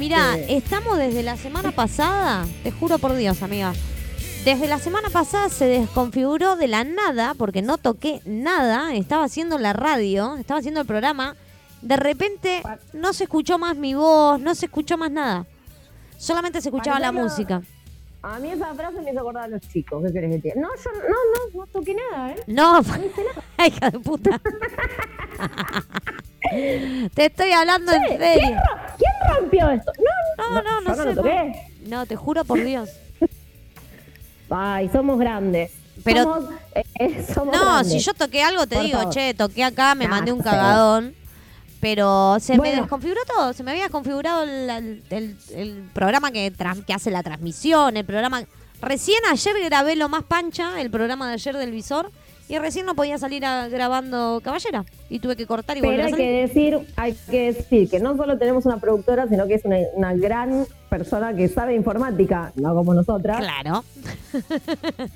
Mira, estamos desde la semana pasada, te juro por Dios, amiga. Desde la semana pasada se desconfiguró de la nada, porque no toqué nada, estaba haciendo la radio, estaba haciendo el programa. De repente no se escuchó más mi voz, no se escuchó más nada. Solamente se escuchaba la música. A mí esa frase me hizo acordar a los chicos. ¿Qué querés que te? No, yo no, no, no toqué nada, ¿eh? No, hija de puta. Te estoy hablando en ¿Quién, serio. ro- quién rompió esto? No, No, no, no no sé. lo toqué. No, te juro por Dios. Ay, somos grandes. Pero- somos, eh, eh, somos No, grandes. si yo toqué algo, te Por digo, che, toqué acá, me mandé un cagadón. Pero se me desconfiguró todo. Se me había configurado el, el- el- el programa que, hace la transmisión, el programa. Recién ayer grabé lo más pancha, el programa de ayer del visor. Y recién no podía salir a- grabando Caballera. Y tuve que cortar y volver Pero a hay salir. que decir, hay que decir que no solo tenemos una productora, sino que es una, una gran persona que sabe informática, no como nosotras, Claro.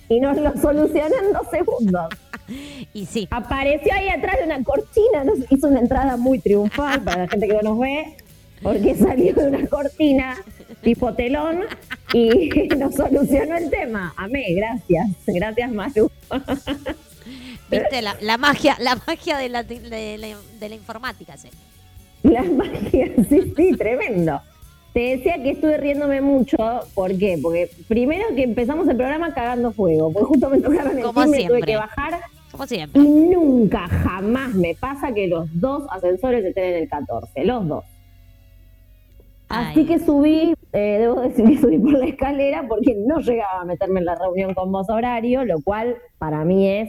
y nos lo soluciona en dos segundos. Y sí. Apareció ahí atrás de una cortina, nos hizo una entrada muy triunfal para la gente que no nos ve, porque salió de una cortina tipo telón y nos solucionó el tema. Amé, gracias. Gracias, Maru. Viste, la, la magia, la magia de la, de la, de la informática, sí. La magia, sí, sí, tremendo. Te decía que estuve riéndome mucho, ¿por qué? Porque primero que empezamos el programa cagando fuego, porque justo me tocaron el timbre, tuve siempre. que bajar Como siempre. y nunca, jamás me pasa que los dos ascensores estén en el 14, los dos. Así que subí, eh, debo decir que subí por la escalera porque no llegaba a meterme en la reunión con vos horario, lo cual para mí es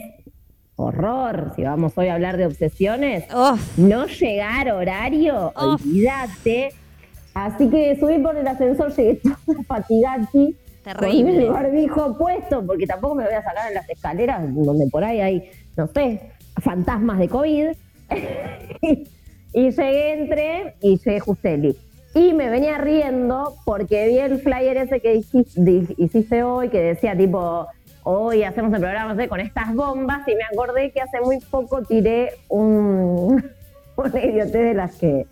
horror. Si vamos hoy a hablar de obsesiones, Uf, no llegar horario, Uf. olvídate. Así que subí por el ascensor, llegué toda fatigati, con Terrible. el barbijo puesto, porque tampoco me voy a sacar en las escaleras donde por ahí hay, no sé, fantasmas de COVID. y llegué, entré y llegué Justeli. Y me venía riendo porque vi el flyer ese que hiciste hoy, que decía tipo, hoy hacemos el programa no sé, con estas bombas, y me acordé que hace muy poco tiré un, una idiotez de las que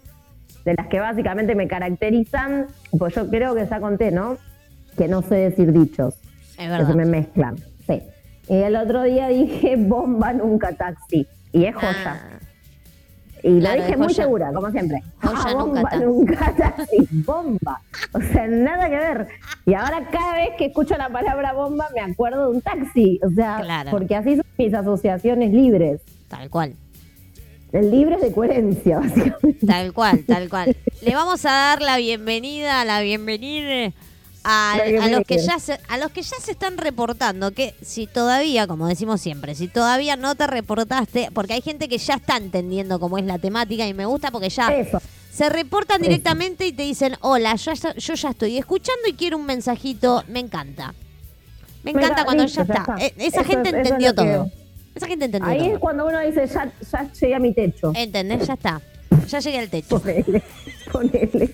de las que básicamente me caracterizan, pues yo creo que ya conté, ¿no? Que no sé decir dichos, es que verdad. se me mezclan. Sí. Y el otro día dije bomba nunca taxi. Y es joya. Ah, y lo claro, dije es muy segura, como siempre. Joya Ah, nunca bomba taxi. nunca taxi. Bomba. O sea, nada que ver. Y ahora cada vez que escucho la palabra bomba me acuerdo de un taxi. O sea, Claro. porque así son mis asociaciones libres. tal cual. Libres de coherencia, básicamente. Tal cual, tal cual. Le vamos a dar la bienvenida, la bienvenida a, los que ya se, a los que ya se están reportando, que si todavía, como decimos siempre, si todavía no te reportaste, porque hay gente que ya está entendiendo cómo es la temática y me gusta porque ya Eso. se reportan Eso. directamente y te dicen, hola, yo, ya- yo ya estoy escuchando y quiero un mensajito, me encanta. Me Mira, encanta cuando listo, ya ya está. está. Eh, Esa Eso gente entendió que- todo. Esa gente entendió Ahí todo. es cuando uno dice, ya, ya llegué a mi techo. ¿Entendés? Ya está. Ya llegué al techo. Ponele, ponele.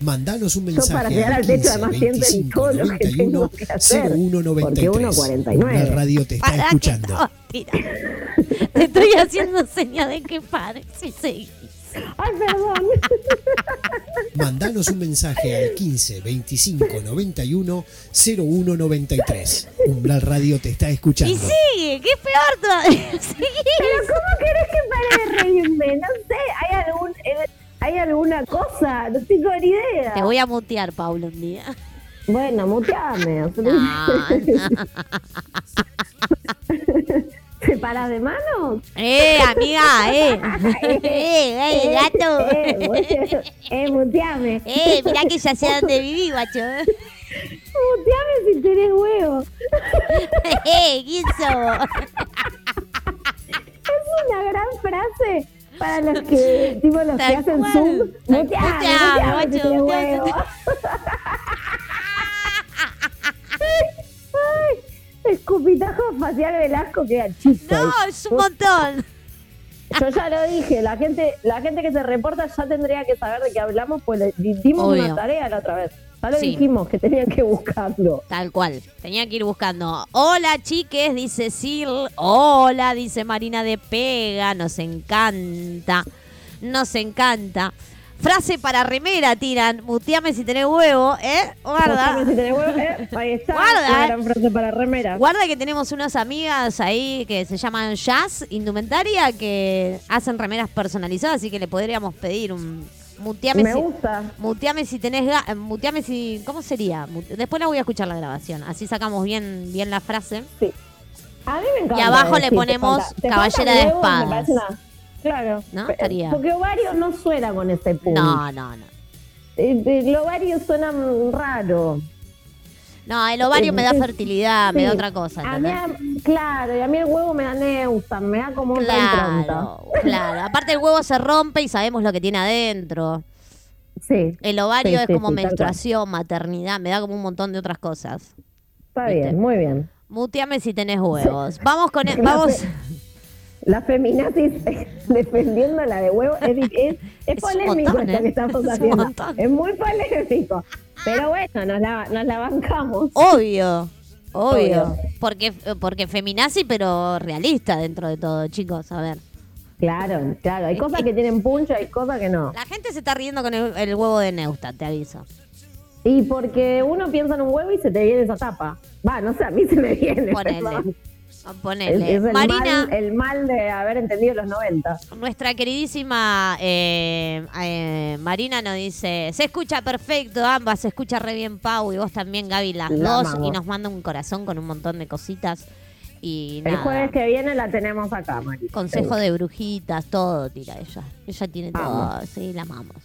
Mandanos un Yo mensaje para llegar al techo además siento en todo lo que tengo que hacer. 0193. Porque 1.49. La radio te está que escuchando. estaba tirando. Te estoy haciendo seña de que pares y seguís. Ay, perdón. Mandanos un mensaje al 15 25 91 01 93. Umbral Radio te está escuchando. Y sigue, es peor todavía. Pero ¿cómo querés que pare de reírme? No sé, ¿hay, algún, eh, ¿hay alguna cosa? No tengo ni idea. Te voy a mutear, Paulo, un día. Bueno, muteame. No, no. ¿Te paras de mano? Eh, amiga, eh. Eh, eh, gato. Eh, eh, muteame. Eh, mirá que ya sé dónde viví, guacho. Muteame si tenés huevo. Eh, ¿quién sos? Es una gran frase para los que, tipo, los que hacen cual. Zoom. Muteame, muteame, muteame si tenés huevo. Ay, escupitajo facial Velasco queda chisto. No, es un montón. Yo ya lo dije, la gente, la gente que se reporta ya tendría que saber de qué hablamos, pues le di- dimos Obvio. una tarea la otra vez. Ya lo Sí. dijimos que tenían que buscarlo. Tal cual. Tenía que ir buscando. Hola, chiques, dice Sil. Hola, dice Marina de Pega. Nos encanta. Nos encanta. Frase para remera, tiran. Muteame si tenés huevo, ¿eh? Guarda. Mostrame si tenés huevo. Eh, ahí está. Guarda, eh. gran frase para remera. Guarda que tenemos unas amigas ahí que se llaman Jazz Indumentaria que hacen remeras personalizadas, así que le podríamos pedir un muteame Me si, gusta. muteame si tenés ga- eh, muteame si ¿cómo sería? Después la voy a escuchar la grabación, así sacamos bien bien la frase. Sí. A mí me encanta. Y abajo le te ponemos falta- te caballera de me espadas. parece una- Claro. ¿No? Estaría. Porque ovario no suena con ese punto. No, no, no. El ovario suena raro. No, el ovario me da Eh, fertilidad, me da otra cosa. A mí, claro, y a mí el huevo me da neusta, me da como otra impronta. Claro, claro. Aparte el huevo se rompe y sabemos lo que tiene adentro. Sí, El ovario Sí, es sí, como menstruación, maternidad, me da como un montón de otras cosas. está ¿Viste? bien, muy bien. Muteame si tenés huevos. Vamos con el, La vamos. La feminazis defendiendo la de huevo es, polémico montón, esto ¿eh? que estamos haciendo. Es muy polémico. Pero bueno, nos la, nos la bancamos. Obvio. Obvio. Obvio. Porque, porque feminazi, pero realista dentro de todo, chicos. A ver. Claro, claro. Hay cosas que tienen puncho, hay cosas que no. La gente se está riendo con el, el huevo de Neusta, te aviso. Y porque uno piensa en un huevo y se te viene esa tapa. Va, no sé, a mí se me viene. Ponele. Es, es el, Marina, mal, el mal de haber entendido los 90. nuestra queridísima eh, eh, Marina nos dice, se escucha perfecto ambas, se escucha re bien Pau y vos también Gaby las La dos amamos. y nos manda un corazón con un montón de cositas y El nada. jueves que viene la tenemos acá, Mari. Consejo de brujitas, todo tira ella. Ella tiene todo, sí, la amamos.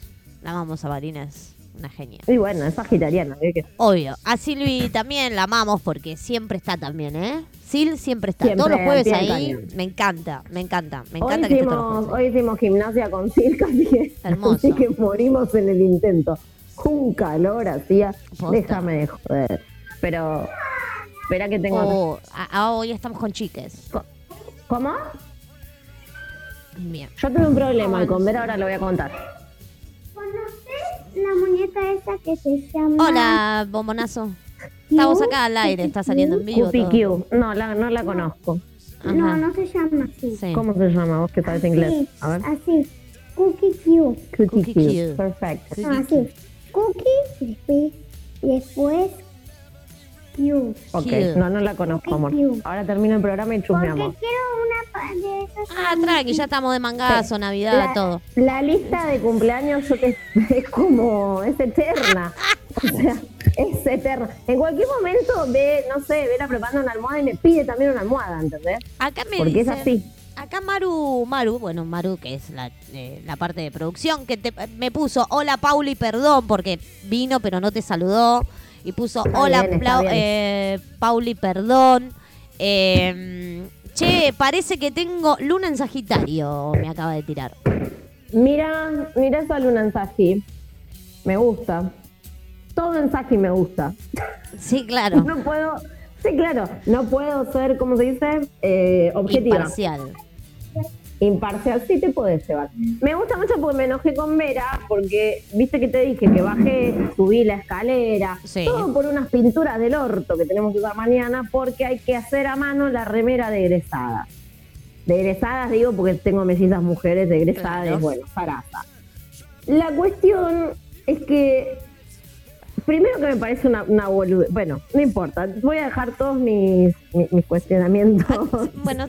La amamos a Marina, es una genia. Y bueno, es sagitariana. ¿eh? Que- Obvio. A Silvi también la amamos porque siempre está también, ¿eh? Sil siempre está. Siempre, Todos los jueves ahí. Me encanta, me encanta. Me Hoy encanta que esté todos hicimos, hoy hicimos gimnasia con Silca, así que, Hermoso. así que morimos en el intento. Un calor hacía, déjame de joder. Pero, espera que tengo... Oh, a- a- hoy estamos con chiques. ¿Cómo? Bien. Yo tuve un problema, y con ver ahora lo voy a contar. ¿Conoces la muñeca esa que se llama? Hola, bombonazo. Estamos acá al aire, está saliendo en vivo. todo. No la, no la conozco. No, Ajá. no se llama así. Sí. ¿Cómo se llama? Vos que sabes inglés. Sí, A ver. así. Cookie Q. Cookie Q. perfecto. No, así. Cookie, después, Ok, no, no la conozco, amor. Ahora termino el programa y Porque chusmeamos. quiero una de esas. Ah, tranqui, ya estamos de mangazo, Navidad, La, todo. la lista de cumpleaños yo te- es como, es eterna. O sea, es eterna. En cualquier momento ve, no sé, ve la preparando una almohada y me pide también una almohada, ¿entendés? Acá me Porque es así. Acá Maru, Maru, bueno, Maru, que es la, eh, la parte de producción, que te- me puso, hola Pauli, perdón, porque vino pero no te saludó. Y puso, Está hola bien, bien. eh, Pauli, perdón. Eh, che, parece que tengo luna en Sagitario, me acaba de tirar. Mira, mira esa luna en Saji. Me gusta. Todo en Saji me gusta. Sí, claro. No puedo, sí, claro, no puedo ser, ¿cómo se dice? Eh, objetiva. Imparcial. Imparcial, sí te podés llevar. Me gusta mucho porque me enojé con Vera, porque viste que te dije que bajé, subí la escalera, Sí. todo por unas pinturas del orto que tenemos que usar mañana, porque hay que hacer a mano la remera de egresadas. De egresadas digo porque tengo mellizas mujeres de egresadas, Claro. bueno, zaraza. La cuestión es que, primero que me parece una, una boludez, bueno, no importa, voy a dejar todos mis, mis, mis cuestionamientos. Bueno,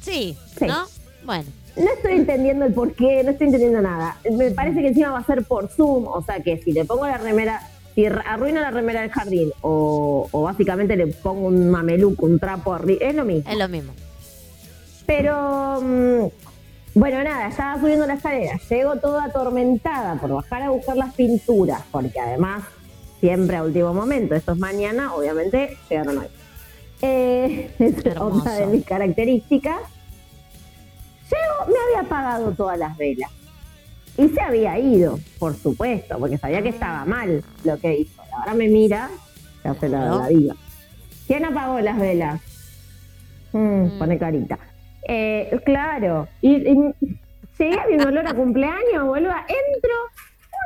sí, Sí. ¿no? Bueno, No estoy entendiendo el por qué, no estoy entendiendo nada. Me parece que encima va a ser por Zoom, o sea que si le pongo la remera, si arruino la remera del jardín o, o básicamente le pongo un mameluco, un trapo arriba, es lo mismo. es lo mismo. Pero mm, bueno, nada, estaba subiendo la escalera, llego toda atormentada por bajar a buscar las pinturas, porque además siempre a último momento, esto es mañana, obviamente llegaron hoy. Eh, es otra de mis características. Llego, me había apagado todas las velas. Y se había ido, por supuesto, porque sabía que estaba mal lo que hizo. Ahora me mira, se hace la, la diva. ¿Quién apagó las velas? Mm, Mm. Pone carita. Eh, claro. Y, y llegué a mi olor a cumpleaños, boluda. Entro,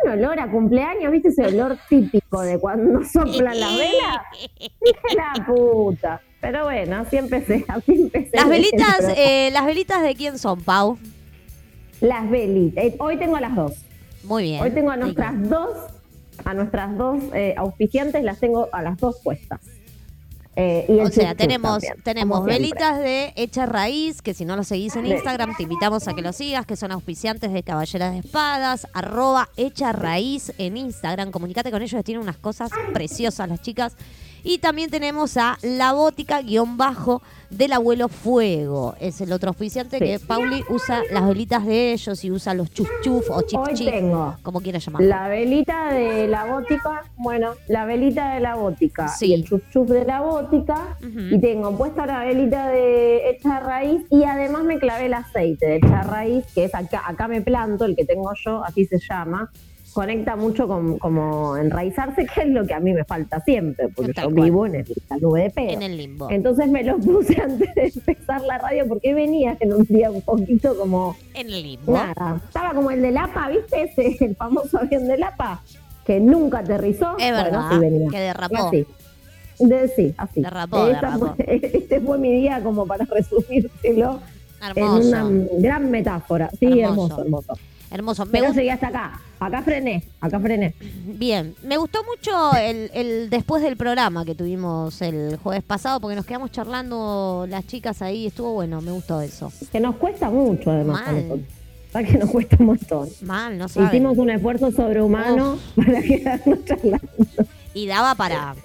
un olor a cumpleaños, ¿viste ese olor típico de cuando soplan las velas? Dije la puta. Pero bueno, así empecé, así empecé. Las velitas, eh, las velitas de quién son, Pau. Las velitas. Eh, Hoy tengo a las dos. Muy bien. Hoy tengo a Rico. nuestras dos, a nuestras dos eh, auspiciantes, las tengo a las dos puestas. Eh, y O sea, tenemos, también, tenemos velitas de Hecha Raíz, que si no lo seguís en Instagram, te invitamos a que lo sigas, que son auspiciantes de Caballeras de Espadas, arroba Hecha Raíz en Instagram. Comunicate con ellos, tienen unas cosas preciosas las chicas. Y también tenemos a La Bótica, guion bajo, del abuelo Fuego. Es el otro auspiciante Sí. que Pauli usa las velitas de ellos y usa los chuf chuf o chip Hoy chip, tengo como quieras llamarlo. La velita de la bótica, bueno, la velita de la bótica Sí. y el chuf chuf de la bótica. Y tengo puesta la velita de hecha raíz y además me clavé el aceite de hecha raíz, que es acá, acá me planto, el que tengo yo, así se llama. Conecta mucho con como enraizarse, que es lo que a mí me falta siempre, porque Tal yo cual. vivo en el- la nube de pedo. En el limbo. Entonces me lo puse antes de empezar la radio porque venía en un día un poquito como En el limbo. Nada, estaba como el de Lapa, ¿viste? Ese, el famoso avión de Lapa, que nunca aterrizó. Es verdad, que derrapó. Así. De, sí, así. Derrapó, Esta derrapó. fue- este fue mi día como para resumírselo Hermoso. en una gran metáfora. Sí, Hermoso. hermoso, hermoso. Hermoso. Me Pero gusta- hasta acá. Acá frené, acá frené. Bien, me gustó mucho el, el después del programa que tuvimos el jueves pasado porque nos quedamos charlando las chicas ahí, estuvo bueno, me gustó eso. Que nos cuesta mucho, además. Mal. ¿Sabes que nos cuesta un montón? Mal, no saben. Hicimos un esfuerzo sobrehumano para quedarnos charlando. Y daba para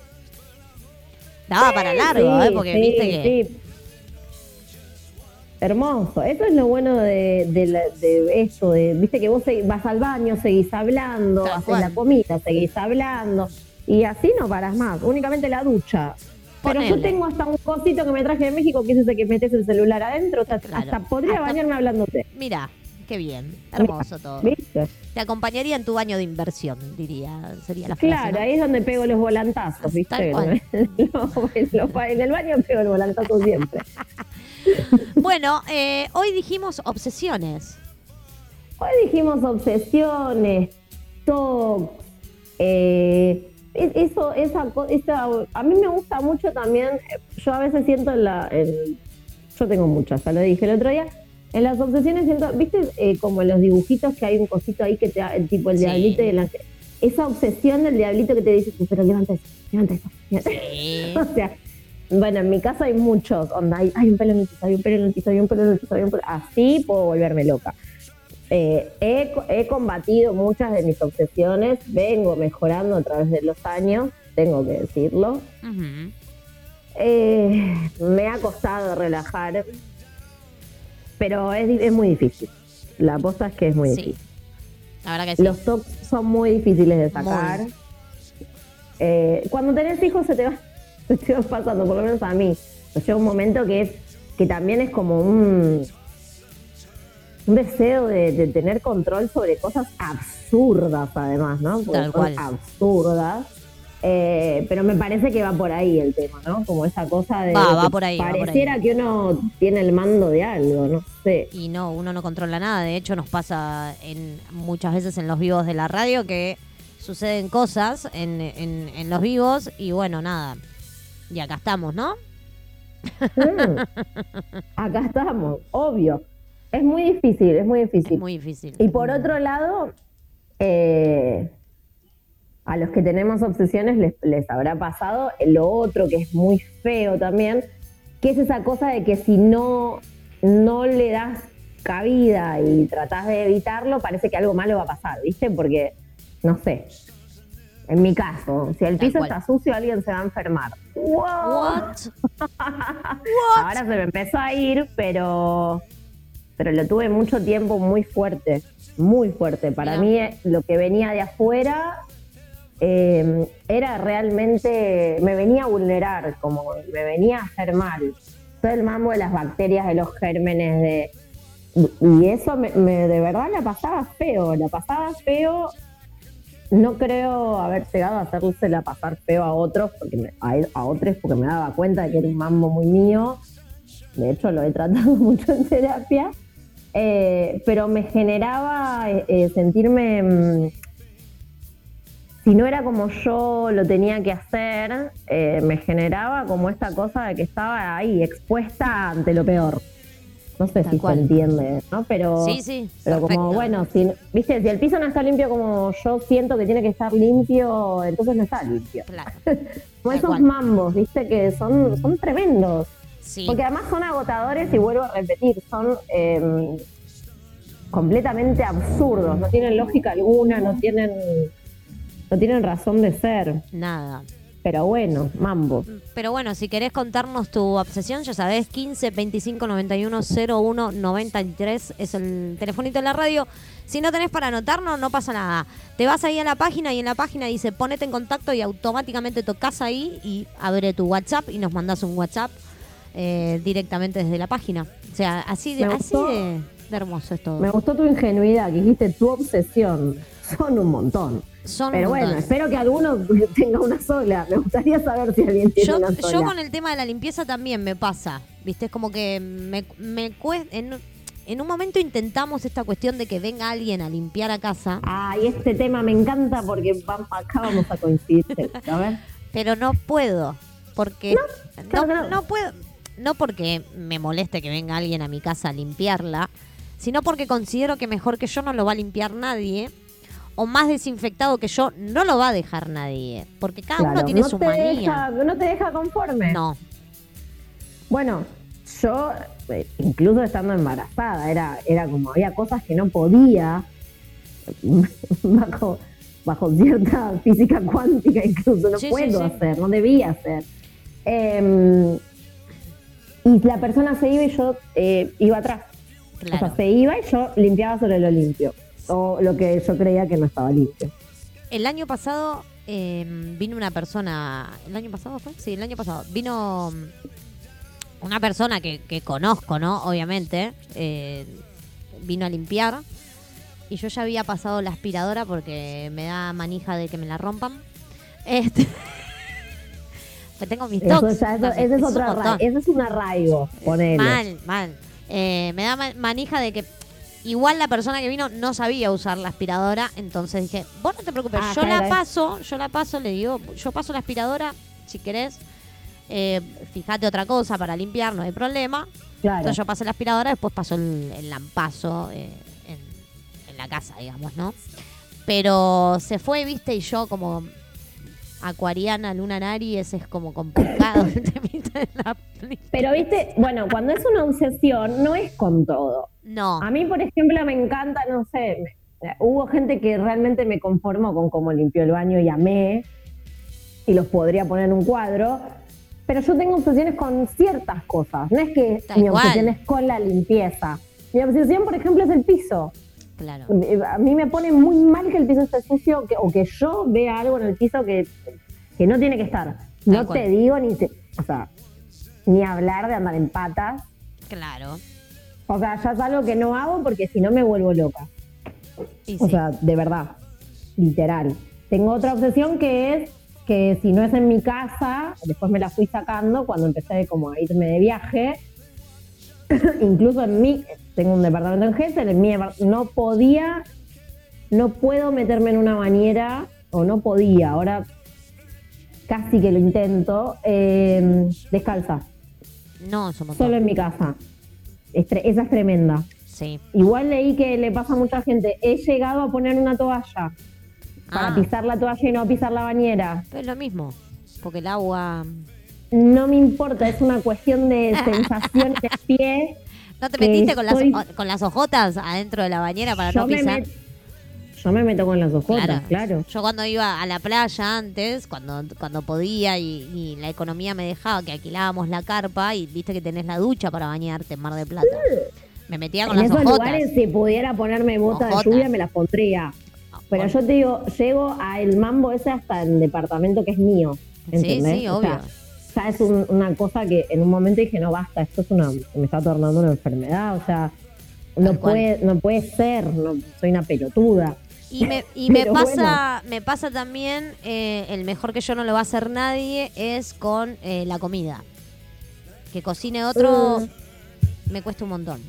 daba para largo, Sí, ¿eh? porque sí, viste que. Hermoso. Eso es lo bueno de, de, de esto, de, viste que vos vas al baño, seguís hablando, Tal haces cual. la comida, seguís hablando, y así no paras más, únicamente la ducha. Pero yo tengo hasta un cosito que me traje de México, que es ese que metes el celular adentro, o sea, Claro. hasta podría Hasta- bañarme hablándote. mira, qué bien, hermoso todo. ¿Viste? Te acompañaría en tu baño de inversión, diría, sería la frase. Claro, ¿no? ahí es donde pego los volantazos, ¿viste? Tal cual. No, en en el baño pego el volantazo siempre. Bueno, eh, hoy dijimos obsesiones. Hoy dijimos obsesiones, TOC, eh, es- eso, esa, esa, a mí me gusta mucho también, yo a veces siento en la, en- yo tengo muchas, ya lo dije el otro día, en las obsesiones siento, viste eh, como en los dibujitos que hay un cosito ahí que te da, tipo el Sí. diablito y el esa obsesión del diablito que te dice, pero levanta eso, levanta eso. levanta eso". Sí. O sea, bueno, en mi casa hay muchos, onda, hay, hay un pelo en el piso, hay un pelo en el piso, hay un pelo en el piso, hay un pelo. Así puedo volverme loca. Eh, he, he combatido muchas de mis obsesiones, vengo mejorando a través de los años, tengo que decirlo. Eh, me ha costado relajar, pero es, di- es muy difícil. La aposta es que es muy Sí. difícil. La verdad que sí. Los tocs son muy difíciles de sacar. Eh, cuando tenés hijos se te, va, se te va pasando, por lo menos a mí. Pues llega un momento que es que también es como un, un deseo de, de tener control sobre cosas absurdas, además, ¿no? Porque Tal son cual. absurdas. Eh, pero me parece que va por ahí el tema, ¿no? Como esa cosa de. Va, va por ahí, va por ahí. Pareciera que uno tiene el mando de algo, no sé. Y no, uno no controla nada. De hecho, nos pasa en muchas veces en los vivos de la radio que suceden cosas en, en, en los vivos y bueno, nada. Y acá estamos, ¿no? Mm. Acá estamos, obvio. Es muy difícil, es muy difícil. Es muy difícil. Y por otro lado, eh, a los que tenemos obsesiones les, les habrá pasado lo otro que es muy feo también, que es esa cosa de que si no, no le das cabida y tratás de evitarlo, parece que algo malo va a pasar, ¿viste? Porque, no sé, en mi caso, si el Tal piso cual. está sucio, alguien se va a enfermar. ¡Wow! What? Ahora se me empezó a ir, pero, pero lo tuve mucho tiempo muy fuerte, muy fuerte. Para mí eh, lo que venía de afuera eh, era realmente, me venía a vulnerar, como me venía a hacer mal. Todo el mambo de las bacterias, de los gérmenes, de... Y eso me, de verdad la pasaba feo, la pasaba feo. No creo haber llegado a hacérsela pasar feo a otros, porque me- a, otros porque me daba cuenta de que era un mambo muy mío. De hecho, lo he tratado mucho en terapia. Eh, pero me generaba eh, sentirme mm, si no era como yo lo tenía que hacer, eh, me generaba como esta cosa de que estaba ahí expuesta ante lo peor. No sé Tal si cual. se entiende, ¿no? Pero, Sí, sí, pero perfecto. como, bueno, si, viste, si el piso no está limpio como yo siento que tiene que estar limpio, entonces no está limpio. Claro. Como Tal esos cual. mambos, viste, que son, son tremendos. Sí. Porque además son agotadores y vuelvo a repetir, son eh, completamente absurdos, no tienen lógica alguna, no tienen, no tienen razón de ser. Nada. Pero bueno, mambo. Pero bueno, si querés contarnos tu obsesión, ya sabés, 15 25 91 01 93 es el telefonito de la radio. Si no tenés para anotarnos, no pasa nada. Te vas ahí a la página y en la página dice ponete en contacto y automáticamente tocas ahí y abre tu WhatsApp y nos mandás un WhatsApp eh, directamente desde la página. O sea, así de, así de hermoso es todo. Me gustó tu ingenuidad, que dijiste tu obsesión. Son un montón. Son Pero bueno, espero que alguno tenga una sola. Me gustaría saber si alguien tiene Yo, una yo sola. con el tema de la limpieza también me pasa, ¿viste? Es como que me, me cuesta... En, en un momento intentamos esta cuestión de que venga alguien a limpiar a casa, Ay, este tema me encanta porque vamos, acá vamos a coincidir. A ver. pero no puedo, porque... No, claro no. no puedo... No porque me moleste que venga alguien a mi casa a limpiarla, sino porque considero que mejor que yo no lo va a limpiar nadie, o más desinfectado que yo no lo va a dejar nadie, porque cada uno tiene no su manía. Deja, no te deja conforme. No, Bueno, yo, eh, incluso estando embarazada, era, era como, había cosas que no podía, bajo, bajo cierta física cuántica incluso, no Sí, puedo sí. hacer, no debía hacer. Em, y la persona se iba y yo eh, iba atrás. O sea, se iba y yo limpiaba sobre lo limpio. O lo que yo creía que no estaba limpio. El año pasado eh, vino una persona. ¿El año pasado fue? Sí, el año pasado. Vino mm, una persona que, que conozco, ¿no? Obviamente. eh, vino a limpiar. Y yo ya había pasado la aspiradora porque me da manija de que me la rompan. Este. pues tengo mis Eso, ya, eso- entonces, ese es, es un arraigo, ponele. Mal, mal. Eh, me da ma- manija de que igual la persona que vino no sabía usar la aspiradora, entonces dije, vos no te preocupes, Ah, yo la paso, yo la paso, le digo, yo paso la aspiradora, si querés, eh, fíjate otra cosa para limpiar, no hay problema. Claro. Entonces yo paso la aspiradora, después paso el, el lampazo eh, en, en la casa, digamos, ¿no? Pero se fue, viste, y yo como acuariana, luna nari, ese es como complicado. Pero viste, bueno, cuando es una obsesión, no es con todo. No. A mí, por ejemplo, me encanta, no sé, me- hubo gente que realmente me conformó con cómo limpió el baño y amé, y los podría poner en un cuadro, pero yo tengo obsesiones con ciertas cosas, no es que Tal mi cual. obsesión es con la limpieza. Mi obsesión, por ejemplo, es el piso. Claro. A mí me pone muy mal que el piso esté sucio que, o que yo vea algo en el piso que, que no tiene que estar. No Tal cual. te digo ni, te- o sea, ni hablar de andar en patas. Claro. O sea, ya es algo que no hago porque si no me vuelvo loca. O sí. sea, de verdad, literal. Tengo otra obsesión que es que si no es en mi casa, después me la fui sacando cuando empecé como a irme de viaje. Incluso en mi, tengo un departamento en Gessel, en mi no podía, no puedo meterme en una bañera, o no podía, ahora casi que lo intento, eh, descalza, no, montón. solo en mi casa. Esa es tremenda. Sí. Igual leí que le pasa a mucha gente. He llegado a poner una toalla para Ah, pisar la toalla y no pisar la bañera. pero es lo mismo. Porque el agua. No me importa, es una cuestión de sensación de pie. ¿No te metiste con las, estoy- o- con las ojotas adentro de la bañera para Yo no me, pisar? met- yo me meto con las ojotas, claro. Yo cuando iba a la playa antes, cuando, cuando podía y, y la economía me dejaba, que alquilábamos la carpa y viste que tenés la ducha para bañarte en Mar del Plata. Me metía con En las esos ojotas. lugares, si pudiera ponerme botas de lluvia, me las pondría. Pero Bueno, yo te digo, llego a el mambo ese hasta el departamento que es mío. Sí, sí, O sea, obvio. ya es un- una cosa que en un momento dije, no basta, esto es una, me está tornando una enfermedad, o sea, no puede, no puede ser, no, soy una pelotuda. Y me, y me pasa, me pasa también, eh, el mejor que yo no lo va a hacer nadie es con eh, la comida. Que cocine otro Mm. me cuesta un montón.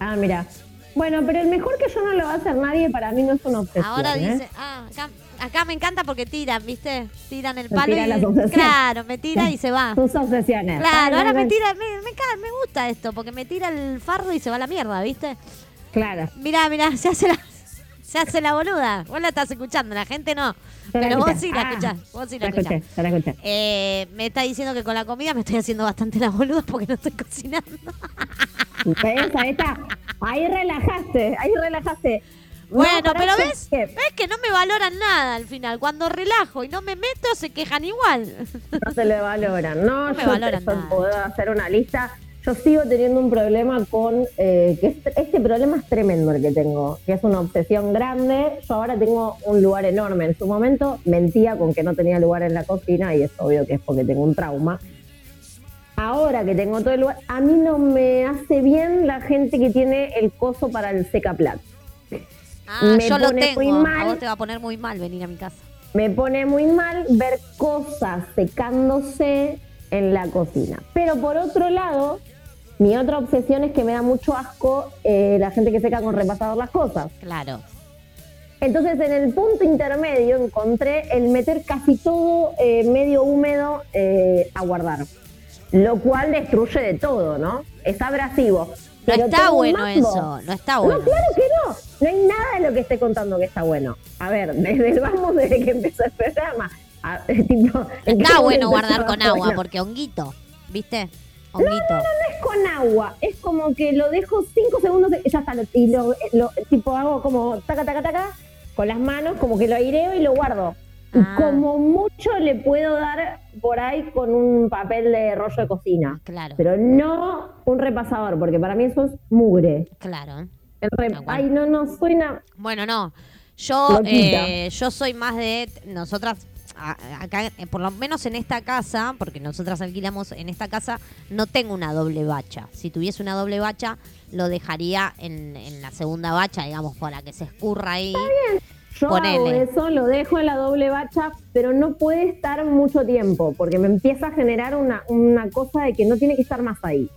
Ah, mira, Bueno, pero el mejor que yo no lo va a hacer nadie para mí no es una obsesión. Ahora ¿eh? dice, ah, acá, acá me encanta porque tiran, ¿viste? Tiran el Me palo tira y claro, me tira y se va. Tus obsesiones. Claro, Ah, ahora no, me tira, me, me, me gusta esto, porque me tira el fardo y se va a la mierda, ¿viste? Claro. Mirá, mirá, se hace la, se hace la boluda. Vos la estás escuchando, la gente no. Pero vos sí la Ah, escuchás, vos sí la escuchás. ya la escuché. Eh, me está diciendo que con la comida me estoy haciendo bastante la boluda porque no estoy cocinando. ¿Ves? Ahí relajaste, ahí relajaste. No, Bueno, pero ves, que ves que no me valoran nada al final. Cuando relajo y no me meto, se quejan igual. No se le valoran. No, No me yo, valoran yo nada. puedo hacer una lista. Yo sigo teniendo un problema con, eh, que este, este problema es tremendo el que tengo, que es una obsesión grande. Yo ahora tengo un lugar enorme. En su momento mentía con que no tenía lugar en la cocina y es obvio que es porque tengo un trauma. Ahora que tengo todo el lugar, a mí no me hace bien la gente que tiene el coso para el secaplato. Ah, Me yo lo pone muy tengo. A mal. vos te va a poner muy mal venir a mi casa. Me pone muy mal ver cosas secándose en la cocina. Pero por otro lado, mi otra obsesión es que me da mucho asco eh, la gente que seca con repasador las cosas. Claro. Entonces en el punto intermedio encontré el meter casi todo eh, medio húmedo eh, a guardar. Lo cual destruye de todo, ¿no? Es abrasivo. No está bueno eso, no está bueno. No, claro que no. No hay nada de lo que esté contando que está bueno. A ver, desde el vamos, desde que empezó el programa. a- tipo, ¿en qué Está bueno guardar con agua bueno? porque honguito, ¿viste? Honguito. No es con agua, es como que lo dejo cinco segundos y ya está. Y lo, lo- tipo hago como taca, taca, taca, con las manos, como que lo aireo y lo guardo. Y Ah. como mucho le puedo dar por ahí con un papel de rollo de cocina. Claro, Pero no un repasador, porque para mí eso es mugre. claro. El. Ay, no, no, suena. Bueno, no. Yo, eh, yo soy más de nosotras. Acá, eh, por lo menos en esta casa, porque nosotras alquilamos en esta casa, no tengo una doble bacha. Si tuviese una doble bacha, lo dejaría en, en la segunda bacha, digamos, para que se escurra ahí. Yo hago Ponele. eso, lo dejo en la doble bacha, pero no puede estar mucho tiempo, porque me empieza a generar una, una cosa de que no tiene que estar más ahí.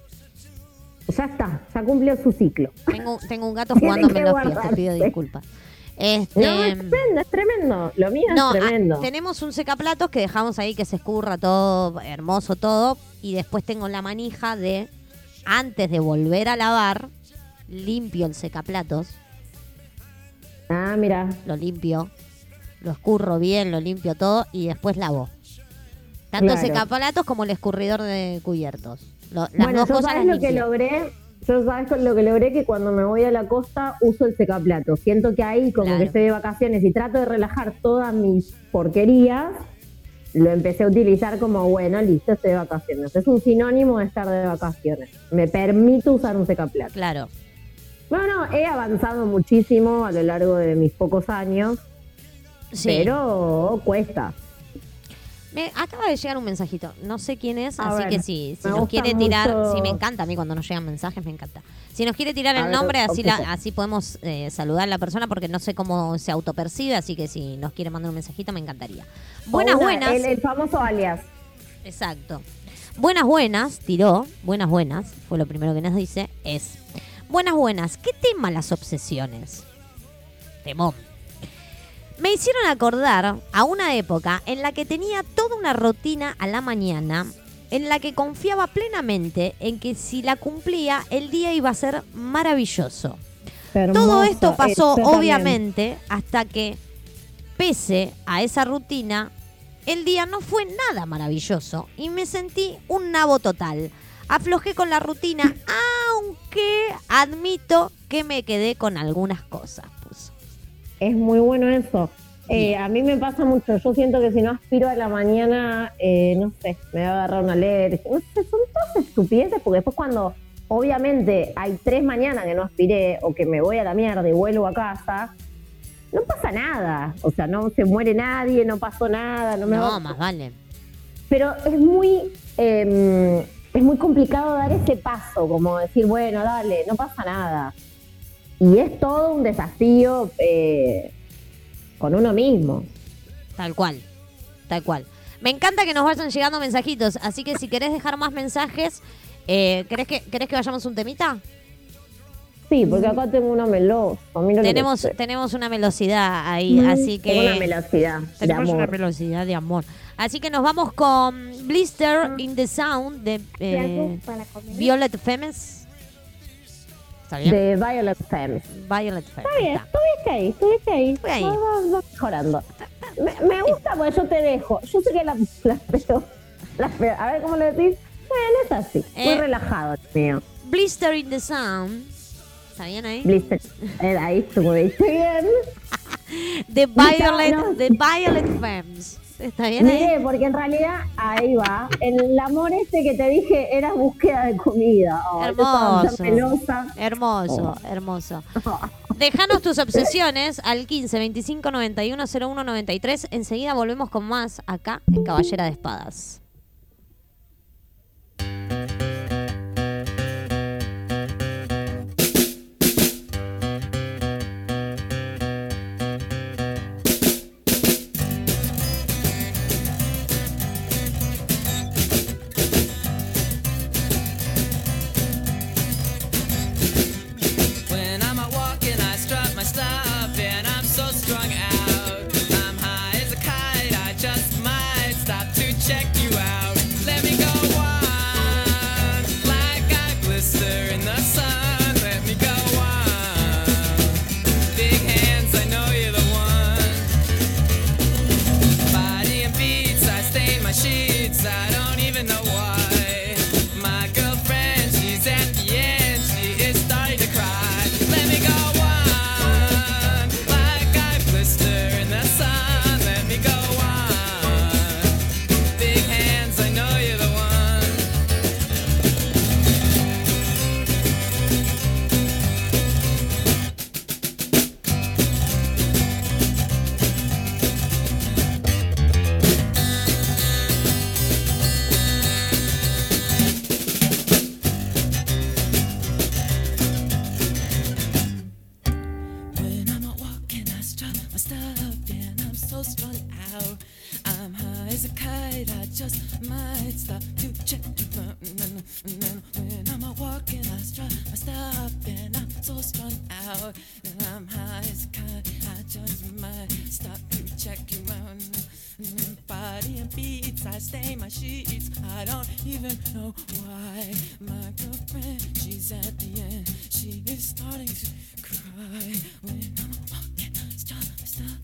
Ya está, ya cumplió su ciclo. Tengo, tengo un gato en los pies, te pido disculpas. Este, No, es tremendo, es tremendo. Lo mío No, es ah, tremendo. tenemos un secaplatos que dejamos ahí que se escurra todo, hermoso todo. Y después tengo la manija de, antes de volver a lavar, limpio el secaplatos, Ah, mira. lo limpio, lo escurro bien, lo limpio todo y después lavo. Tanto el secaplatos como el escurridor de cubiertos. Lo- las bueno, dos cosas las lo que logré. Yo sabes lo que logré que cuando me voy a la costa uso el secaplato. Siento que ahí como Claro. que estoy de vacaciones y trato de relajar todas mis porquerías. Lo empecé a utilizar como, bueno, listo, estoy de vacaciones. Es un sinónimo de estar de vacaciones. Me permito usar un secaplato. Claro. Bueno, he avanzado muchísimo a lo largo de mis pocos años, Sí. pero cuesta. Me acaba de llegar un mensajito. No sé quién es, A así ver, que sí, si nos quiere tirar, mucho- sí me encanta a mí cuando nos llegan mensajes, me encanta. Si nos quiere tirar A el ver, nombre, así la, así podemos eh, saludar a la persona porque no sé cómo se autopercibe, así que si nos quiere mandar un mensajito me encantaría. Buenas, buenas. El, el famoso alias. Exacto. Buenas, buenas, tiró. Buenas, buenas, fue lo primero que nos dice, es. Buenas, buenas, ¿qué tema las obsesiones? Temón. Me hicieron acordar a una época en la que tenía toda una rutina a la mañana, en la que confiaba plenamente en que si la cumplía, el día iba a ser maravilloso. Todo esto pasó, obviamente, hasta que, pese a esa rutina, el día no fue nada maravilloso y me sentí un nabo total. Aflojé con la rutina, aunque admito que me quedé con algunas cosas. Es muy bueno eso. Eh, a mí me pasa mucho. Yo siento que si no aspiro a la mañana, eh, no sé, me va a agarrar una alergia. No sé, son todas estupideces porque después cuando obviamente hay tres mañanas que no aspiré o que me voy a la mierda y vuelvo a casa, no pasa nada. O sea, no se muere nadie, no pasó nada, no me No, va- más vale. pero es muy eh, es muy complicado dar ese paso, como decir, bueno, dale, no pasa nada. Y es todo un desafío eh, con uno mismo. Tal cual, tal cual. Me encanta que nos vayan llegando mensajitos, así que si querés dejar más mensajes, eh, ¿querés, que, ¿querés que vayamos un temita? Sí, porque acá tengo una melosa. Que Tenemos, tenemos una velocidad ahí, así que... Tengo una velocidad de Tenemos una amor. velocidad de amor. Así que nos vamos con Blister in the Sound de eh. Violet Femmes. ¿Está bien? De Violet Femmes. Violet Femmes. Está bien, estuviste ahí, estuviste ahí. Fui ahí. Mejorando. Me, me gusta porque yo te dejo. Yo sé que la, la espero. La. A ver cómo lo decís. Bueno, es así. Muy Eh. relajado, el mío. Blister in the Sound. ¿Está bien ahí? Blister. Eh, ahí estuviste bien. De Violet, no. de Violet Femmes. ¿Está bien ahí? Miré, porque en realidad, ahí va. El amor este que te dije era búsqueda de comida. Oh, Hermoso. tan melosa. Hermoso, hermoso. Déjanos tus obsesiones al 15 25 91 01 93. Enseguida volvemos con más acá en Caballera de Espadas.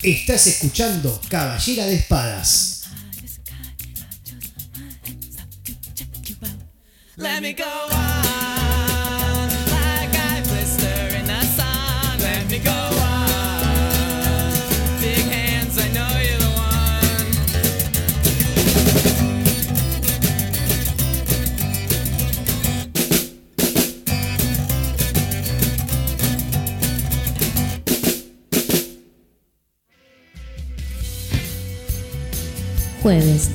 Estás escuchando Caballera de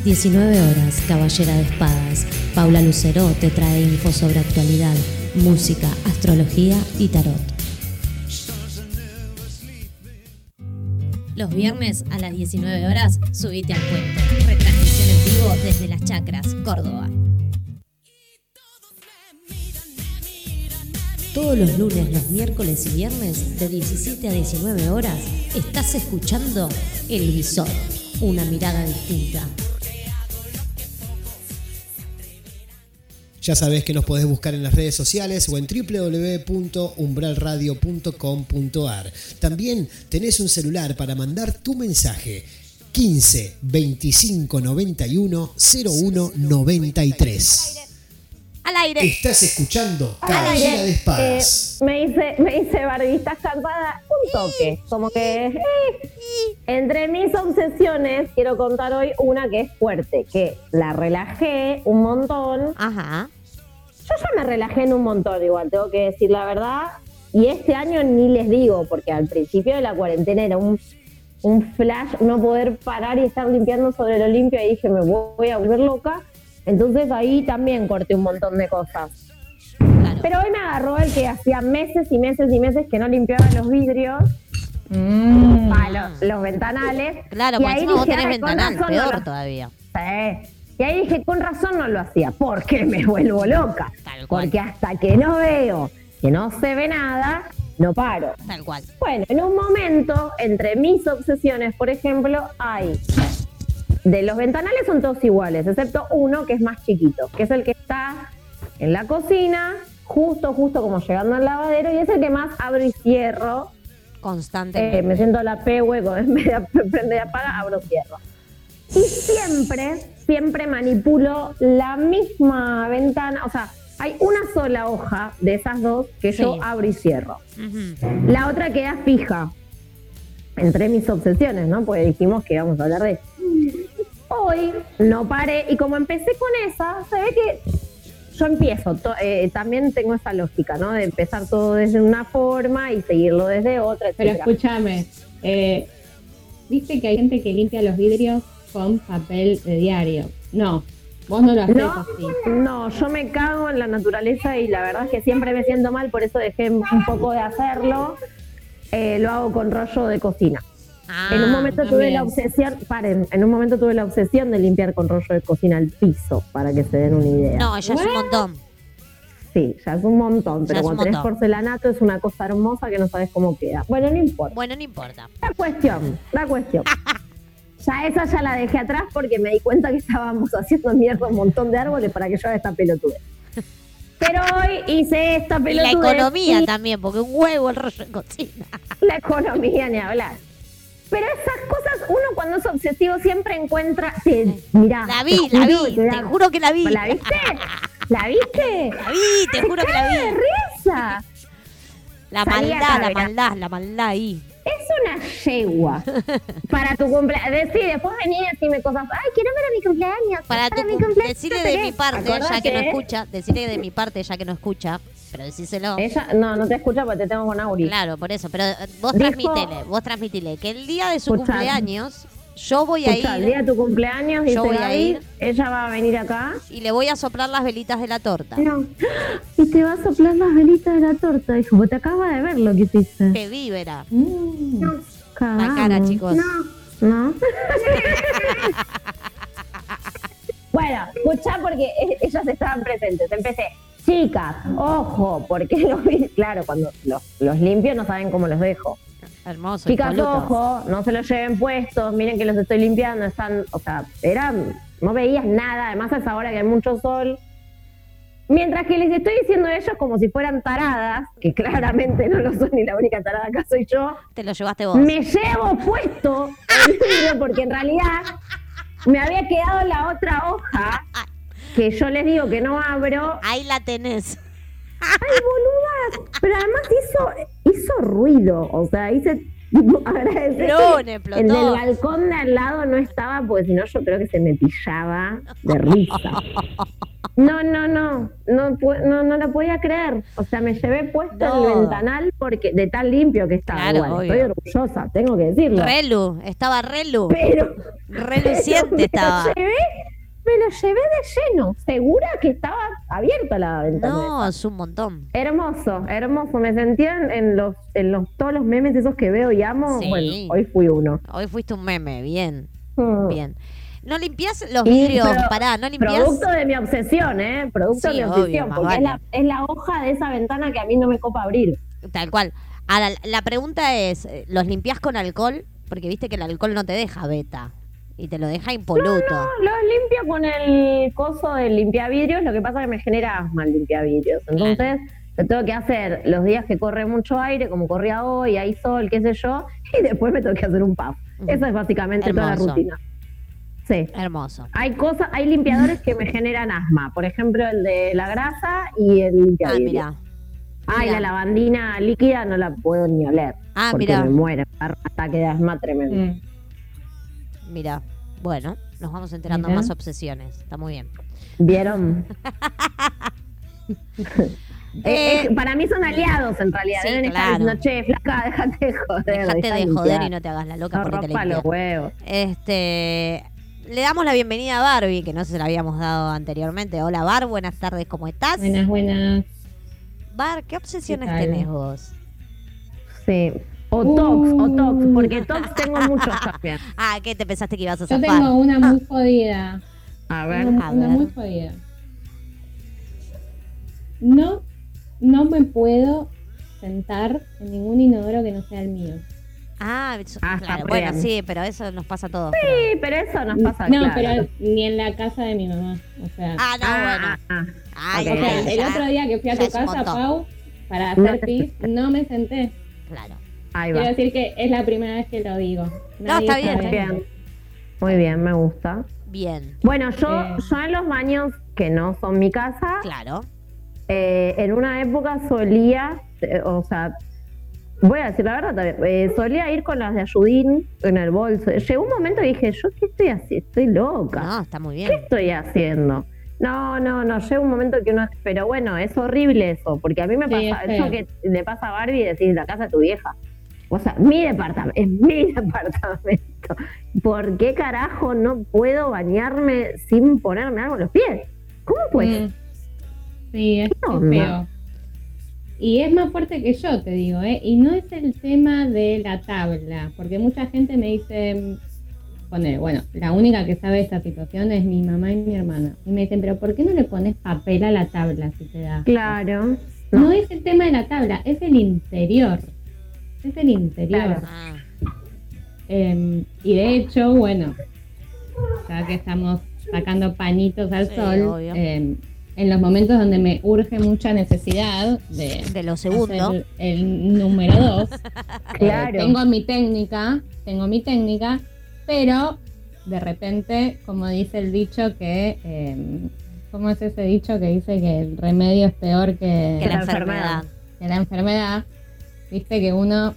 19 horas, Caballera de Espadas. Paula Lucero te trae info sobre actualidad, música, astrología y tarot. Los viernes a las 19 horas, subite al puente. Retransmisión en vivo desde Las Chacras, Córdoba. Todos los lunes, los miércoles y viernes, de 17 a 19 horas, estás escuchando El Visor, una mirada distinta. Ya sabés que nos podés buscar en las redes sociales o en www.umbralradio.com.ar. También tenés un celular para mandar tu mensaje. 15 25 91 01 93. Al aire. Estás escuchando Al Caballera aire, de Espadas. eh, me dice, me dice Barbie, ¿estás cansada? Un toque. Como que eh, entre mis obsesiones quiero contar hoy una que es fuerte, que la relajé un montón. Ajá. Yo ya me relajé en un montón, igual, tengo que decir la verdad. Y este año ni les digo, porque al principio de la cuarentena era un, un flash no poder parar y estar limpiando sobre lo limpio. Y dije, me voy a volver loca. Entonces ahí también corté un montón de cosas. Claro. Pero hoy me agarró el que hacía meses y meses y meses que no limpiaba los vidrios, ah, los, los ventanales. Claro, y ahí encima vos dije, tenés "Ay, con ventanal, no peor todavía. Sí. Y ahí dije, con razón no lo hacía, porque me vuelvo loca. Tal cual. Porque hasta que no veo que no se ve nada, no paro. Tal cual. Bueno, en un momento, entre mis obsesiones, por ejemplo, hay. De los ventanales son todos iguales, excepto uno que es más chiquito, que es el que está en la cocina, justo, justo como llegando al lavadero, y es el que más abro y cierro. Constantemente. Eh, me siento la P hueco, en vez de prende y apaga, abro y cierro. Y siempre, siempre manipulo la misma ventana, o sea, hay una sola hoja de esas dos que yo Sí. abro y cierro. Ujú. La otra queda fija. Entre mis obsesiones, ¿no? Porque dijimos que íbamos a hablar de. Hoy no paré y como empecé con esa, se ve que yo empiezo. to- eh, también tengo esa lógica, ¿no? De empezar todo desde una forma y seguirlo desde otra, Pero etcétera. escúchame, eh, viste que hay gente que limpia los vidrios con papel de diario. No, vos no lo haces No, así. no, yo me cago en la naturaleza y la verdad es que siempre me siento mal, por eso dejé un poco de hacerlo. Eh, lo hago con rollo de cocina. Ah, en un momento tuve la obsesión, paren, en un momento tuve la obsesión de limpiar con rollo de cocina el piso, para que se den una idea. No, ya es un montón. Sí, ya es un montón, Ya pero cuando tenés porcelanato es una cosa hermosa que no sabes cómo queda. Bueno, no importa. Bueno, no importa. La cuestión, la cuestión. Ya esa ya la dejé atrás porque me di cuenta que estábamos haciendo mierda un montón de árboles para que yo haga esta pelotudez. Pero hoy hice esta Y la economía y también, porque un huevo el rollo de cocina. la economía ni hablar. Pero esas cosas, uno cuando es obsesivo siempre encuentra. Te, mirá, La te vi, la juro, vi, te juro que la vi. ¿La viste? ¿La viste? La vi, te juro que la ¡Caga de vi. risa! La maldad, la maldad, la maldad ahí. Es una yegua para tu cumpleaños. Decí, después vení y decime cosas. Ay, quiero ver a mi cumpleaños. Para tu mi cum- cumpleaños. decirle de mi parte, ya que no escucha, decirle de mi parte, ya que no escucha, pero decíselo. Ella, no, no te escucha porque te tengo con Auri. Claro, por eso, pero eh, vos Dijo- transmitile, vos transmitile que el día de su Escuchá. cumpleaños yo voy a Escuchá, el día ir de tu cumpleaños, dice Yo voy a ir. ella va a venir acá. y le voy a soplar las velitas de la torta. No. Y te va a soplar las velitas de la torta. Dijo, vos te acabas de ver lo que hiciste. Que víbera. Mm. La cara, chicos. ¿No? bueno, escuchá porque e- ellas estaban presentes. Empecé, chicas, ojo, porque los vi, claro, cuando los, los limpio no saben cómo los dejo. Hermoso. Chicas, ojo, no se los lleven puestos, miren que los estoy limpiando, están, o sea, eran, no veías nada, además a esa hora que hay mucho sol. Mientras que les estoy diciendo a ellos como si fueran taradas, que claramente no lo son y la única tarada acá soy yo, Te lo llevaste vos. me llevo puesto el libro porque en realidad me había quedado la otra hoja que yo les digo que no abro. Ahí la tenés. ¡Ay, boluda! Pero además hizo, hizo ruido, o sea, hice agradecer. Explotó. El del balcón de al lado no estaba, porque si no yo creo que se me pillaba de risa. No, no, no, no, no, no lo podía creer. O sea, me llevé puesto No. el ventanal porque de tan limpio que estaba. Claro, Igual, estoy orgullosa, tengo que decirlo. Relu, estaba Relu. Pero Reluciente me estaba. Lo llevé, me lo llevé de lleno, segura que estaba abierta la ventana. No, es un montón. Hermoso, hermoso. Me sentía en, los, en los todos los memes esos que veo y amo. Sí. Bueno, hoy fui uno. Hoy fuiste un meme, bien, Mm. bien. ¿No limpias los vidrios? Pará, ¿no limpias? Producto de mi obsesión, ¿eh? Producto Sí, de mi obsesión. porque es, la, es la hoja de esa ventana que a mí no me copa abrir. Tal cual. Ahora, la pregunta es, ¿los limpias con alcohol? Porque viste que el alcohol no te deja beta y te lo deja impoluto. No, los limpio con el coso de limpiavidrios. Lo que pasa es que me genera asma el limpiavidrios. Entonces, lo tengo que hacer los días que corre mucho aire, como corría hoy, hay sol, qué sé yo, y después me tengo que hacer un puff. Esa es básicamente toda la rutina. Sí. Hermoso. Hay cosas, hay limpiadores que me generan asma. Por ejemplo, el de la grasa y el Ah, limpiavidrio. mira. Ay, mira. la lavandina líquida no la puedo ni oler. Ah, porque mira. me muero. ataque de asma tremendo. Mm. Mira. Bueno, nos vamos enterando Mira. más obsesiones. Está muy bien. ¿Vieron? Eh, Eh, para mí son aliados en realidad. sí, Deben estar claro. diciendo, che, flaca, déjate de joder. Dejate dejá de joder y no te hagas la loca No porque te los huevos. Este, le damos la bienvenida a Barbie, que no se la habíamos dado anteriormente. Hola Bar, buenas tardes, ¿cómo estás? Buenas, buenas. Bar, ¿qué obsesiones ¿Qué tenés vos? Sí. O tox, o tox, Uh. porque tox tengo muchos también. Ah, ¿qué te pensaste que ibas a Yo zafar? tengo una muy jodida. A ver. Una, a una ver. muy jodida. No no me puedo sentar en ningún inodoro que no sea el mío. Ah, Ah, claro. Bueno, sí, pero eso nos pasa a todos. Sí, pero eso nos pasa no, claro. pero ni en la casa de mi mamá. O sea, Ah, no, Ah, bueno. ah, Ay, ok. o sea, el ya. otro día que fui a tu casa. Pau, para hacer pis, no me senté. Claro. Ahí Quiero va. decir que es la primera vez que lo digo. No, está bien, sabe. está Bien. Muy bien, me gusta. Bien, Bueno, yo, Eh. yo en los baños que no son mi casa, claro. eh, en una época solía, eh, o sea, voy a decir la verdad también, eh, solía ir con las de Ayudín en el bolso. Llegó un momento y dije, ¿yo qué estoy haciendo? Estoy loca. No, está muy ¿Qué bien. estoy haciendo? No, no, no, llega un momento que uno... Pero bueno, es horrible eso, porque a mí me Sí, pasa, es eso que le pasa a Barbie y decir, la casa de tu vieja. O sea, mi departamento, es mi departamento. ¿Por qué carajo no puedo bañarme sin ponerme algo en los pies? ¿Cómo pues? Mm. Sí, es, feo. Y es más fuerte que yo, te digo, ¿eh? Y no es el tema de la tabla, porque mucha gente me dice, pone, bueno, la única que sabe esta situación es mi mamá y mi hermana. Y me dicen, pero ¿por qué no le pones papel a la tabla si te da? Claro. No es el tema de la tabla, es el interior. Es el interior. Claro. Ah, Eh, y de hecho, bueno, ya que estamos sacando pañitos al Sí, sol, eh, en los momentos donde me urge mucha necesidad de de lo segundo. hacer el número dos, Claro. tengo mi técnica, tengo mi técnica, pero de repente, como dice el dicho que, eh, ¿cómo es ese dicho que dice que el remedio es peor que, Que la la enfermedad. que la enfermedad, viste que uno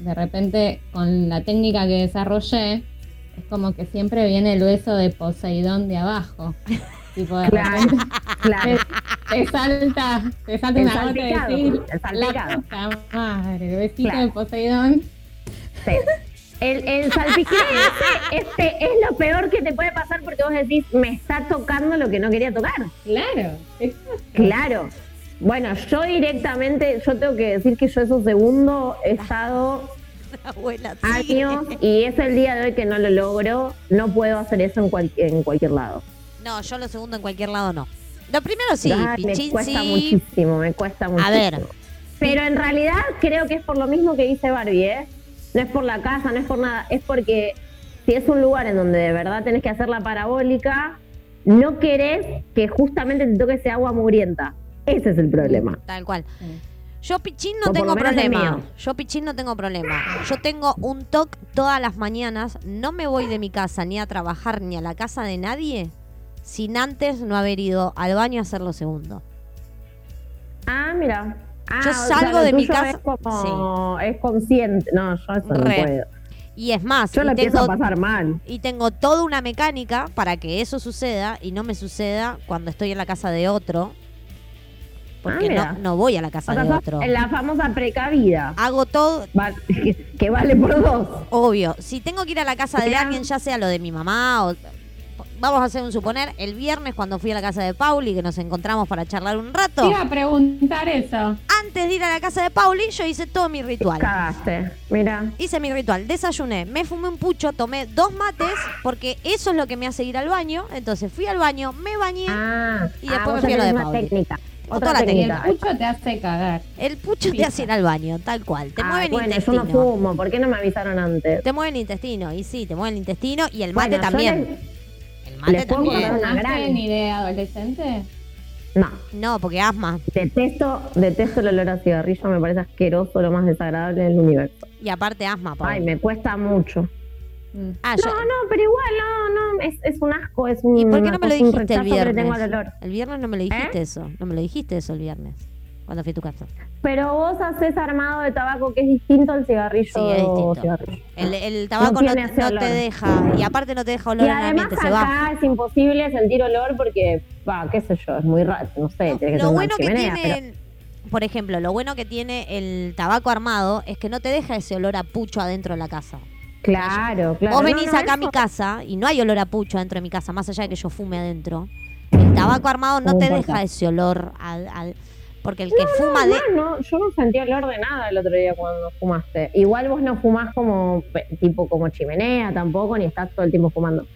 de repente con la técnica que desarrollé es como que siempre viene el hueso de Poseidón de abajo. tipo de Claro, repente claro. te salta, te salta El una gota de decir, la puta madre, el besito Claro. de Poseidón. Sí. El, el ese este, es lo peor que te puede pasar porque vos decís, me está tocando lo que no quería tocar. Claro, exacto. Claro. Bueno, yo directamente, yo tengo que decir que yo esos segundos he estado Abuela, sí. años y es el día de hoy que no lo logro. No puedo hacer eso en, cual- en cualquier lado. No, yo lo segundo en cualquier lado no. Lo primero sí, Ay, me pichín cuesta sí. muchísimo, me cuesta muchísimo. ver. Pero en realidad creo que es por lo mismo que dice Barbie, ¿eh? No es por la casa, no es por nada, es porque si es un lugar en donde de verdad tenés que hacer la parabólica, no querés que justamente te toque ese agua mugrienta. Ese es el problema. Tal cual. Yo pichín no tengo problema. Yo pichín no tengo problema. Yo tengo un toque todas las mañanas. No me voy de mi casa ni a trabajar ni a la casa de nadie sin antes no haber ido al baño a hacer lo segundo. Ah, mira. Ah, Yo o sea, salgo de mi casa- Es, como, es consciente. No, yo eso no puedo. Y es más, Yo empiezo tengo, a pasar mal. y tengo toda una mecánica para que eso suceda y no me suceda cuando estoy en la casa de otro. Porque Ah, no, no voy a la casa O sea, de otro. la famosa precavida. Hago todo, Va- que vale por dos. Obvio, si tengo que ir a la casa de Mirá. alguien, ya sea lo de mi mamá o... Vamos a hacer un suponer, el viernes cuando fui a la casa de Pauli, que nos encontramos para charlar un Te rato, iba a preguntar eso. antes de ir a la casa de Pauli, yo hice todo mi ritual. Cagaste. Mira. Hice mi ritual, desayuné, me fumé un pucho, tomé dos mates, porque eso es lo que me hace ir al baño. Entonces fui al baño, me bañé, Ah, Y después ah, me fui a lo de Pauli. técnica. Otra Otra la Y el técnica. pucho te hace cagar. el pucho te hace ir al baño, tal cual. Te Ah, mueve el bueno, yo intestino. no fumo. ¿Por qué no me avisaron antes? Te mueve el intestino, y sí, te mueve el intestino y el mate Bueno, yo también. El mate les puedo también. contar una ¿Fumaste gran- ni de adolescente? No. No, porque asma. Detesto, detesto el olor a cigarrillo, me parece asqueroso, lo más desagradable del universo. Y aparte asma, Pau. Ay, me cuesta mucho. Ah, No, yo- no, pero igual, no, no, es, es un asco, es un, ¿Y por qué no me lo dijiste el viernes? olor. El viernes no me lo dijiste ¿Eh? eso. No me lo dijiste eso el viernes. Cuando fui a tu casa. Pero vos haces armado de tabaco que es distinto al cigarrillo. Sí, es distinto. cigarrillo. El, el tabaco no, te- no deja. Y aparte no te deja olor Y en el ambiente. Se acá va. es imposible sentir olor porque, va, qué sé yo, es muy raro, no sé, tiene que Lo bueno que chimenea, tiene. pero- Por ejemplo, lo bueno que tiene el tabaco armado es que no te deja ese olor a pucho adentro de la casa. Claro, claro. Vos venís no, acá a mi casa y no hay olor a pucho adentro de mi casa, más allá de que yo fume adentro. El tabaco armado no No te importa. deja ese olor al, al- porque el que fuma de No, yo no sentí olor de nada el otro día cuando fumaste. Igual vos no fumás como, tipo como chimenea tampoco, ni estás todo el tiempo fumando.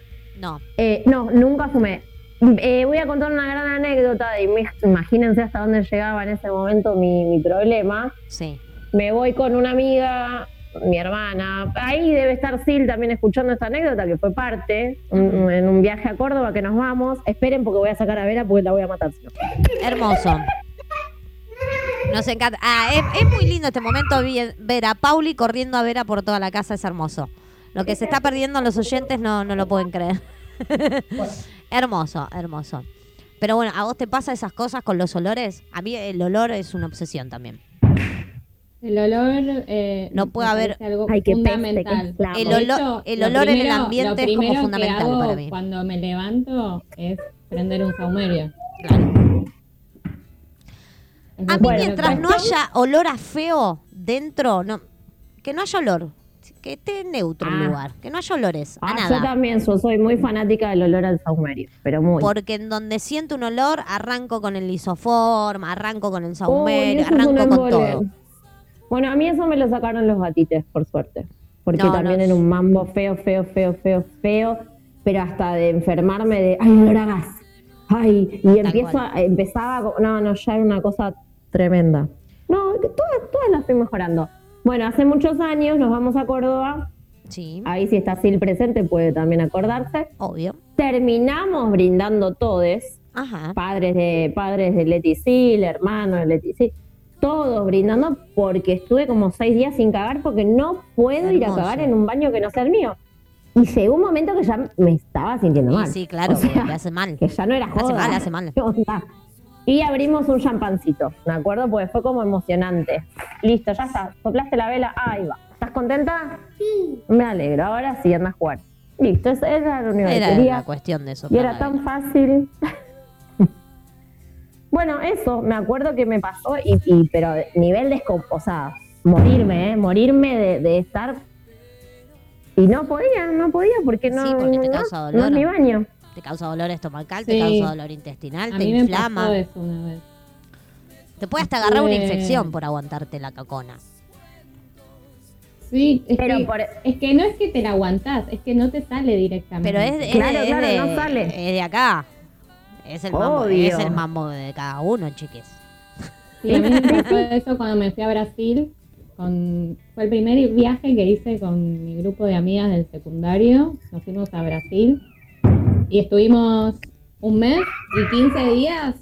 no, Eh, no, nunca fumé. Eh, voy a contar una gran anécdota mi- imagínense hasta dónde llegaba en ese momento mi, mi problema. Sí. Me voy con una amiga, mi hermana. Ahí debe estar Sil también escuchando esta anécdota que fue parte un- en un viaje a Córdoba que nos vamos. Esperen porque voy a sacar a Vera porque la voy a matar. si no. Hermoso. Nos encanta. Ah, es, es muy lindo este momento ver a Pauli corriendo a Vera por toda la casa, es hermoso. Lo que se está perdiendo los oyentes no, no lo pueden creer. hermoso, hermoso. Pero bueno, ¿a vos te pasa esas cosas con los olores? A mí el olor es una obsesión también. El olor eh, No puede haber- algo Ay, peste, fundamental. flama. El olor- hecho, el lo olor en el ambiente es como fundamental que hago para mí. Cuando me levanto es prender un saumerio. Claro. A mí mientras no haya olor a feo dentro, no, que no haya olor, que esté neutro el Ah. lugar, que no haya olores, a Ah, yo nada. también so- soy muy fanática del olor al saumerio, pero muy. Porque en donde siento un olor, arranco con el lisoform, arranco con el saumerio, arranco con todo. Bueno, a mí eso me lo sacaron los gatites, por suerte. Porque No, también no. era un mambo feo, feo, feo, feo, feo. Pero hasta de enfermarme de, ay, olor a gas. Ay, y empiezo a- empezaba, no, no, ya era una cosa tremenda. No, todas, todas las estoy mejorando. Bueno, hace muchos años nos vamos a Córdoba. Sí, Ahí si está Sil presente puede también acordarse. obvio. Terminamos brindando todes Ajá. padres de padres de Leti Sil, hermanos de Leti Sil, todos brindando porque estuve como seis días sin cagar porque no puedo ir a cagar en un baño que no sea el mío. Y llegó un momento que ya me estaba sintiendo mal. sí, claro, O sea, hace mal. que ya no era Hace joda. mal, hace mal. ¿Qué onda? Y abrimos un champancito, ¿me acuerdo? Porque fue como emocionante. Listo, ya está. Soplaste la vela, ahí va. ¿Estás contenta? Sí. Me alegro. Ahora sí, anda a jugar. Listo, esa era lo único que Era quería. la cuestión de eso. Y era tan fácil. bueno, eso, me acuerdo que me pasó, y, y- pero nivel de esco- o sea, morirme, ¿eh? morirme de, de estar. Y no podía, no podía, porque no, Sí, porque te no, causa no dolor. es mi baño. Te causa dolor estomacal, te causa dolor intestinal, A te mí me inflama. pasó eso una vez. Te puede hasta agarrar una infección por aguantarte la cacona. Sí, es, Pero que, por- es que no es que te la aguantás, es que no te sale directamente. Pero es, es Claro, es claro, de- no sale. es de acá. Es el, mambo, es el mambo de cada uno, chiques. Sí, a mí me pasó eso cuando me fui a Brasil. Con, fue el primer viaje que hice con mi grupo de amigas del secundario. Nos fuimos a Brasil y estuvimos un mes y 15 días.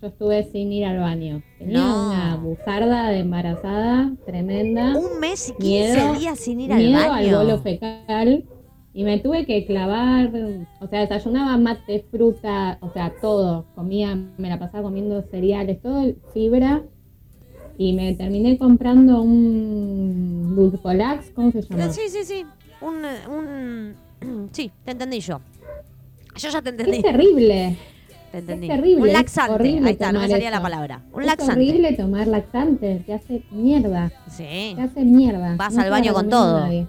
Yo estuve sin ir al baño. Tenía No. una buzarda de embarazada tremenda. Un mes y 15 Miedo- días sin ir al miedo al baño. bolo fecal y me tuve que clavar, o sea, desayunaba mate, fruta, o sea, todo, comía, me la pasaba comiendo cereales, todo fibra y me terminé comprando un Dulcolax, ¿cómo se llama? Sí, sí, sí. Un, un... Sí, te entendí yo. Yo ya te entendí. Es terrible. Te entendí. terrible, Un es laxante. horrible Ahí está, no me salía eso. la palabra. Un es laxante. horrible tomar laxante, te hace mierda, Sí. te hace mierda. Vas No al baño con todo. nadie.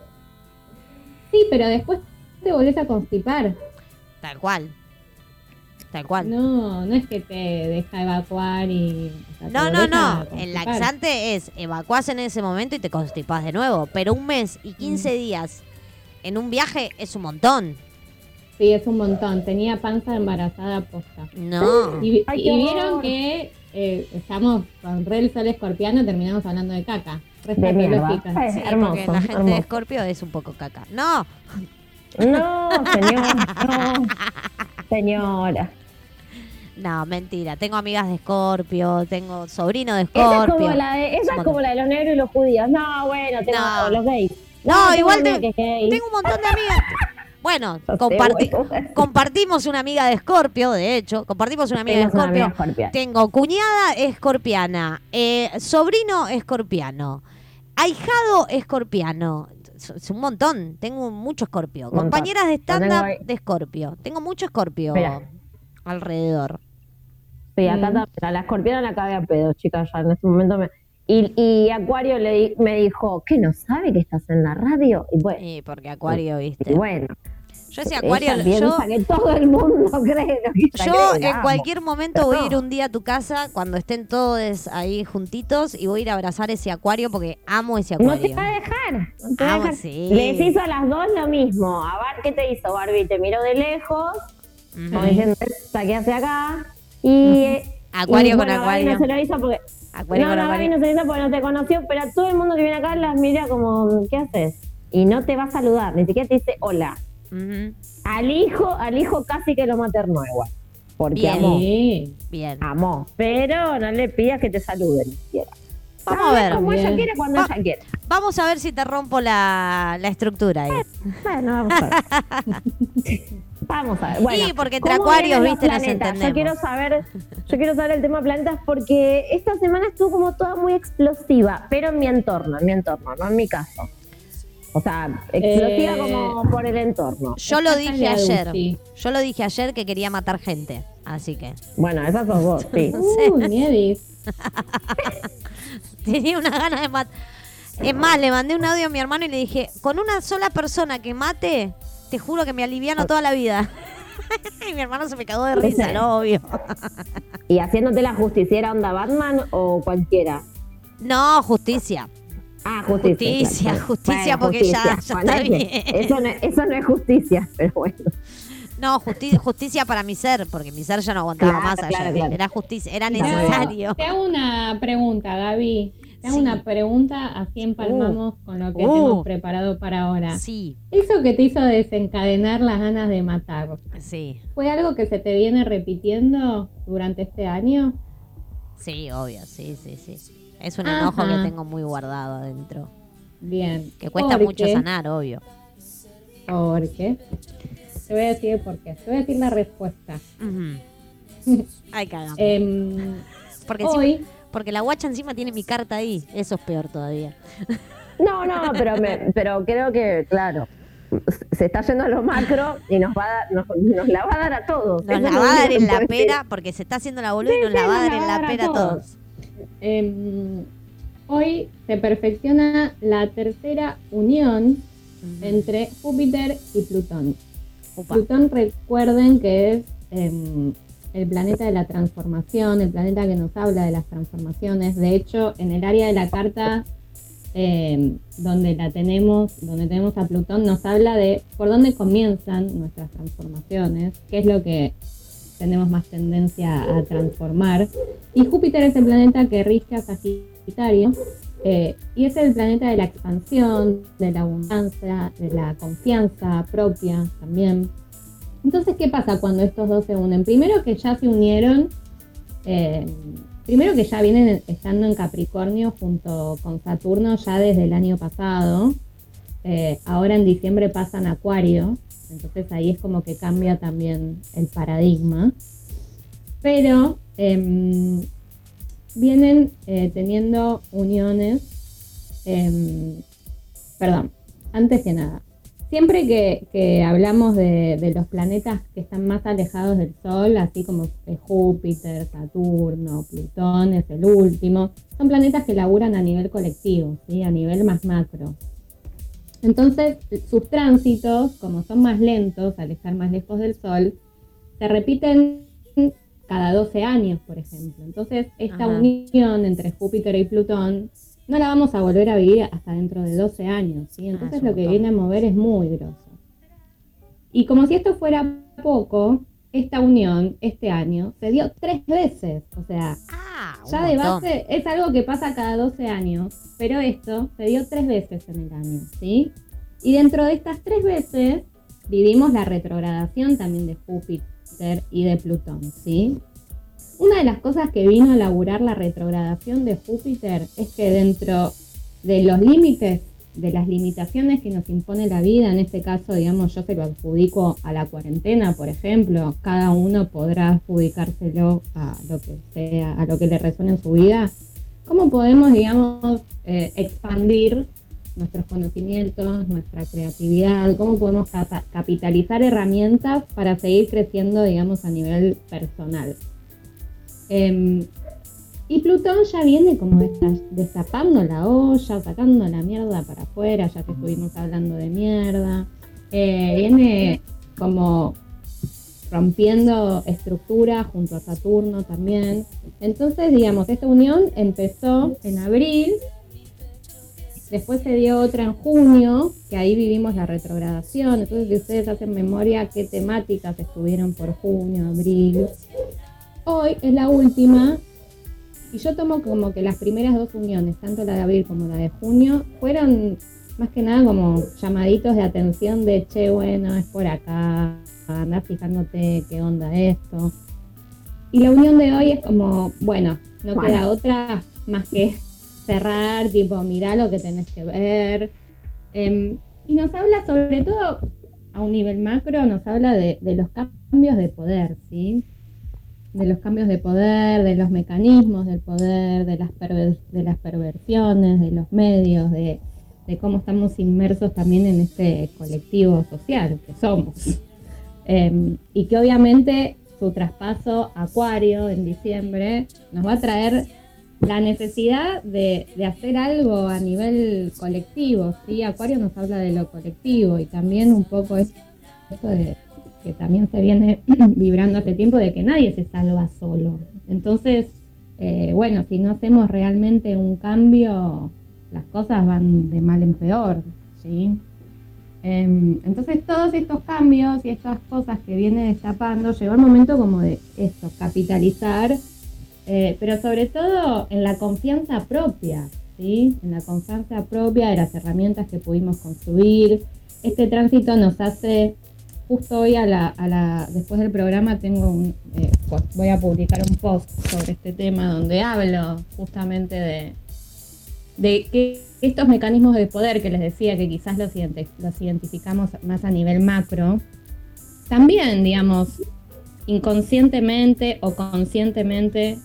Sí, pero después te volvés a constipar. Tal cual. Tal cual. No, no es que te deja evacuar y. o sea, te No, no, no. El laxante es evacuás en ese momento y te constipás de nuevo. Pero un mes y 15 Mm. días en un viaje es un montón. Sí, es un montón. Tenía panza embarazada posta. No. Y, Ay, y qué vieron que eh, estamos con Re el Sol Escorpiano, terminamos hablando de caca. Re De mierda. Ay, Sí, hermoso, porque la gente de hermoso. Escorpio es un poco caca. No, No, señor, no. Señora. no, mentira. Tengo amigas de Escorpio, tengo sobrino de Esa es como Escorpio. la de, esa Un es como la de los negros y los judíos. No, bueno, tengo No. los gays. No, tengo igual te-. Tengo un montón de amigas. Bueno, comparti- compartimos una amiga de Escorpio, de hecho. Compartimos una amiga de Escorpio. Tengo cuñada escorpiana, eh, sobrino escorpiano, ahijado escorpiano. Es un montón, tengo mucho escorpio. Un montón. Compañeras de stand-up de escorpio. Tengo mucho escorpio alrededor. Sí, acá Mm. la escorpiana la cagué a pedo, chicas, ya en este momento me... Y, y Acuario le di- me dijo, ¿qué no sabe que estás en la radio? Y bueno, Sí, porque Acuario, y viste. bueno Yo decía Acuario, yo, que todo el mundo cree lo que yo en amo. cualquier momento voy a ir No. un día a tu casa cuando estén todos ahí juntitos y voy a ir a abrazar ese Acuario porque amo ese No Acuario. te va a dejar. No te va a Amo, dejar. sí. Les hizo a las dos lo mismo. A ver, ¿qué te hizo Barbie? Te miró de lejos. Como diciendo, esta que hace acá. Y. Acuario y, con bueno, acuario. no se lo hizo porque. Acuario no, no, Gaby no se hizo porque no te conoció, pero a todo el mundo que viene acá las mira como, ¿qué haces? Y no te va a saludar, ni siquiera te dice hola. Ujú. Al hijo, al hijo casi que lo maternó igual. Porque Bien. amó. Bien. amó. Pero no le pidas que te saluden ni siquiera. Vamos No, a ver. Como ella quiere cuando Va- ella quiere. Vamos a ver si te rompo la, la estructura ahí. Bueno, vamos a ver. vamos a ver. Bueno, Sí, porque entre ¿cómo acuarios, viste, nos planetas? entendemos. Yo quiero saber, yo quiero saber el tema planetas porque esta semana estuvo como toda muy explosiva, pero en mi entorno, en mi entorno, no en mi caso. O sea, explosiva Eh, como por el entorno. Yo lo dije ayer. Yo lo dije ayer que quería matar gente. Así que Bueno, esa sos vos, sí. Uh, Nieves. tenía una gana de matar. Es más, le mandé un audio a mi hermano y le dije, con una sola persona que mate, te juro que me aliviano toda la vida. y mi hermano se me cagó de risa, lo obvio. ¿Y haciéndote la justiciera onda Batman o cualquiera? No, justicia. Ah, justicia. Justicia, claro. justicia, porque ya- ya está bien. Eso no, es- eso no es justicia, pero bueno. No, justi- justicia para mi ser, porque mi ser ya no aguantaba Claro, más claro, ayer. claro. Era justicia, era necesario. Te hago una pregunta, Gaby. Te hago Sí. una pregunta, así empalmamos con lo que Uh. tenemos preparado para ahora. Sí, Eso que te hizo desencadenar las ganas de matar, sí, ¿fue algo que se te viene repitiendo durante este año? sí, obvio, sí, sí, sí. Es un Ajá. enojo que tengo muy guardado adentro. Bien. Que cuesta ¿Por mucho qué? sanar, obvio. ¿Por qué? Te voy a decir por qué. Te voy a decir la respuesta. Ujú. Ay, cagamos. Em, porque, hoy, porque la guacha encima tiene mi carta ahí. Eso es peor todavía. No, no, pero, me- pero creo que, claro, se está yendo a lo macro y nos va a dar, nos, nos la va a dar a todos. Nos Eso la va a dar en la pera porque se está haciendo la boluda y nos sí, la va a dar en la pera a todos. em, hoy se perfecciona la tercera unión entre Júpiter y Plutón. Plutón recuerden que es em, el planeta de la transformación, el planeta que nos habla de las transformaciones. De hecho, en el área de la carta em, donde la tenemos, donde tenemos a Plutón, nos habla de por dónde comienzan nuestras transformaciones, qué es lo que tenemos más tendencia a transformar. Y Júpiter es el planeta que rige a Sagitario. eh, y es el planeta de la expansión, de la abundancia, de la confianza propia también. Entonces, ¿qué pasa cuando estos dos se unen? Primero que ya se unieron, eh, primero que ya vienen estando en Capricornio junto con Saturno ya desde el año pasado. Eh, ahora en diciembre pasan Acuario, entonces ahí es como que cambia también el paradigma. Pero em, vienen eh, teniendo uniones, em, perdón, antes que nada, siempre que, que hablamos de, de los planetas que están más alejados del Sol, así como eh, Júpiter, Saturno, Plutón es el último, son planetas que laburan a nivel colectivo, ¿sí? a nivel más macro. Entonces, sus tránsitos, como son más lentos al estar más lejos del Sol, se repiten cada 12 años, por ejemplo. Entonces, esta Ajá. unión entre Júpiter y Plutón no la vamos a volver a vivir hasta dentro de 12 años. ¿sí? Ah, Entonces, lo que montón. viene a mover es muy grosso. Y como si esto fuera poco, esta unión este año se dio tres veces. O sea, Ah, ya de base es algo que pasa cada 12 años, pero esto se dio tres veces en el año, ¿sí? Y dentro de estas tres veces vivimos la retrogradación también de Júpiter y de Plutón, ¿sí? Una de las cosas que vino a laburar la retrogradación de Júpiter es que dentro de los límites, de las limitaciones que nos impone la vida, en este caso, digamos, yo se lo adjudico a la cuarentena, por ejemplo, cada uno podrá adjudicárselo a lo que sea, a lo que le resuene en su vida. ¿Cómo podemos, digamos, eh, expandir nuestros conocimientos, nuestra creatividad? ¿Cómo podemos capitalizar herramientas para seguir creciendo, digamos, a nivel personal? Em, y Plutón ya viene como desta- destapando la olla, sacando la mierda para afuera, ya que estuvimos hablando de mierda. Eh, viene como rompiendo estructuras junto a Saturno también. Entonces, digamos, esta unión empezó en abril Después se dio otra en junio, que ahí vivimos la retrogradación. Entonces, si ustedes hacen memoria, qué temáticas estuvieron por junio, abril. Hoy es la última. Y yo tomo como que las primeras dos uniones, tanto la de abril como la de junio, fueron más que nada como llamaditos de atención de, che, bueno, es por acá, andar fijándote qué onda esto. Y la unión de hoy es como, bueno, no Bueno. queda otra más que cerrar, tipo, mirá lo que tenés que ver. Em, y nos habla sobre todo, a un nivel macro, nos habla de, de los cambios de poder, ¿sí? De los cambios de poder, de los mecanismos del poder, de las, perver- de las perversiones, de los medios, de, de cómo estamos inmersos también en este colectivo social que somos. Em, y que obviamente su traspaso a Acuario en diciembre nos va a traer la necesidad de, de hacer algo a nivel colectivo. ¿sí? Acuario nos habla de lo colectivo y también un poco es esto de que también se viene vibrando hace tiempo de que nadie se salva solo. Entonces, eh, bueno, si no hacemos realmente un cambio, las cosas van de mal en peor. ¿sí? Em, entonces todos estos cambios y estas cosas que viene destapando, llegó el momento como de esto, capitalizar, eh, pero sobre todo en la confianza propia, ¿sí? En la confianza propia de las herramientas que pudimos construir. Este tránsito nos hace, justo hoy a la, después del programa tengo un, eh, pues voy a publicar un post sobre este tema donde hablo justamente de, de que estos mecanismos de poder que les decía que quizás los, los identificamos más a nivel macro, también, digamos, inconscientemente o conscientemente,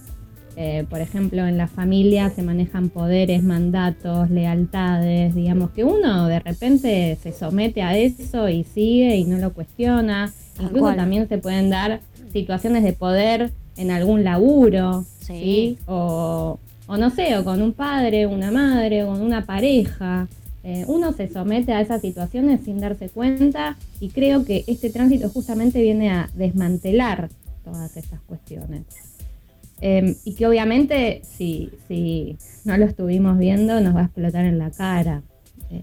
eh, por ejemplo, en la familia se manejan poderes, mandatos, lealtades, digamos que uno de repente se somete a eso y sigue y no lo cuestiona. Tal Incluso cual. también se pueden dar situaciones de poder en algún laburo, Sí. ¿sí? O, o no sé, o con un padre, una madre, o con una pareja. Eh, uno se somete a esas situaciones sin darse cuenta y creo que este tránsito justamente viene a desmantelar todas estas cuestiones. Eh, y que obviamente si, si no lo estuvimos viendo nos va a explotar en la cara. Eh,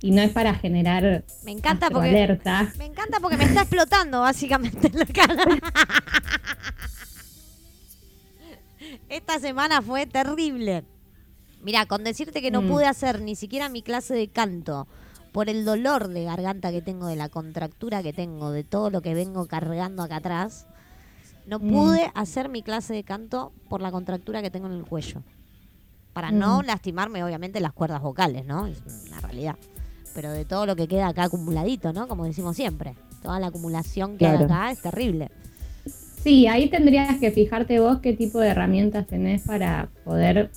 y no es para generar Me encanta porque alerta. me encanta porque me está explotando básicamente en la cara. Esta semana fue terrible. Mira, con decirte que no Mm. pude hacer ni siquiera mi clase de canto por el dolor de garganta que tengo, de la contractura que tengo, de todo lo que vengo cargando acá atrás, no Mm. pude hacer mi clase de canto por la contractura que tengo en el cuello. Para no Mm. lastimarme, obviamente, las cuerdas vocales, ¿no? Es una realidad. Pero de todo lo que queda acá acumuladito, ¿no? Como decimos siempre. Toda la acumulación que hay acá es terrible. Sí, ahí tendrías que fijarte vos qué tipo de herramientas tenés para poder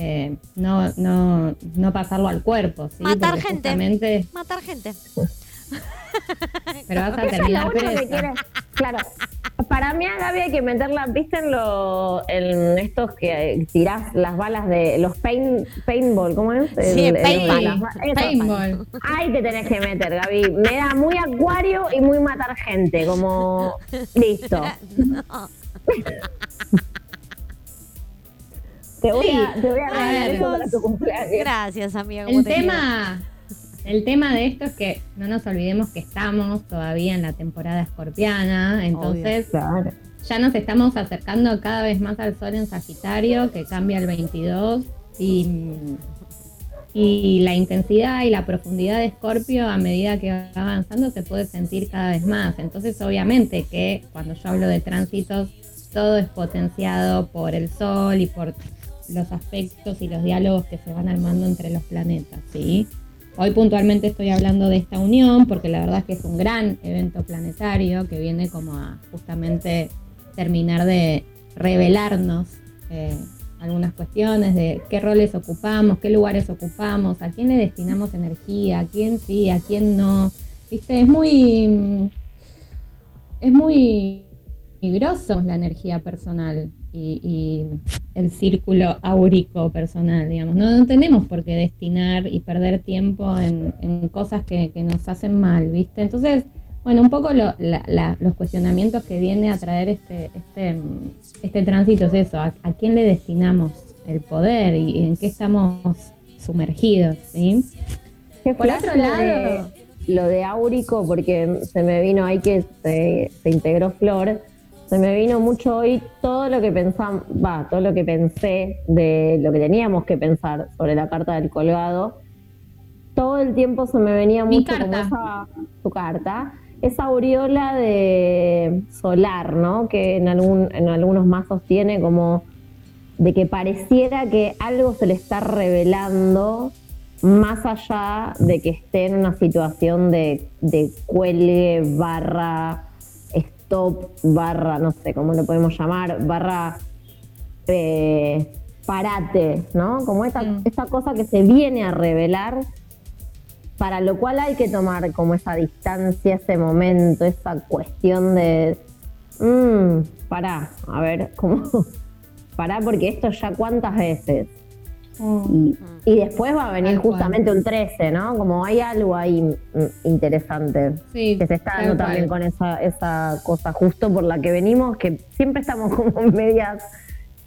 eh, no, no, no pasarlo al cuerpo. ¿sí? Matar Porque gente. justamente- Matar gente. pero vas a terminar presa. Claro. Para mí a Gaby hay que meterla, ¿viste en, lo, en estos que tirás las balas de los paint, paintball? ¿Cómo es? Sí, El- el- paintball. Ahí te tenés que meter, Gaby. Me da muy acuario y muy matar gente, como listo. No. Te voy a, te voy a regalar ver. eso para tu cumpleaños. Gracias, amiga. ¿cómo El te tema, el tema de esto es que no nos olvidemos que estamos todavía en la temporada escorpiana, entonces Claro. ya nos estamos acercando cada vez más al sol en Sagitario, que cambia el 22, y, y la intensidad y la profundidad de Escorpio a medida que va avanzando se puede sentir cada vez más. Entonces, obviamente que cuando yo hablo de tránsitos, todo es potenciado por el sol y por los aspectos y los diálogos que se van armando entre los planetas, ¿sí? Hoy puntualmente estoy hablando de esta unión porque la verdad es que es un gran evento planetario que viene como a justamente terminar de revelarnos eh, algunas cuestiones de qué roles ocupamos, qué lugares ocupamos, a quién le destinamos energía, a quién sí, a quién no. Viste, es muy es muy grosso la energía personal y, y el círculo áurico personal, digamos. No, no tenemos por qué destinar y perder tiempo en, en cosas que, que nos hacen mal, ¿viste? Entonces, bueno, un poco lo- la- la- los cuestionamientos que viene a traer este, este, este tránsito es eso, a, a quién le destinamos el poder y en qué estamos sumergidos, ¿sí? Por otro lado- de- lo de Áurico, porque se me vino ahí que se, se integró Flor, se me vino mucho hoy todo lo que pensamos, va, todo lo que pensé de lo que teníamos que pensar sobre la carta del colgado. Todo el tiempo se me venía Mi mucho carta. esa, tu carta, esa aureola de solar, ¿no? Que en, algún, en algunos mazos tiene como de que pareciera que algo se le está revelando más allá de que esté en una situación de, de cuelgue barra stop barra, no sé cómo lo podemos llamar, barra eh, parate, ¿no? Como esta, Mm. esta cosa que se viene a revelar, para lo cual hay que tomar como esa distancia, ese momento, esa cuestión de, mmm, pará, a ver, ¿cómo? Pará, porque esto ya cuántas veces. Y, y después va a venir Tal cual. justamente un 13, ¿no? Como hay algo ahí mm, interesante Sí, que se está dando también con esa, esa cosa justo por la que venimos, que siempre estamos como medias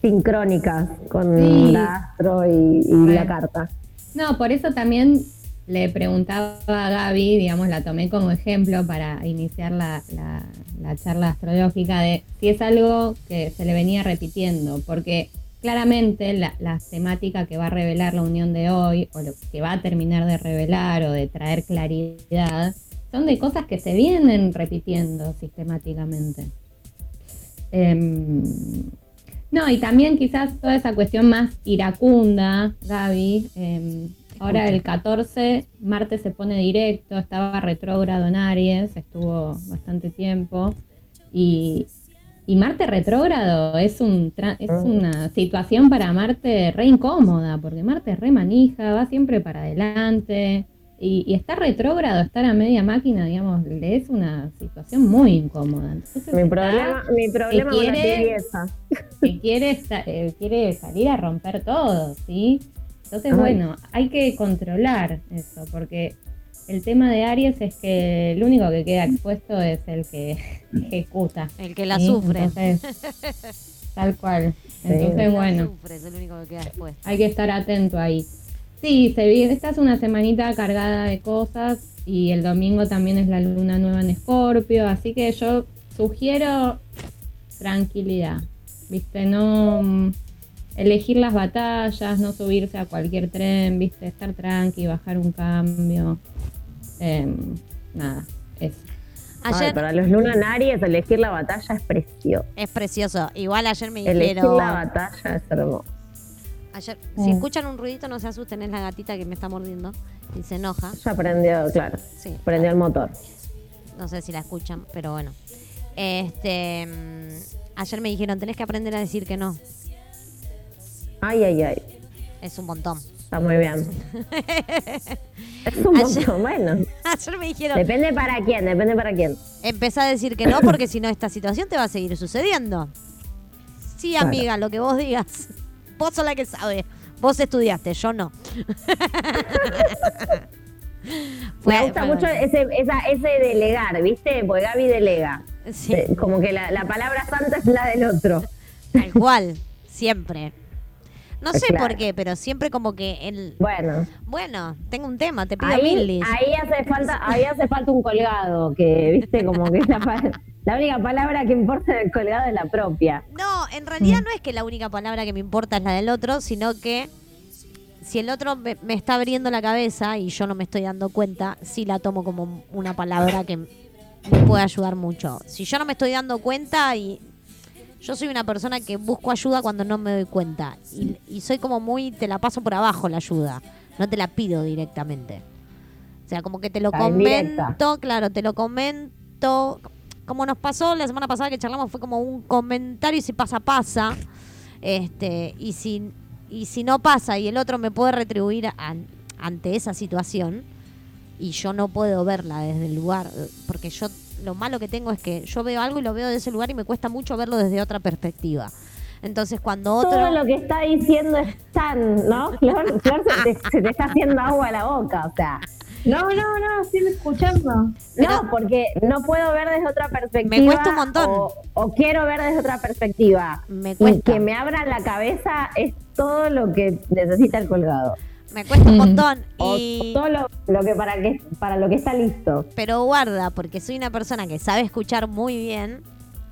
sincrónicas con Sí. la astro y, y la carta. No, por eso también le preguntaba a Gaby, digamos, la tomé como ejemplo para iniciar la, la- la charla astrológica de si es algo que se le venía repitiendo, porque claramente la, la temática que va a revelar la unión de hoy, o lo que va a terminar de revelar o de traer claridad, son de cosas que se vienen repitiendo sistemáticamente. Em, no, y también quizás toda esa cuestión más iracunda, Gaby. em, ahora el 14, Marte se pone directo, estaba retrógrado en Aries, estuvo bastante tiempo. Y, y Marte retrógrado es, un es una situación para Marte re incómoda, porque Marte es re manija, va siempre para adelante. Y, y estar retrógrado, estar a media máquina, digamos, le es una situación muy incómoda. Entonces Mi está- problema, mi problema con quiere- que quiere, eh, quiere salir a romper todo, ¿sí? Entonces, Ay. bueno, hay que controlar eso, porque el tema de Aries es que el único que queda expuesto es el que ejecuta. El que la ¿sí? sufre. Entonces, tal cual. Entonces, bueno, Sufre, es el único que queda después. hay que estar atento ahí. Sí, se viene, esta es una semanita cargada de cosas y el domingo también es la luna nueva en Escorpio, así que yo sugiero tranquilidad, ¿viste? No elegir las batallas, no subirse a cualquier tren, ¿viste? Estar tranqui, bajar un cambio. Em, nada, eso. Ay, Ayer para los Luna en Aries, elegir la batalla es precioso. es precioso. Igual ayer me Elegir dijeron. la batalla es hermoso. Ayer, Mm. si escuchan un ruidito, no se asusten, es la gatita que me está mordiendo y se enoja. Ya prendió, claro, Sí, prendió el motor. no sé si la escuchan, pero bueno. Este, mm, ayer me dijeron, tenés que aprender a decir que no. Ay, ay, ay. Es un montón. Está muy bien. es un Ayer- montón, bueno. Ayer me dijeron, Depende para quién, depende para quién. empezá a decir que no, porque si no, esta situación te va a seguir sucediendo. Sí, Claro. amiga, lo que vos digas. Vos sos la que sabe. Vos estudiaste, yo no. Fue- Me gusta mucho ese, esa, ese delegar, ¿viste? Porque Gaby delega. Sí, Eh, Como que la, la palabra santa es la del otro. tal cual. Siempre. No sé Claro. por qué, pero siempre como que el... Bueno, Bueno, tengo un tema, te pido ahí, milis. ahí hace falta, ahí hace falta un colgado, que, ¿viste? Como que la, la única palabra que importa del colgado es la propia. No, en realidad no es que la única palabra que me importa es la del otro, sino que si el otro me, me está abriendo la cabeza y yo no me estoy dando cuenta, sí la tomo como una palabra que me puede ayudar mucho. Si yo no me estoy dando cuenta y yo soy una persona que busco ayuda cuando no me doy cuenta y, y soy como muy, te la paso por abajo la ayuda, no te la pido directamente. O sea, como que te lo comento, claro, te lo comento. Como nos pasó la semana pasada que charlamos, fue como un comentario y si pasa, pasa. Este, y si, y si no pasa y el otro me puede retribuir an- ante esa situación y yo no puedo verla desde el lugar, porque yo lo malo que tengo es que yo veo algo y lo veo desde ese lugar y me cuesta mucho verlo desde otra perspectiva. Entonces cuando otro... Todo lo que está diciendo es tan, ¿no? Flor, Flor se, te, se te está haciendo agua a la boca, o sea, No, no, no, estoy escuchando. No, porque no puedo ver desde otra perspectiva. Me cuesta un montón. O, o quiero ver desde otra perspectiva. Me Y que me abran la cabeza es todo lo que necesita el colgado. Me cuesta un Mm. montón. O Y... todo lo, lo que para que para lo que está listo. Pero guarda, porque soy una persona que sabe escuchar muy bien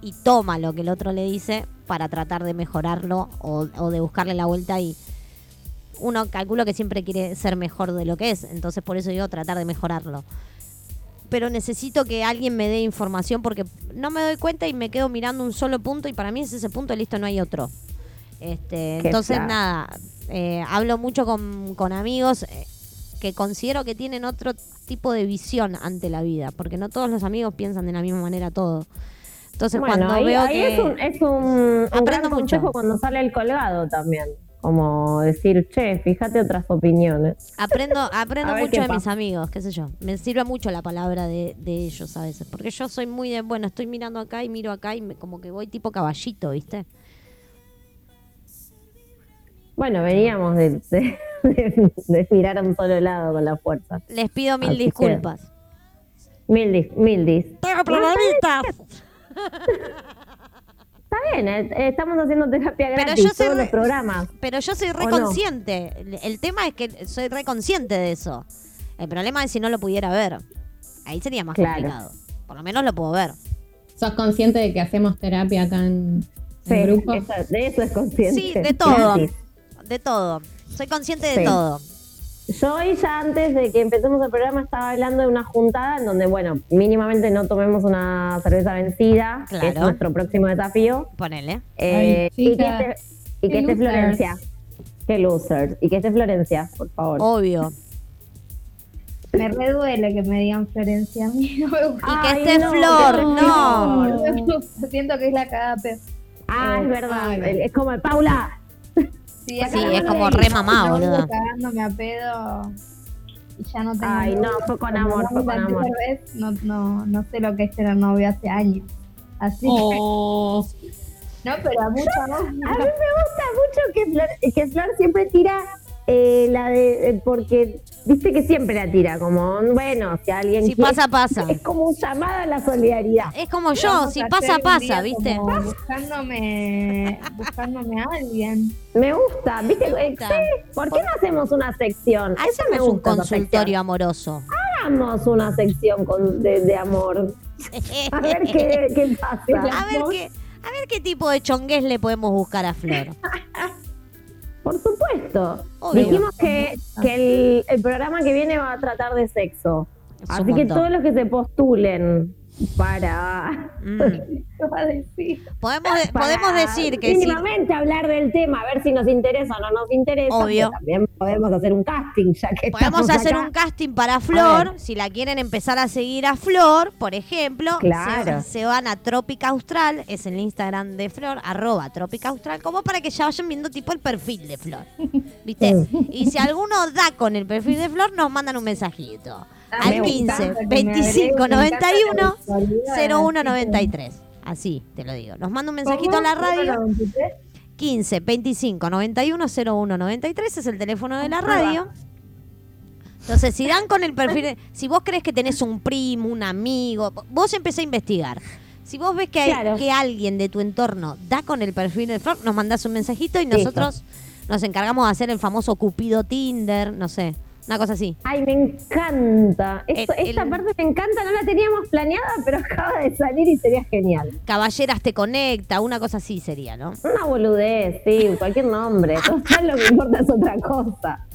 y toma lo que el otro le dice para tratar de mejorarlo o, o de buscarle la vuelta y uno calculo que siempre quiere ser mejor de lo que es, entonces por eso digo tratar de mejorarlo. Pero necesito que alguien me dé información porque no me doy cuenta y me quedo mirando un solo punto y para mí es ese punto, listo, no hay otro. Este, entonces nada, eh, hablo mucho con, con amigos eh, que considero que tienen otro tipo de visión ante la vida, porque no todos los amigos piensan de la misma manera todo. Entonces bueno, cuando ahí, veo ahí que es un, es un, un gran Aprendo mucho. cuando sale el colgado también. Como decir, che, fíjate otras opiniones. aprendo aprendo mucho de mis amigos, qué sé yo. Me sirve mucho la palabra de, de ellos a veces, porque yo soy muy de, bueno, estoy mirando acá y miro acá y me- como que voy tipo caballito, ¿viste? Bueno, veníamos de, de, de- de mirar a un solo lado con la fuerza. Les pido mil Así que- disculpas. Mil dis, mil dis. Tengo problemitas. Está bien, eh, estamos haciendo terapia Pero gratis, yo soy todos re- los programas. Pero yo soy ¿O no? reconsciente. El, tema es que soy reconsciente de eso. El problema es si no lo pudiera ver. Ahí sería más Claro. complicado. Por lo menos lo puedo ver. ¿Sos consciente de que hacemos terapia acá en, en Sí, grupo? esa- de eso es consciente. Sí, de todo. Gratis. De todo. Soy consciente de Sí. todo. Yo hoy ya antes de que empecemos el programa estaba hablando de una juntada en donde, bueno, mínimamente no tomemos una cerveza vencida, que es Claro. nuestro próximo desafío. Ponele. Eh, Ay, y que esté, y qué que esté. Florencia. Qué losers. Y que esté Florencia, por favor. Obvio. Me reduele que me digan Florencia a mí. No me gusta. Y que esté no, Flor, no. Siento que es la cagada peor. ah, eh, es verdad. ay. el- Es como el Paula. Sí, Sí, es como re mamá, ando cagándome a pedo y ya no tengo Ay, no, fue con amor, fue con amor. vez, no, no, no sé lo que es tener novio hace años. Así Oh, que, no, pero a mucha voz. A mí me gusta mucho que Flor, que Flor siempre tira eh, la de. eh, porque viste que siempre la tira, como, bueno, si alguien. Si quiere- pasa, pasa. Es como un llamado a la solidaridad. Es como yo, Vamos si pasa, pasa, ¿viste? como Buscándome, buscándome a alguien. Me gusta, ¿viste? Me Eh, gusta. sí, ¿Por qué no hacemos una sección? Me Hacemos un consultorio amoroso. Hagamos una sección con- de, de amor. A ver qué, qué pasa. A ver qué, a ver qué tipo de chongués le podemos buscar a Flor. Por supuesto. Obvio. Dijimos que, que el, el programa que viene va a tratar de sexo. Es Así que todos los que se postulen para, Mm. ¿Qué va a decir? Podemos, de- para podemos decir que sí. mínimamente hablar del tema, a ver si nos interesa o no nos interesa. Obvio. También podemos hacer un casting, ya que Podemos hacer acá. un casting para Flor. Si la quieren empezar a seguir a Flor, por ejemplo, Claro. se, se van a Trópica Austral, es el Instagram de Flor, arroba Trópica Austral, como para que ya vayan viendo tipo el perfil de Flor. ¿Viste? Y si alguno da con el perfil de Flor, nos mandan un mensajito. Ah, Al me 15 encanta que me 25 agreguen, me encanta 91 la visualidad, 01 así que- 93. Así te lo digo. Nos manda un mensajito a la radio. ¿Cómo la 23? 15 25 91 01 93 es el teléfono de la radio. Entonces, si dan con el perfil, si vos crees que tenés un primo, un amigo, vos empecé a investigar. Si vos ves que, hay, Claro. que alguien de tu entorno da con el perfil de Flor, nos mandás un mensajito y Listo. nosotros nos encargamos de hacer el famoso Cupido Tinder, no sé, una cosa así. Ay, me encanta. El- esta el- parte me encanta, no la teníamos planeada, pero acaba de salir y sería genial. Caballeras te conecta, una cosa así sería, ¿no? Una boludez, sí, cualquier nombre. Total, lo que importa es otra cosa.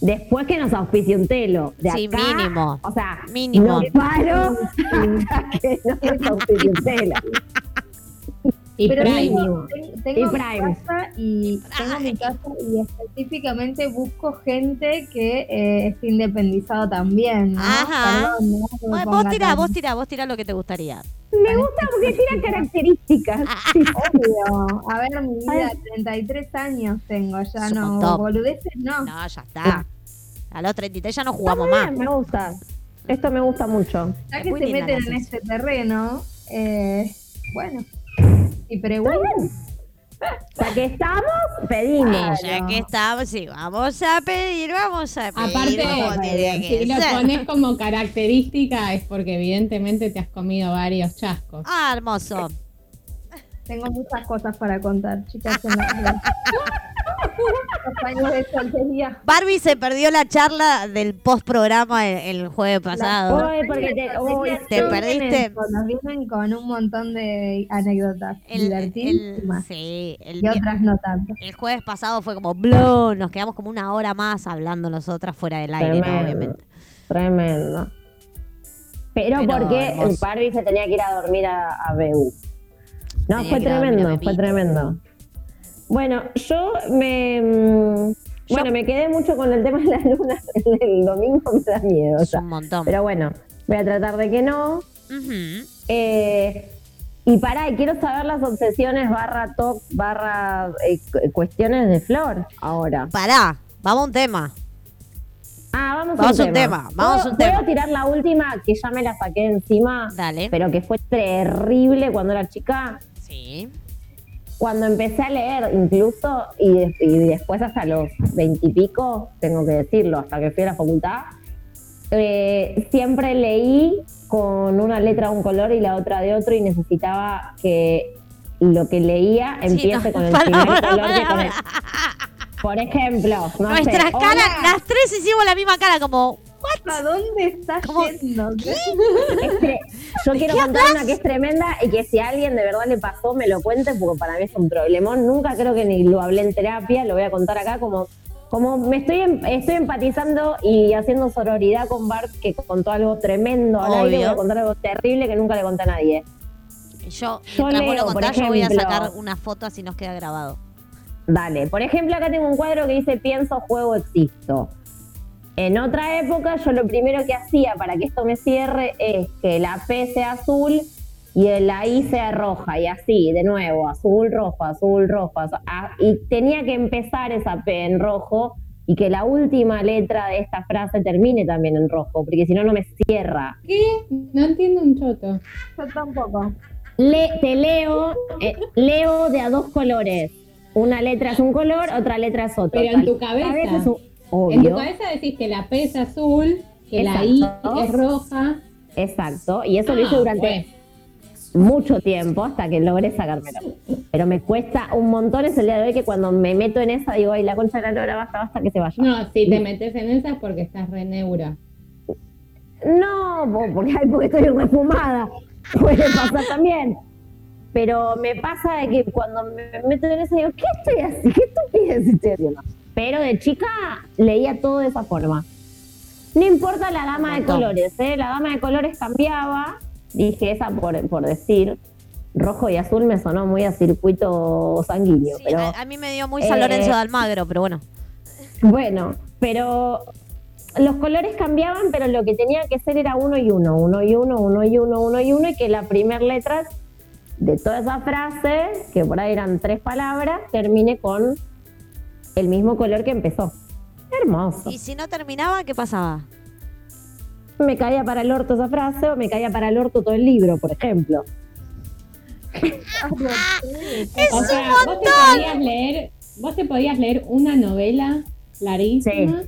Después que nos auspicie un telo. De Sí, acá, mínimo. O sea, Mínimo. no paro hasta que no nos auspicie un telo. Y Pero Prime. tengo, ten- tengo Y mi casa y tengo mi casa y específicamente busco gente que eh, esté independizado también. ¿no? Ajá. Perdón, no Vos, tirá, tan vos tirá, vos tirá lo que te gustaría. Me gusta porque tiene características. Obvio. A ver, mi vida, 33 años tengo ya, no, boludeces no. No, ya está. A los 33 ya no jugamos más. me gusta. Esto me gusta mucho. Ya que se meten en este terreno, eh, bueno, y preguntan. Ya que estamos, pedimos. Ya que estamos, sí, vamos a pedir, vamos a pedir. Aparte, si lo pones como característica es porque evidentemente te has comido varios chascos. Ah, hermoso. Tengo muchas cosas para contar, chicas. la- años de soltería. Barbie se perdió la charla del post programa el, el jueves pasado. Uy, porque te, ¿Te perdiste? Nos vienen con un montón de anécdotas El, el, divertidísimas sí, el, y otras no tanto. el jueves pasado fue como blow, nos quedamos como una hora más hablando nosotras fuera del aire, ¿no? Tremendo. obviamente. Tremendo. Pero, Pero porque hermoso. Barbie se tenía que ir a dormir a, a BU. No, fue a a tremendo, fue tremendo. Bueno, yo me. mm, Bueno, me quedé mucho con el tema de la luna. El domingo me da miedo. o Es sea, un montón. pero bueno, voy a tratar de que no. Eh, y pará, quiero saber las obsesiones barra talk barra eh, cu- cuestiones de Flor ahora. Pará, vamos a un tema. Ah, vamos, Vamos a a un tema. tema, vamos a ¿Puedo- un tema. ¿Puedo tirar la última que ya me la saqué encima? Dale. Pero que fue terrible cuando era chica. Sí. Cuando empecé a leer incluso y, de- y después hasta los veintipico, tengo que decirlo, hasta que fui a la facultad, eh, siempre leí con una letra de un color y la otra de otro y necesitaba que lo que leía empiece no, con el para, primer para, color que para, con el- Por ejemplo, no Nuestras sé, caras, hola, las tres hicimos la misma cara, como, ¿A dónde estás yendo? Este, yo quiero contar una que es tremenda y que si a alguien de verdad le pasó, me lo cuente, porque para mí es un problemón. Nunca creo que ni lo hablé en terapia, lo voy a contar acá como, como me estoy, em- estoy empatizando y haciendo sororidad con Bart, que contó algo tremendo aire, Obvio. voy a contar algo terrible que nunca le conté a nadie. yo, Yo leo, lo contás, yo voy a ejemplo. sacar una foto así nos queda grabado. Dale, por ejemplo, acá tengo un cuadro que dice pienso, juego, existo. En otra época, yo lo primero que hacía para que esto me cierre es que la P sea azul y la I sea roja, y así, de nuevo, azul, rojo, azul, rojo. azul. Y tenía que empezar esa P en rojo y que la última letra de esta frase termine también en rojo, porque si no, no me cierra. ¿Qué? No entiendo un choto. Yo tampoco. Le, te leo, eh, leo de a dos colores. Una letra es un color, otra letra es otro. Pero en tu cabeza. En tu cabeza decís que la P es azul, que la I es roja. Exacto, y eso lo hice Ah, durante mucho tiempo hasta que logré sacármelo. Pero me cuesta un montón es el día de hoy que cuando me meto en esa digo, ay, la concha de la lora, basta, basta que se vaya. No, si te metes en esa es porque estás re neura. No, po- porque, porque estoy refumada. Puede pasar también. Pero me pasa de que cuando me meto en esa digo, ¿qué estoy haciendo? ¿Qué estupidez estoy haciendo? Pero de chica leía todo de esa forma. No importa la gama de colores, ¿eh? la gama de colores cambiaba. Dije esa por, por decir. Rojo y azul me sonó muy a circuito sanguíneo. Sí, pero a, a mí me dio muy San eh, Lorenzo de Almagro, pero bueno. bueno, pero los colores cambiaban, pero lo que tenía que ser era uno y uno, uno y uno, uno y uno, uno y uno, y que la primera letra de toda esa frase, que por ahí eran tres palabras, termine con el mismo color que empezó. Hermoso. Y si no terminaba, ¿qué pasaba? Me caía para el orto esa frase o me caía para el orto todo el libro, por ejemplo. ¡Es O un sea, vos te podías leer, vos te podías leer una novela larguísima.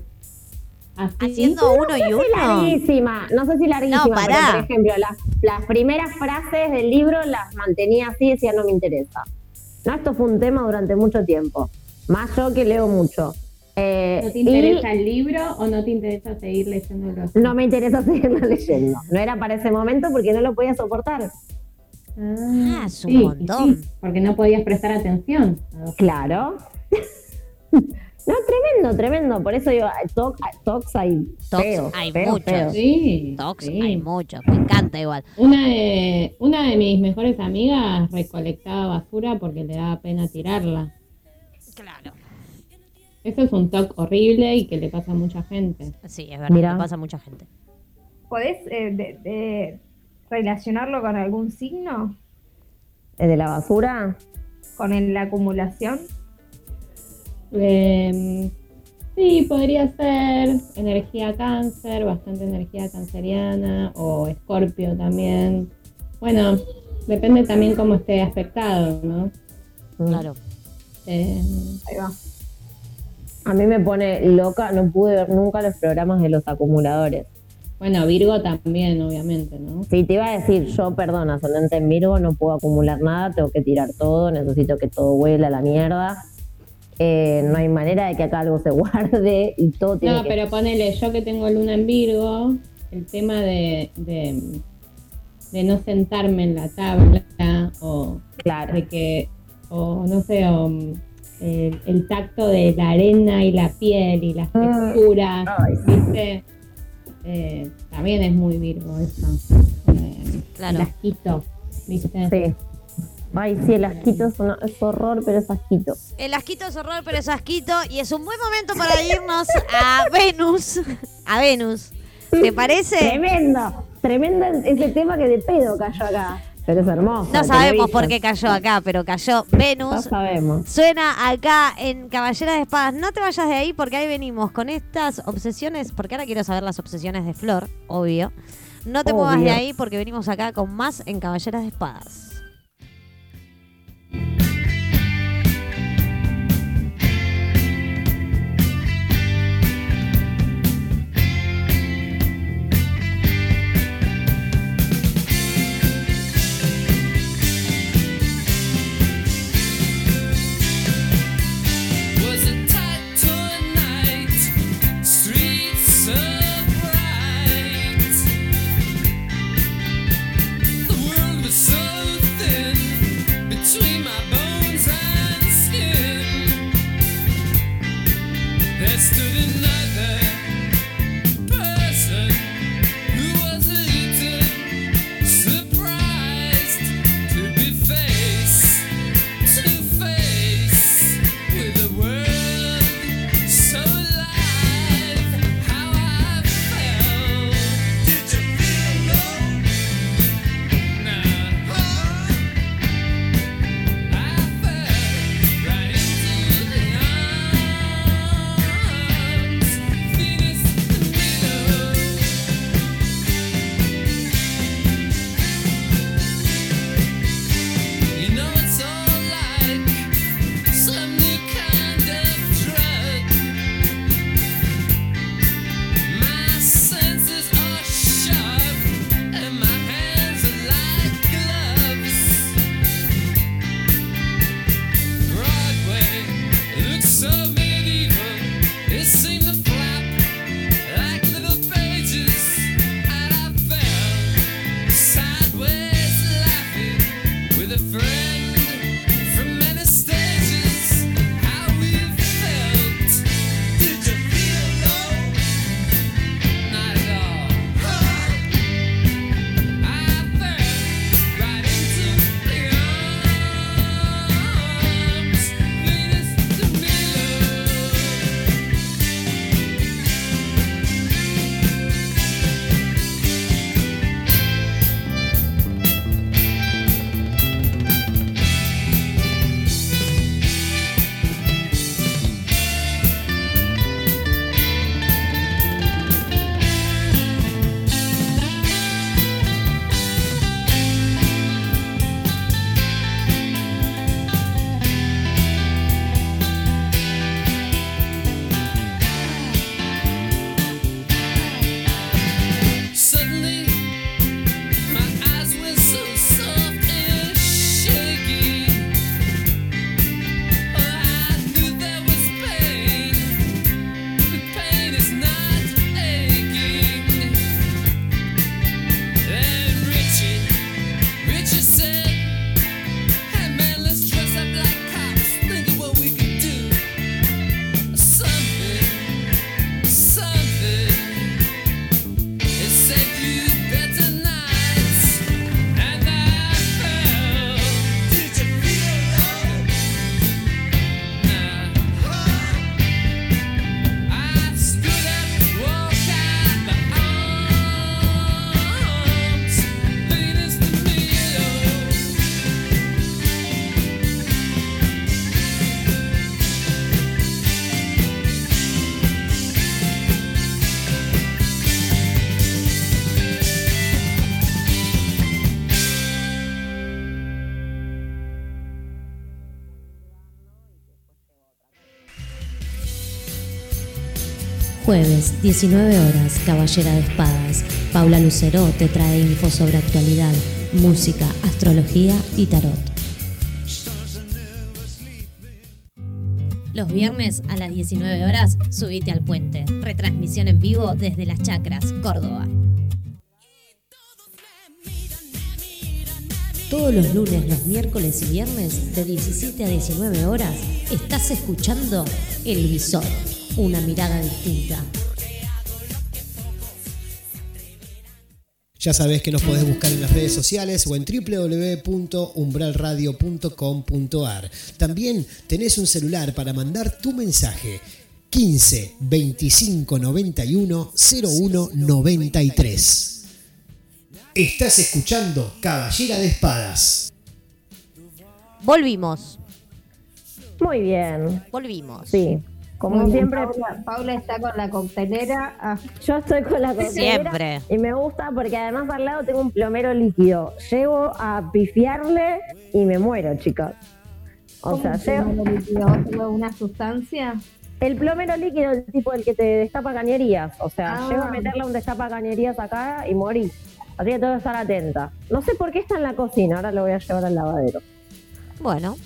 Así. Haciendo uno y No sé si uno. larguísima, no sé si larguísima, No, pará. pero por ejemplo, las, las primeras frases del libro las mantenía así y decía no me interesa. No, esto fue un tema durante mucho tiempo. Más yo que leo mucho. Eh, ¿No te y interesa el libro o no te interesa seguir leyéndolo? así? no me interesa seguirlo leyendo. No era para ese momento porque no lo podía soportar. Ah, es un montón. porque no podías prestar atención. Claro. No, tremendo, tremendo. Por eso digo, to- tox hay Tox feos, hay feos, muchos. feos. Sí. Tox sí. hay muchos. Me encanta igual. Una de, una de mis mejores amigas recolectaba basura porque le daba pena tirarla. Claro. Eso es un toque horrible y que le pasa a mucha gente. Sí, es verdad. Mirá. Le pasa a mucha gente. ¿Podés eh, de- de relacionarlo con algún signo? ¿El de la basura? ¿Con el- la acumulación? Eh, sí, podría ser energía cáncer, bastante energía canceriana o escorpio también. Bueno, depende también cómo esté aspectado, ¿no? Mm. Claro. Eh, Ahí va. A mí me pone loca, no pude ver nunca los programas de los acumuladores. bueno, Virgo también, obviamente, ¿no? Si te iba a decir, yo, perdón, ascendente en Virgo, no puedo acumular nada, tengo que tirar todo, necesito que todo vuela a la mierda. Eh, no hay manera de que acá algo se guarde y todo tiene No, que... pero ponele, yo que tengo luna en Virgo, el tema de, de, de no sentarme en la tabla o Claro. de que, o no sé, o, mm, el, el tacto de la arena y la piel y las Ah. texturas. ¿viste? Eh, también es muy Virgo eso. Eh, Claro. El asquito, ¿viste? Sí. Ay, sí, el asquito es, una- es horror, pero es asquito. El asquito es horror, pero es asquito. Y es un buen momento para irnos a Venus. A Venus. ¿Te parece? Tremendo, tremendo ese tema que de pedo cayó acá. Pero es hermoso. No sabemos por qué cayó acá, pero cayó No Venus. sabemos. Suena acá en Caballera de Espadas. No te vayas de ahí porque ahí venimos con estas obsesiones. Porque ahora quiero saber las obsesiones de Flor, obvio. No te muevas de ahí porque venimos acá con más en Caballeras de Espadas. Jueves, 19 horas, Caballera de Espadas. Paula Lucero te trae info sobre actualidad, música, astrología y tarot. Los viernes a las 19 horas, subite al puente. Retransmisión en vivo desde Las Chacras, Córdoba. Todos los lunes, los miércoles y viernes, de 17 a 19 horas, estás escuchando El Visor, una mirada distinta. Ya sabés que nos podés buscar en las redes sociales o en www.umbralradio.com.ar. También tenés un celular para mandar tu mensaje 15 25 91 01 93. Estás escuchando Caballera de Espadas. Volvimos, Muy bien, volvimos. sí. Como Muy bien, siempre, Paula, Paula está con la coctelera. Ah, yo estoy con la coctelera Siempre. y me gusta porque además al lado tengo un plomero líquido. Llego a pifiarle y me muero, chicos. O ¿cómo sea, se llego- una sustancia? el plomero líquido es el tipo el que te destapa cañerías. O sea, Ah. llego a meterle un destapa cañerías acá y morí. Así que tengo que estar atenta. No sé por qué está en la cocina, ahora lo voy a llevar al lavadero. Bueno,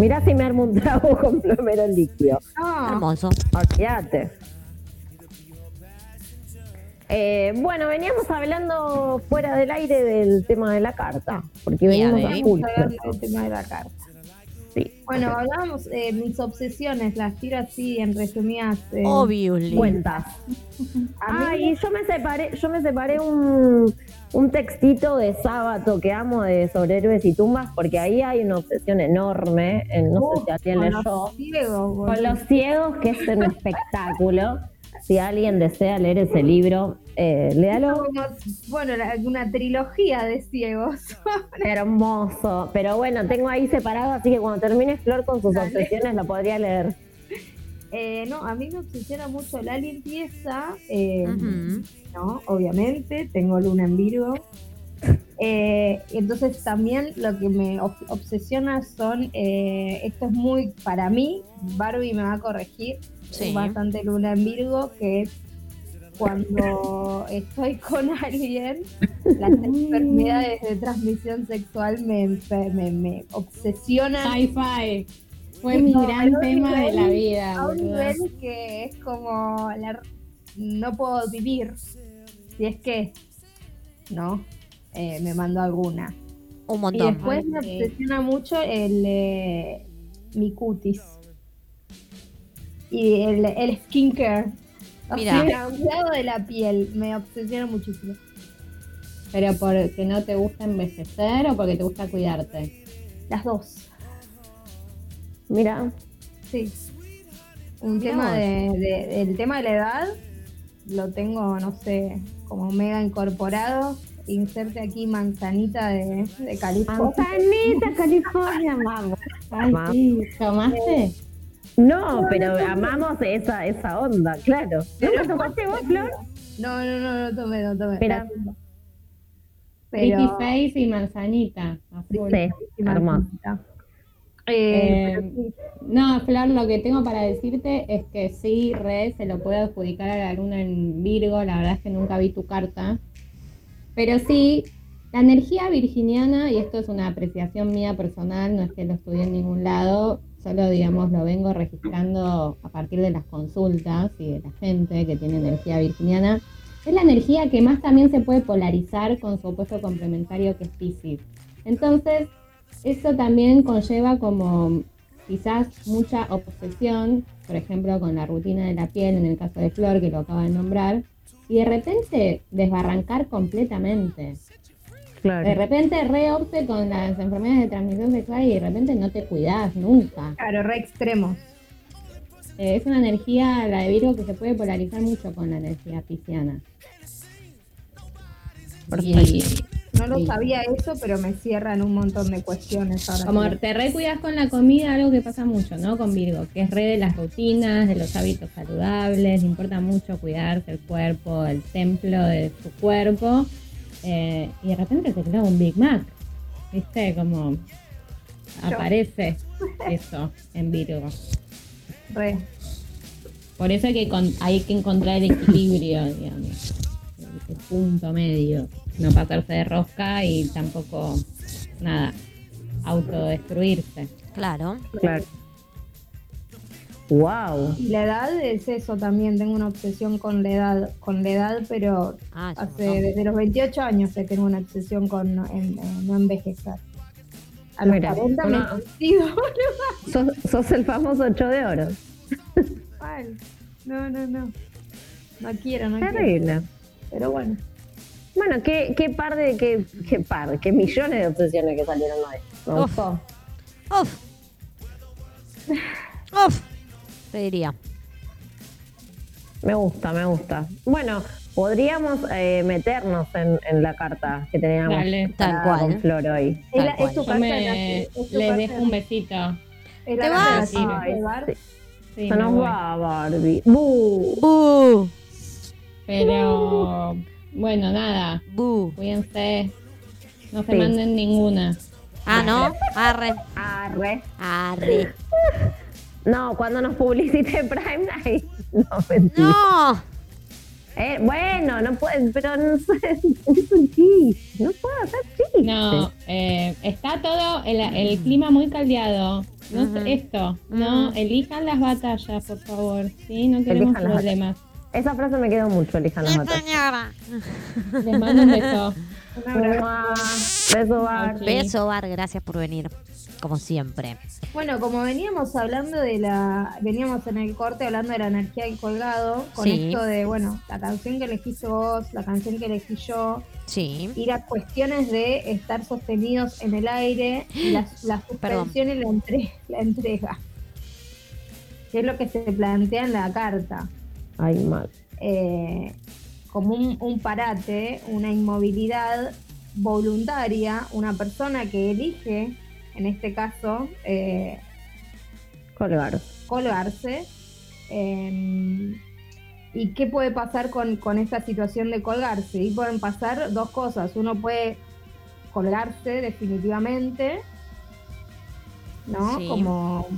Mirá si me armo un trago con plomero líquido. No, hermoso. Olvídate. Eh, bueno, veníamos hablando fuera del aire del tema de la carta, porque Ya, venimos a full. del tema de la carta. Sí. Bueno, hablábamos de mis obsesiones, las tiro así en resumidas. eh, Obviously. cuentas. Ay, yo me separé, yo me separé un, un textito de sábado que amo de sobre héroes y tumbas, porque ahí hay una obsesión enorme, en, no sé si alguien leyó, los ciegos, con boludo. los ciegos, que es un espectáculo. Si alguien desea leer ese libro, eh, léalo. Bueno, una trilogía de ciegos. Hermoso. Pero bueno, tengo ahí separado, así que cuando termine Flor con sus Dale. obsesiones lo podría leer. Eh, no, a mí me obsesiona mucho la limpieza, eh, Ujú. ¿no? Obviamente, tengo luna en Virgo. Eh, entonces también lo que me ob- obsesiona son, eh, esto es muy, para mí, Barbie me va a corregir, Sí. es bastante luna en Virgo, que es cuando estoy con alguien, las enfermedades de transmisión sexual me, me, me obsesionan Sci-fi. Fue mi No, gran tema de la vida. a un nivel que es como la- no puedo vivir si es que no eh, me mando alguna Un y montón. después me obsesiona mucho el eh, mi cutis y el, el skincare o Mira. sea, el cuidado de la piel me obsesiona muchísimo Pero porque no te gusta envejecer o porque te gusta cuidarte. las dos Mira, sí un Mirá tema de, de- el tema de la edad lo tengo no sé como mega incorporado inserte aquí manzanita de, de California Manzanita, California, vamos. Ay, sí. ¿Tomaste? No, pero amamos esa, esa onda, claro. ¿No te tomaste vos, Flor? no no no no tomé no tomé. Pretty pero Face y manzanita. Sí, hermoso. Eh, Eh. No, Flor, lo que tengo para decirte es que sí, Red se lo puede adjudicar a la luna en Virgo, la verdad es que nunca vi tu carta. Pero sí, la energía virginiana, y esto es una apreciación mía personal, no es que lo estudié en ningún lado, solo digamos lo vengo registrando a partir de las consultas y de la gente que tiene energía virginiana, es la energía que más también se puede polarizar con su opuesto complementario que es Pisces. Entonces, eso también conlleva como quizás mucha obsesión, por ejemplo, con la rutina de la piel, en el caso de Flor, que lo acaba de nombrar, y de repente desbarrancar completamente. De Claro. repente reopte con las enfermedades de transmisión sexual y de repente no te cuidas nunca. claro re extremos Eh, es una energía, la de Virgo, que se puede polarizar mucho con la energía pisciana. Y no lo Sí. sabía eso pero me cierran un montón de cuestiones ahora como que- te recuidas con la comida, algo que pasa mucho, ¿no? Con Virgo, que es re de las rutinas, de los hábitos saludables, le importa mucho cuidarse el cuerpo, el templo de su cuerpo, eh, y de repente te clava un Big Mac, ¿viste? Como aparece eso en Virgo. re. Por eso hay que, hay que encontrar el equilibrio, digamos, el punto medio. No pasarse de rosca y tampoco, nada, autodestruirse. Claro. Claro. Wow. Y la edad es eso también, tengo una obsesión con la edad, con la edad, pero Ah, hace desde los 28 años que tengo una obsesión con no, en- en no envejecer. A los Mira, 40 me decido, Sos, sos el famoso 8 de oro. No, no, no. No quiero, no quiero. Terrible. Pero bueno. Bueno, qué, qué par de, qué, qué par, qué millones de obsesiones que salieron hoy. Me Uf. gustó. Uf. Uf. Te diría. Me gusta, me gusta. Bueno, podríamos eh, meternos en, en la carta que teníamos Dale. Tal cual. con Flor hoy. Es, la- Tal es tu Yo carta de me, la- es tu les carta dejo de- un besito. ¿Te vas? Ay, sí. Sí, Se nos voy. va, Barbie. ¡Bu! Bu. Pero bueno, nada, Bu. cuídense. No se Sí. manden ninguna. Ah, no. Arre. Arre. Arre. No, cuando nos publicite Prime Night. No, mentira. No. Eh, bueno, no puedes, pero no sé, es un chiste. No puedo hacer chistes. No, eh, está todo el, el clima muy caldeado. No sé esto. No, Ujú. elijan las batallas, por favor. Sí, no queremos Elijan las problemas. Esa frase me quedó mucho, elijan señora. Les mando un beso. Un abrazo. Mua. Beso, Bar. Beso, Bar. Gracias por venir. Como siempre. Bueno, como veníamos hablando de la, veníamos en el corte hablando de la energía del colgado, con Sí. esto de, bueno, la canción que elegiste vos, la canción que elegí yo, Sí. y las cuestiones de estar sostenidos en el aire, y la, la suspensión y la, entre- la entrega, que es lo que se plantea en la carta. Ay, mal. eh, como un, un parate, una inmovilidad voluntaria, una persona que elige, en este caso, eh, Colgar. colgarse. eh, ¿Y qué puede pasar con, con esta situación de colgarse? Y pueden pasar dos cosas. Uno puede colgarse definitivamente, ¿no? Sí. Como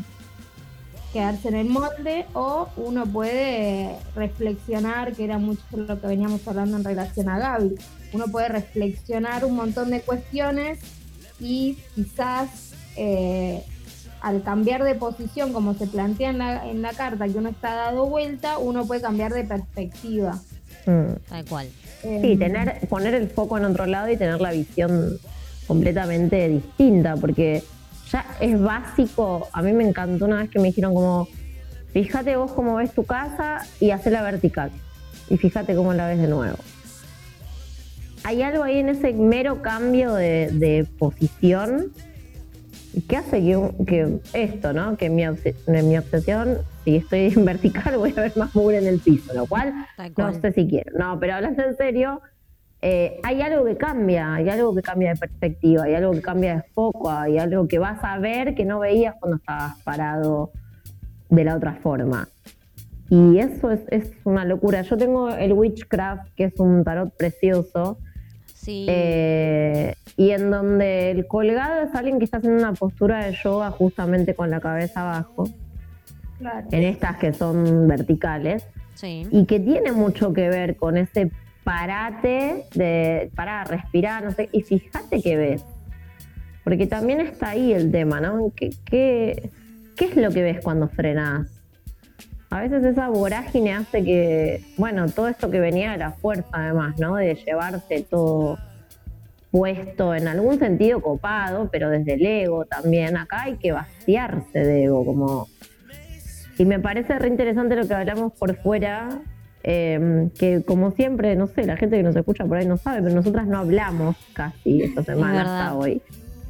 quedarse en el molde, o uno puede reflexionar, que era mucho lo que veníamos hablando en relación a Gaby. Uno puede reflexionar un montón de cuestiones y quizás eh, al cambiar de posición, como se plantea en la, en la carta, que uno está dado vuelta, uno puede cambiar de perspectiva. Mm. Tal cual. Eh, Sí, tener, poner el foco en otro lado y tener la visión completamente distinta, porque ya es básico. A mí me encantó una vez que me dijeron como, fíjate vos cómo ves tu casa y hacela vertical. Y fíjate cómo la ves de nuevo. Hay algo ahí en ese mero cambio de, de posición que hace que, que esto, ¿no? Que mi, obse- mi obsesión, si estoy en vertical voy a ver más mugre en el piso, lo cual no sé si quiero. No, pero hablando en serio, eh, hay algo que cambia, hay algo que cambia de perspectiva, hay algo que cambia de foco, hay algo que vas a ver que no veías cuando estabas parado de la otra forma. Y eso es, es una locura. Yo tengo el Witchcraft, que es un tarot precioso, Sí. eh, y en donde el colgado es alguien que está haciendo una postura de yoga justamente con la cabeza abajo, claro. en estas que son verticales sí. y que tiene mucho que ver con ese parate de para respirar, no sé, y fíjate que ves, porque también está ahí el tema, ¿no? ¿Qué, qué, qué es lo que ves cuando frenás? A veces esa vorágine hace que, bueno, todo esto que venía de la fuerza además, ¿no? De llevarte todo puesto en algún sentido copado, pero desde el ego también. Acá hay que vaciarse de ego, como y me parece re interesante lo que hablamos por fuera, eh, que como siempre, no sé, la gente que nos escucha por ahí no sabe, pero nosotras no hablamos casi esta semana hasta hoy.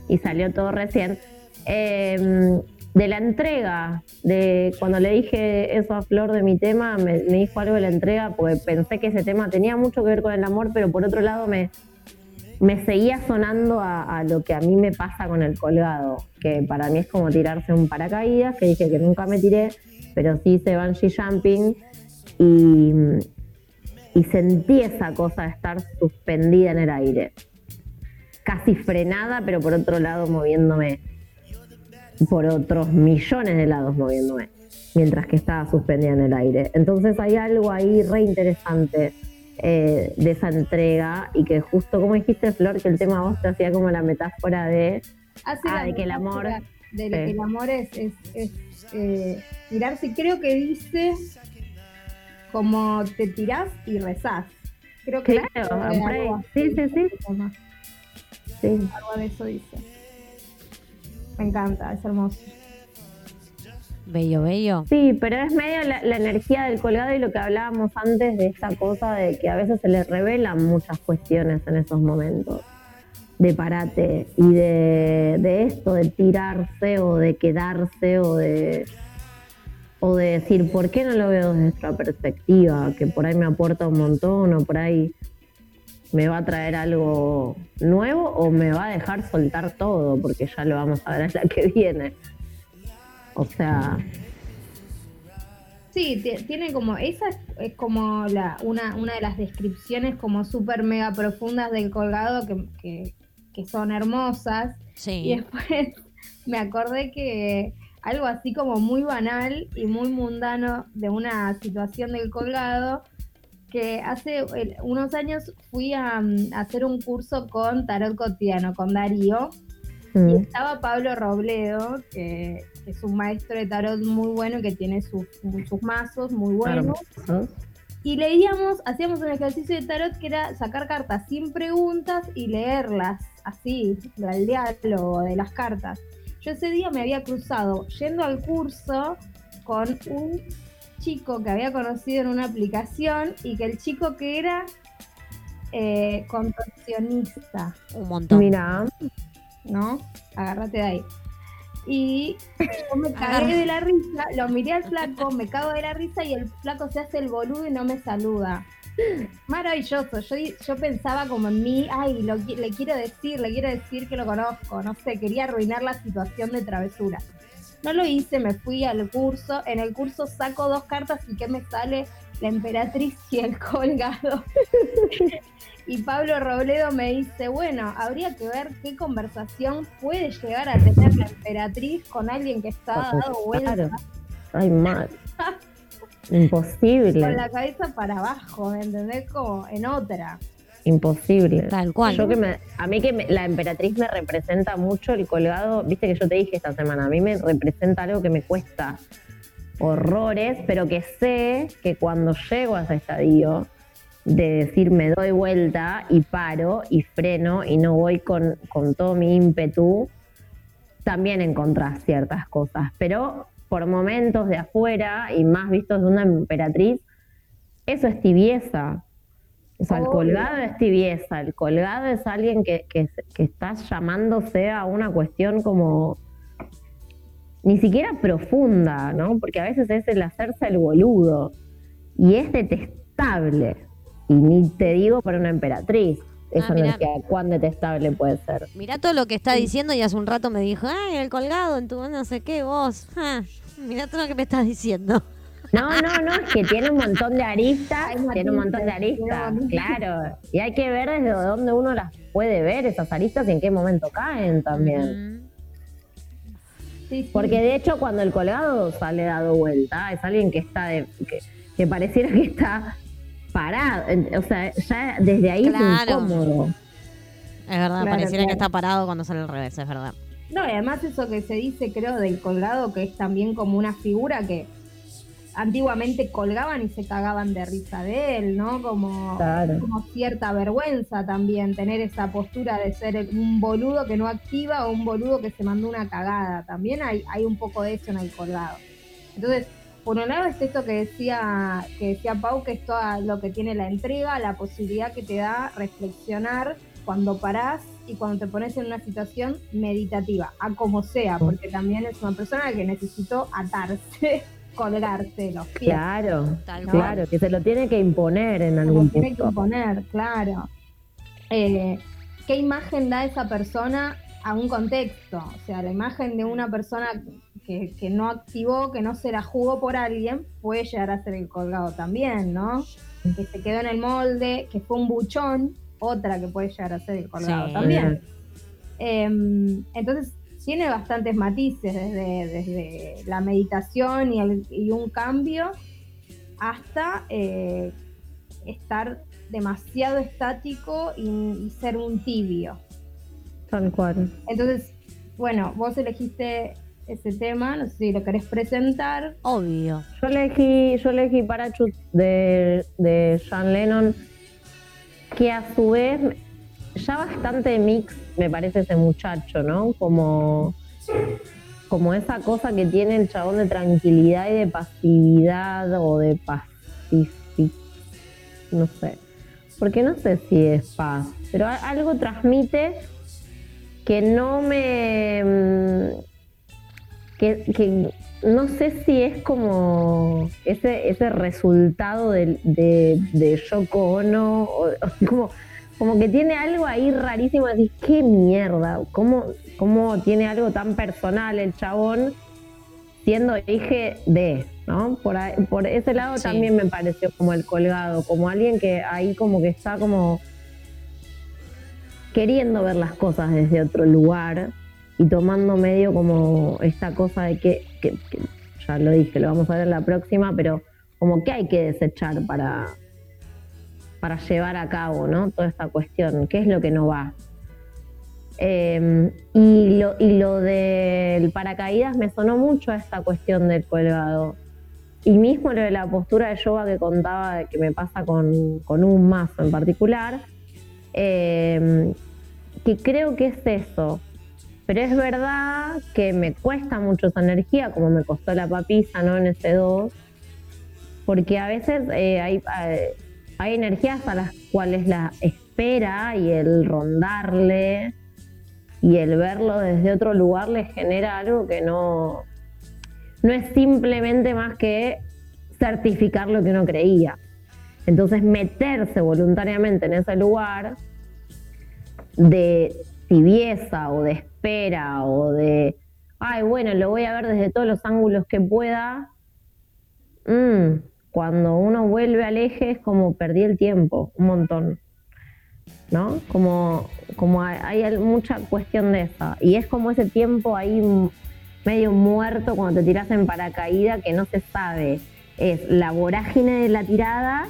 Y salió todo recién. Eh, de la entrega, de cuando le dije eso a Flor de mi tema, me, me dijo algo de la entrega, porque pensé que ese tema tenía mucho que ver con el amor, pero por otro lado me, me seguía sonando a, a lo que a mí me pasa con el colgado, que para mí es como tirarse un paracaídas, que dije que nunca me tiré, pero sí hice bungee jumping y, y sentí esa cosa de estar suspendida en el aire. Casi frenada, pero por otro lado moviéndome por otros millones de lados moviéndome, mientras que estaba suspendida en el aire. Entonces hay algo ahí re interesante eh, de esa entrega y que justo como dijiste, Flor, que el tema vos te hacía como la metáfora de, ah, la de que el amor... De Sí. que el amor es, es, es, eh, tirarse. Y creo que dice como te tirás y rezás. Creo que Claro, algo Sí, sí, sí. Sí. Algo de eso dice. Me encanta, es hermoso. Bello, bello. Sí, pero es medio la, la energía del colgado y lo que hablábamos antes de esta cosa de que a veces se le revelan muchas cuestiones en esos momentos de parate y de, de esto, de tirarse o de quedarse o de, o de decir, ¿por qué no lo veo desde otra perspectiva? Que por ahí me aporta un montón o por ahí me va a traer algo nuevo o me va a dejar soltar todo, porque ya lo vamos a ver en la que viene. O sea, Sí, ti- tiene como, esa es, es como la, una, una de las descripciones como súper mega profundas del colgado que, que, que son hermosas. Y Sí. después me acordé que algo así como muy banal y muy mundano de una situación del colgado, que hace unos años fui a, mm, a hacer un curso con Tarot Cotidiano, con Darío, y mm, estaba Pablo Robledo, que es un maestro de tarot muy bueno que tiene sus, sus mazos muy buenos. Y leíamos, hacíamos un ejercicio de tarot que era sacar cartas sin preguntas y leerlas así, al diálogo de las cartas. Yo ese día me había cruzado yendo al curso con un chico que había conocido en una aplicación y que el chico que era eh, contorsionista. Un montón. Mira, ¿no? Agárrate de ahí. Y yo me Agarra. cagué de la risa, lo miré al flaco, me cago de la risa y el flaco se hace el boludo y no me saluda. Maravilloso, yo, yo pensaba como en mí, ay, lo le quiero decir, le quiero decir que lo conozco, no sé, quería arruinar la situación de travesura. No lo hice, me fui al curso, en el curso saco dos cartas y que me sale la emperatriz y el colgado. Y Pablo Robledo me dice, bueno, habría que ver qué conversación puede llegar a tener la emperatriz con alguien que está dado vuelta claro. Ay, mal. Imposible. con la cabeza para abajo, ¿me entendés? Como en otra. Imposible. Tal cual. Yo que me, a mí que me- la emperatriz me representa mucho el colgado, viste que yo te dije esta semana, a mí me representa algo que me cuesta horrores, pero que sé que cuando llego a ese estadio de decir me doy vuelta y paro y freno y no voy con, con todo mi ímpetu, también encontrás ciertas cosas, pero por momentos de afuera y más vistos de una emperatriz, eso es tibieza. O sea, el colgado es tibieza, el colgado es alguien que, que, que está llamándose a una cuestión como ni siquiera profunda, ¿no? Porque a veces es el hacerse el boludo y es detestable. Y ni te digo para una emperatriz, esa Ah, mirá. energía, cuán detestable puede ser. Mirá todo lo que está diciendo y hace un rato me dijo, ay, el colgado en tu no sé qué, vos. Ah, mirá todo lo que me estás diciendo. No, no, no, es que tiene un montón de aristas, tiene un montón de aristas, claro. Y hay que ver desde dónde uno las puede ver, esas aristas, y en qué momento caen también. Mm. Sí, sí. Porque de hecho cuando el colgado sale dado vuelta, es alguien que está de, que, que pareciera que está parado. O sea, ya desde ahí Claro. es incómodo. Es verdad, Claro, pareciera que está parado cuando sale al revés, es verdad. No, y además eso que se dice, creo, del colgado, que es también como una figura que antiguamente colgaban y se cagaban de risa de él, ¿no? Como, Claro. como cierta vergüenza también tener esa postura de ser un boludo que no activa o un boludo que se mandó una cagada. También hay, hay un poco de eso en el colgado. Entonces, por un lado es esto que decía, que decía Pau, que es todo lo que tiene la entrega, la posibilidad que te da reflexionar cuando parás y cuando te pones en una situación meditativa, a como sea, porque también es una persona que necesitó atarse, colgarse los pies. Claro, Tal No. claro, que se lo tiene que imponer en Se lo algún tiene que imponer, claro. Eh, ¿Qué imagen da esa persona a un contexto? O sea, la imagen de una persona que, que no activó, que no se la jugó por alguien, puede llegar a ser el colgado también, ¿no? Que se quedó en el molde, que fue un buchón, otra que puede llegar a ser el colgado Sí. también. Eh, entonces, tiene bastantes matices, desde, desde la meditación y, el- y un cambio hasta eh, estar demasiado estático y, y ser un tibio. Tal cual. Entonces, bueno, vos elegiste ese tema, no sé si lo querés presentar. Obvio. Yo elegí, yo elegí Parachute de, de John Lennon, que a su vez ya bastante mix me parece ese muchacho, ¿no? Como, como esa cosa que tiene el chabón de tranquilidad y de pasividad o de pacific, no sé. Porque no sé si es paz, pero algo transmite que no me mm, que no sé si es como ese, ese resultado del- de, de Yoko Ono, o, o como, como que tiene algo ahí rarísimo, decís, qué mierda, ¿Cómo, cómo tiene algo tan personal el chabón siendo hija de, ¿no? Por, ahí- por ese lado Sí. también me pareció como el colgado, como alguien que ahí como que está como queriendo ver las cosas desde otro lugar y tomando medio como esta cosa de que, ya lo dije, lo vamos a ver en la próxima, pero como que hay que desechar para, para llevar a cabo, ¿no? Toda esta cuestión, ¿qué es lo que no va? Eh, y, lo, y lo del paracaídas me sonó mucho a esta cuestión del colgado. Y mismo lo de la postura de yoga que contaba que me pasa con, con un mazo en particular, eh, que creo que es eso. Pero es verdad que me cuesta mucho esa energía, como me costó la papisa, ¿no? En ese 2. Porque a veces eh, hay, hay energías a las cuales la espera y el rondarle y el verlo desde otro lugar le genera algo que no, no es simplemente más que certificar lo que uno creía. Entonces meterse voluntariamente en ese lugar de tibieza o de espera o de, ay, bueno, lo voy a ver desde todos los ángulos que pueda, mm, cuando uno vuelve al eje es como perdí el tiempo, un montón. ¿No? Como, como hay, mucha cuestión de esa. Y es como ese tiempo ahí medio muerto cuando te tiras en paracaída que no se sabe. Es la vorágine de la tirada,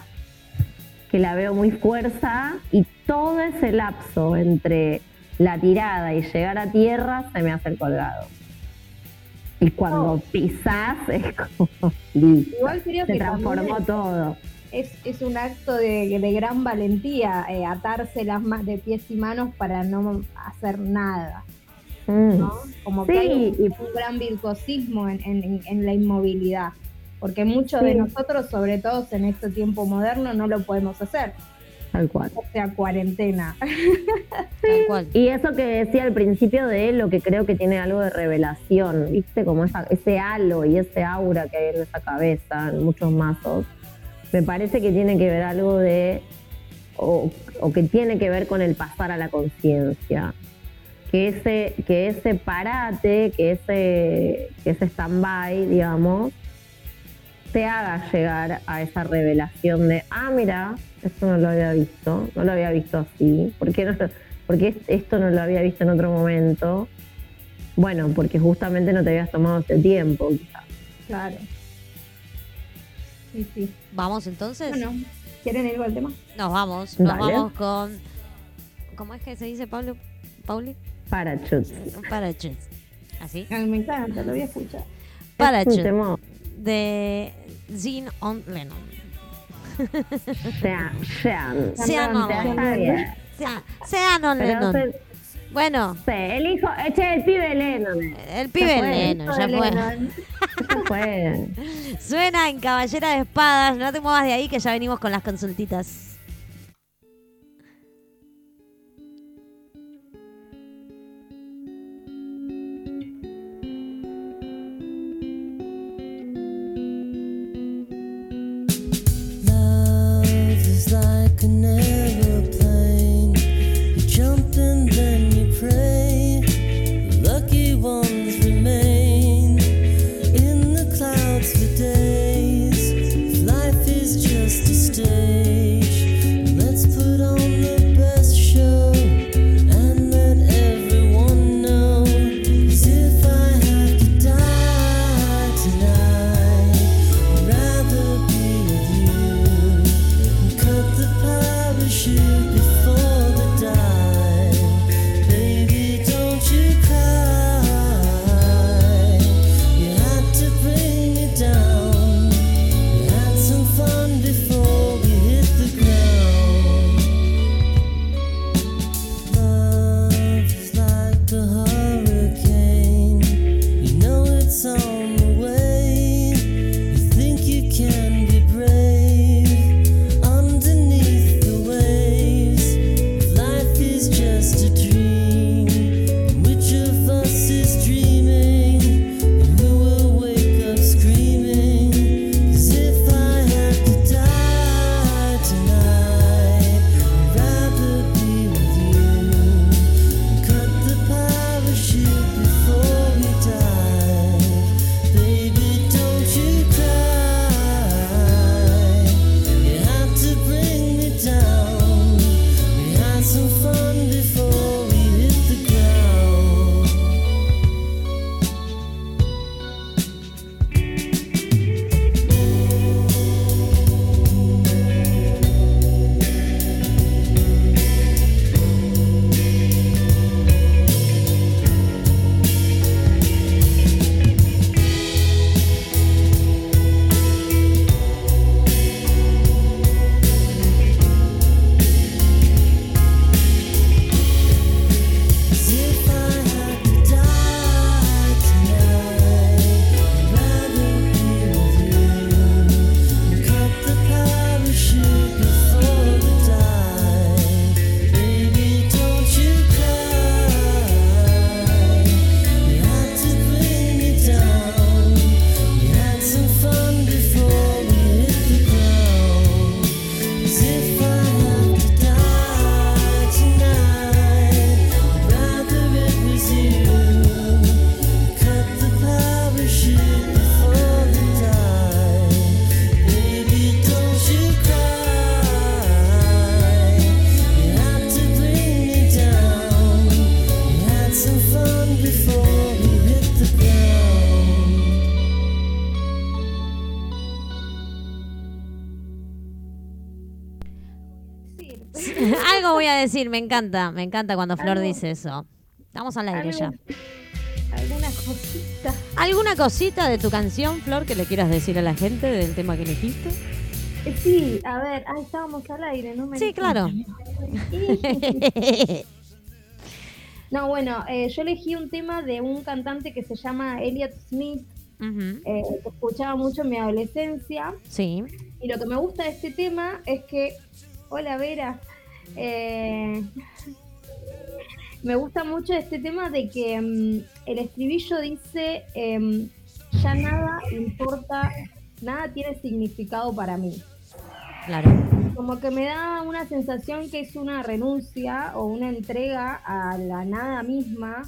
que la veo muy fuerza, y todo ese lapso entre la tirada y llegar a tierra se me hace el colgado. Y cuando pisás es como listo. Igual creo Se que transformó todo. es, es un acto de, de gran valentía eh, atarse las más de pies y manos para no hacer nada, Mm. ¿no? Como Sí, que hay un, y- un gran virtuosismo en, en- en la inmovilidad, porque muchos de nosotros, sobre todo en este tiempo moderno, no lo podemos hacer, Tal cual. o sea, cuarentena. Tal cual. Y eso que decía al principio de él, lo que creo que tiene algo de revelación, ¿viste? Como esa, ese halo y ese aura que hay en esa cabeza, en muchos mazos, me parece que tiene que ver algo de, o, o que tiene que ver con el pasar a la conciencia. Que ese, que ese parate, que ese, que ese stand-by, digamos, te haga llegar a esa revelación de, ah, mira, esto no lo había visto, no lo había visto así, ¿por qué no, porque es- esto no lo había visto en otro momento? Bueno, porque justamente no te habías tomado ese tiempo, quizás. Claro. Sí, sí. Vamos entonces. Bueno, ¿quieren ir al tema? Nos vamos. Nos Dale. vamos con. ¿Cómo es que se dice, Pablo? Pauli? Parachutes. Parachutes. ¿Así? Me encanta, lo voy a escuchar. Temón. De Zin on Lennon. Sea- Sean. Sean on Está Lennon. Sean on Pero Lennon. se- Bueno, sí, el hijo, eche el pibe Lennon. el pibe Lennon, ya fue. Fue. Suena en Caballera de Espadas. No te muevas de ahí que ya venimos con las consultitas. like I never voy a decir, me encanta, me encanta cuando Flor Algo. dice eso. Estamos al aire Algo- ya. Alguna cosita. ¿Alguna cosita de tu canción, Flor, que le quieras decir a la gente del tema que elegiste? Eh, Sí, a ver, ah, estábamos al aire, no me Sí, claro. No, bueno, eh, yo elegí un tema de un cantante que se llama Elliot Smith, eh, que escuchaba mucho en mi adolescencia. Sí. Y lo que me gusta de este tema es que. Hola, Vera. Eh, me gusta mucho este tema de que mm, el estribillo dice: em, Ya nada importa, nada tiene significado para mí. Claro. Como que me da una sensación que es una renuncia o una entrega a la nada misma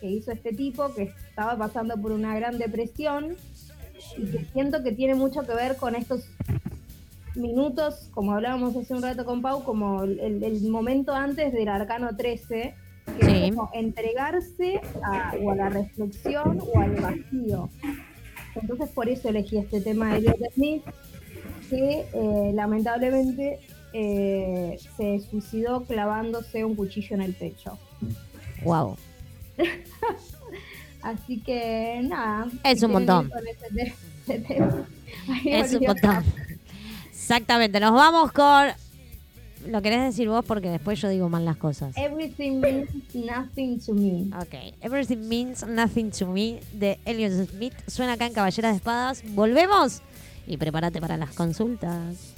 que hizo este tipo que estaba pasando por una gran depresión y que siento que tiene mucho que ver con estos minutos, como hablábamos hace un rato con Pau, como el, momento antes del arcano 13, que Sí. es como entregarse a, o a la reflexión o al vacío. Entonces por eso elegí este tema de Elliot Smith, que eh, lamentablemente eh, se suicidó clavándose un cuchillo en el pecho. Wow. Así que nada. Es un montón. tema. Es un montón. Exactamente. Nos vamos con. Lo querés decir vos porque después yo digo mal las cosas. Everything means nothing to me. Ok. Everything means nothing to me de Elliot Smith. Suena acá en Caballeras de Espadas. Volvemos y prepárate para las consultas.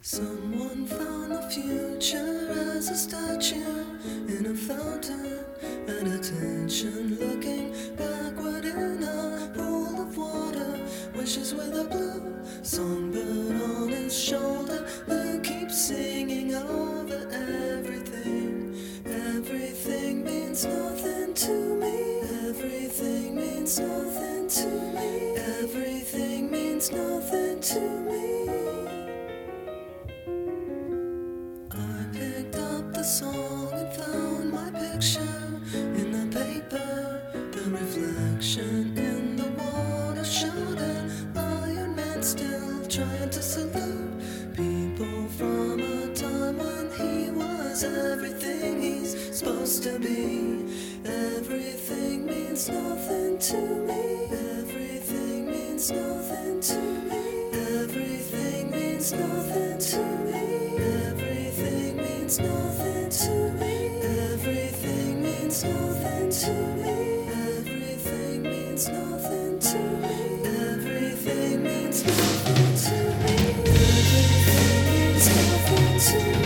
Someone found the future as a statue in a fountain at attention, looking backward Wishes with a blue songbird on his shoulder who keeps singing over everything. Everything means nothing to me. Everything means nothing to me. Everything means nothing to me. I picked up the song and found my picture in the paper. The reflection salute people from a time when he was everything he's supposed to be. Everything means nothing to me. Everything means nothing to me. Everything means nothing to me. Everything means nothing to me. Everything means nothing to me. Everything means nothing to me. Everything means nothing Peace.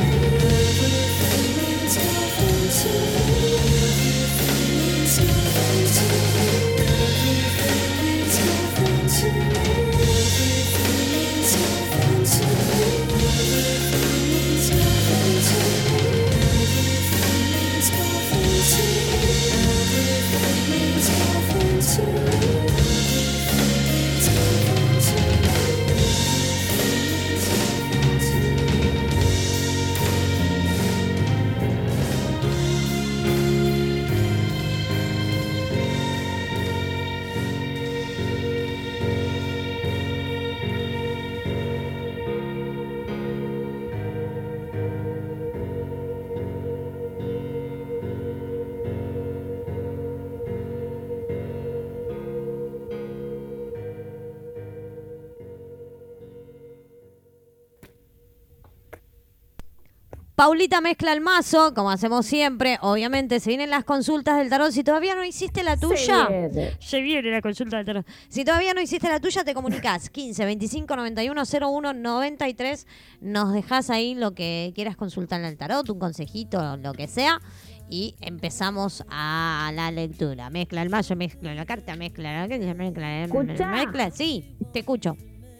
Paulita mezcla el mazo, como hacemos siempre. Obviamente, se vienen las consultas del tarot. Si todavía no hiciste la tuya, viene. se viene la consulta del tarot. Si todavía no hiciste la tuya, te comunicas 15 25 91 01 93. Nos dejas ahí lo que quieras consultar en el tarot, un consejito, lo que sea. Y empezamos a la lectura. Mezcla el mazo, mezcla la carta, mezcla la mezcla, Escuchá. mezcla. Sí, te escucho.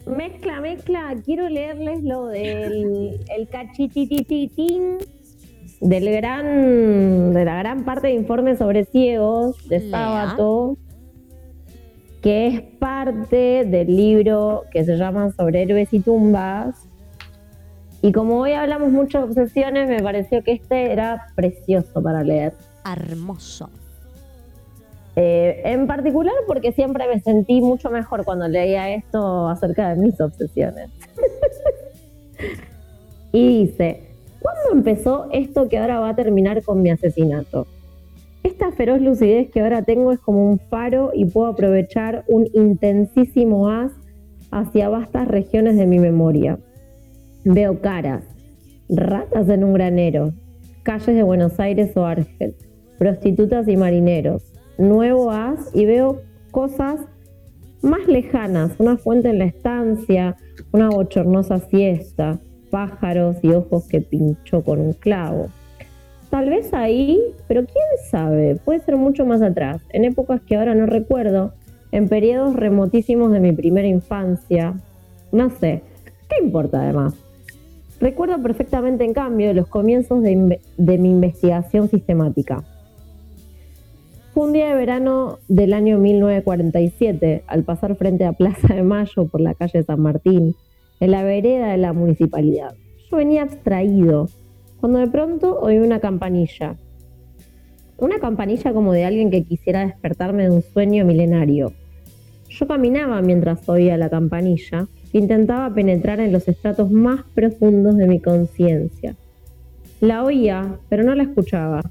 Mezcla, mezcla. Quiero leerles lo del el cachititititín del gran, de la gran parte de informe sobre ciegos de Lea. Sábato, que es parte del libro que se llama Sobre héroes y tumbas. Y como hoy hablamos mucho de obsesiones, me pareció que este era precioso para leer. Hermoso. Eh, en particular porque siempre me sentí mucho mejor cuando leía esto acerca de mis obsesiones. Y dice, ¿cuándo empezó esto que ahora va a terminar con mi asesinato? Esta feroz lucidez que ahora tengo es como un faro y puedo aprovechar un intensísimo haz hacia vastas regiones de mi memoria. Veo caras, ratas en un granero, calles de Buenos Aires o Argel, prostitutas y marineros, nuevo y veo cosas más lejanas, una fuente en la estancia, una bochornosa siesta, pájaros y ojos que pinchó con un clavo. Tal vez ahí, pero quién sabe, puede ser mucho más atrás, en épocas que ahora no recuerdo, en periodos remotísimos de mi primera infancia. No sé, ¿qué importa además? Recuerdo perfectamente, en cambio, los comienzos de mi investigación sistemática. Fue un día de verano del año 1947, al pasar frente a Plaza de Mayo por la calle San Martín, en la vereda de la municipalidad. Yo venía abstraído, cuando de pronto oí una campanilla. Una campanilla como de alguien que quisiera despertarme de un sueño milenario. Yo caminaba mientras oía la campanilla, que intentaba penetrar en los estratos más profundos de mi conciencia. La oía, pero no la escuchaba.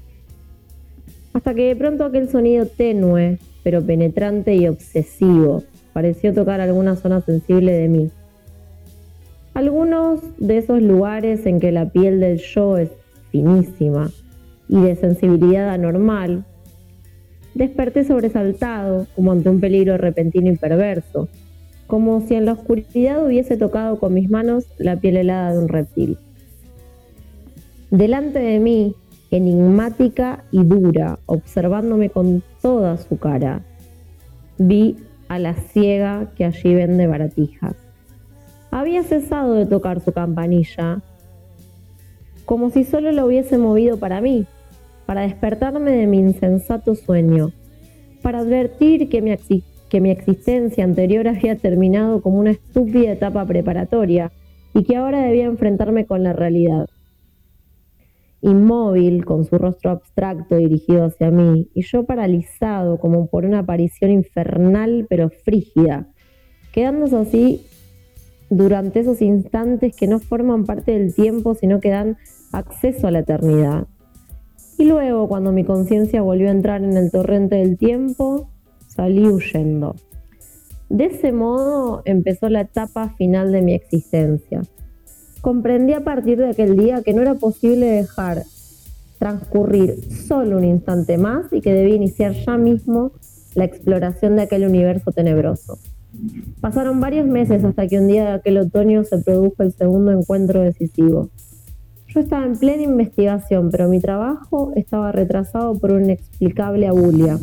Hasta que de pronto aquel sonido tenue, pero penetrante y obsesivo, pareció tocar alguna zona sensible de mí. Algunos de esos lugares en que la piel del yo es finísima y de sensibilidad anormal, desperté sobresaltado como ante un peligro repentino y perverso, como si en la oscuridad hubiese tocado con mis manos la piel helada de un reptil. Delante de mí, enigmática y dura, observándome con toda su cara, vi a la ciega que allí vende baratijas. Había cesado de tocar su campanilla, como si solo lo hubiese movido para mí, para despertarme de mi insensato sueño, para advertir que mi, que mi existencia anterior había terminado como una estúpida etapa preparatoria y que ahora debía enfrentarme con la realidad. Inmóvil, con su rostro abstracto dirigido hacia mí, y yo paralizado como por una aparición infernal pero frígida, quedándose así durante esos instantes que no forman parte del tiempo, sino que dan acceso a la eternidad. Y luego, cuando mi conciencia volvió a entrar en el torrente del tiempo, salí huyendo. De ese modo empezó la etapa final de mi existencia. Comprendí a partir de aquel día que no era posible dejar transcurrir solo un instante más y que debía iniciar ya mismo la exploración de aquel universo tenebroso. Pasaron varios meses hasta que un día de aquel otoño se produjo el segundo encuentro decisivo. Yo estaba en plena investigación, pero mi trabajo estaba retrasado por una inexplicable abulia,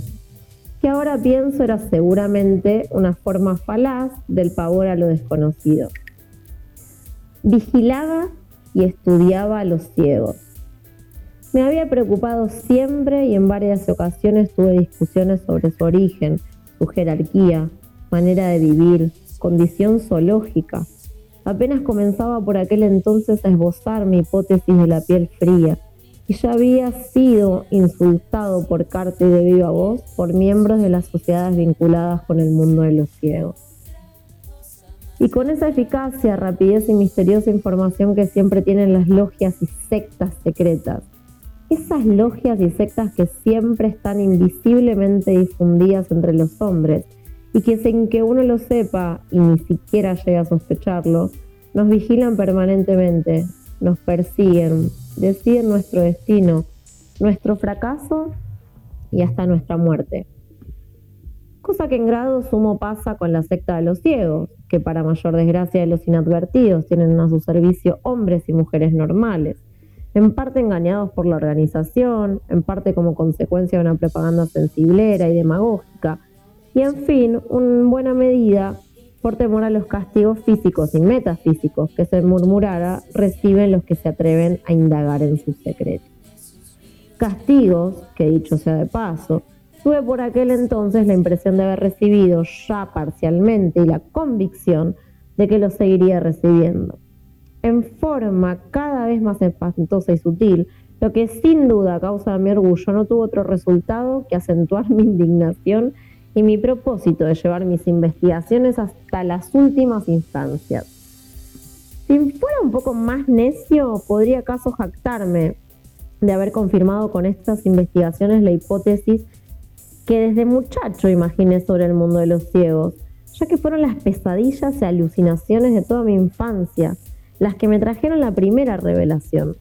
que ahora pienso era seguramente una forma falaz del pavor a lo desconocido. Vigilaba y estudiaba a los ciegos. Me había preocupado siempre y en varias ocasiones tuve discusiones sobre su origen, su jerarquía, manera de vivir, condición zoológica. Apenas comenzaba por aquel entonces a esbozar mi hipótesis de la piel fría y ya había sido insultado por carta y de viva voz por miembros de las sociedades vinculadas con el mundo de los ciegos. Y con esa eficacia, rapidez y misteriosa información que siempre tienen las logias y sectas secretas, esas logias y sectas que siempre están invisiblemente difundidas entre los hombres y que sin que uno lo sepa y ni siquiera llegue a sospecharlo, nos vigilan permanentemente, nos persiguen, deciden nuestro destino, nuestro fracaso y hasta nuestra muerte. Cosa que en grado sumo pasa con la secta de los ciegos, que para mayor desgracia de los inadvertidos tienen a su servicio hombres y mujeres normales, en parte engañados por la organización, en parte como consecuencia de una propaganda sensiblera y demagógica, y en fin, en buena medida, por temor a los castigos físicos y metafísicos que se murmurara, reciben los que se atreven a indagar en sus secretos. Castigos, que dicho sea de paso, tuve por aquel entonces la impresión de haber recibido ya parcialmente y la convicción de que los seguiría recibiendo. En forma cada vez más espantosa y sutil, lo que sin duda causa mi orgullo no tuvo otro resultado que acentuar mi indignación y mi propósito de llevar mis investigaciones hasta las últimas instancias. Si fuera un poco más necio, podría acaso jactarme de haber confirmado con estas investigaciones la hipótesis que desde muchacho imaginé sobre el mundo de los ciegos, ya que fueron las pesadillas y alucinaciones de toda mi infancia las que me trajeron la primera revelación.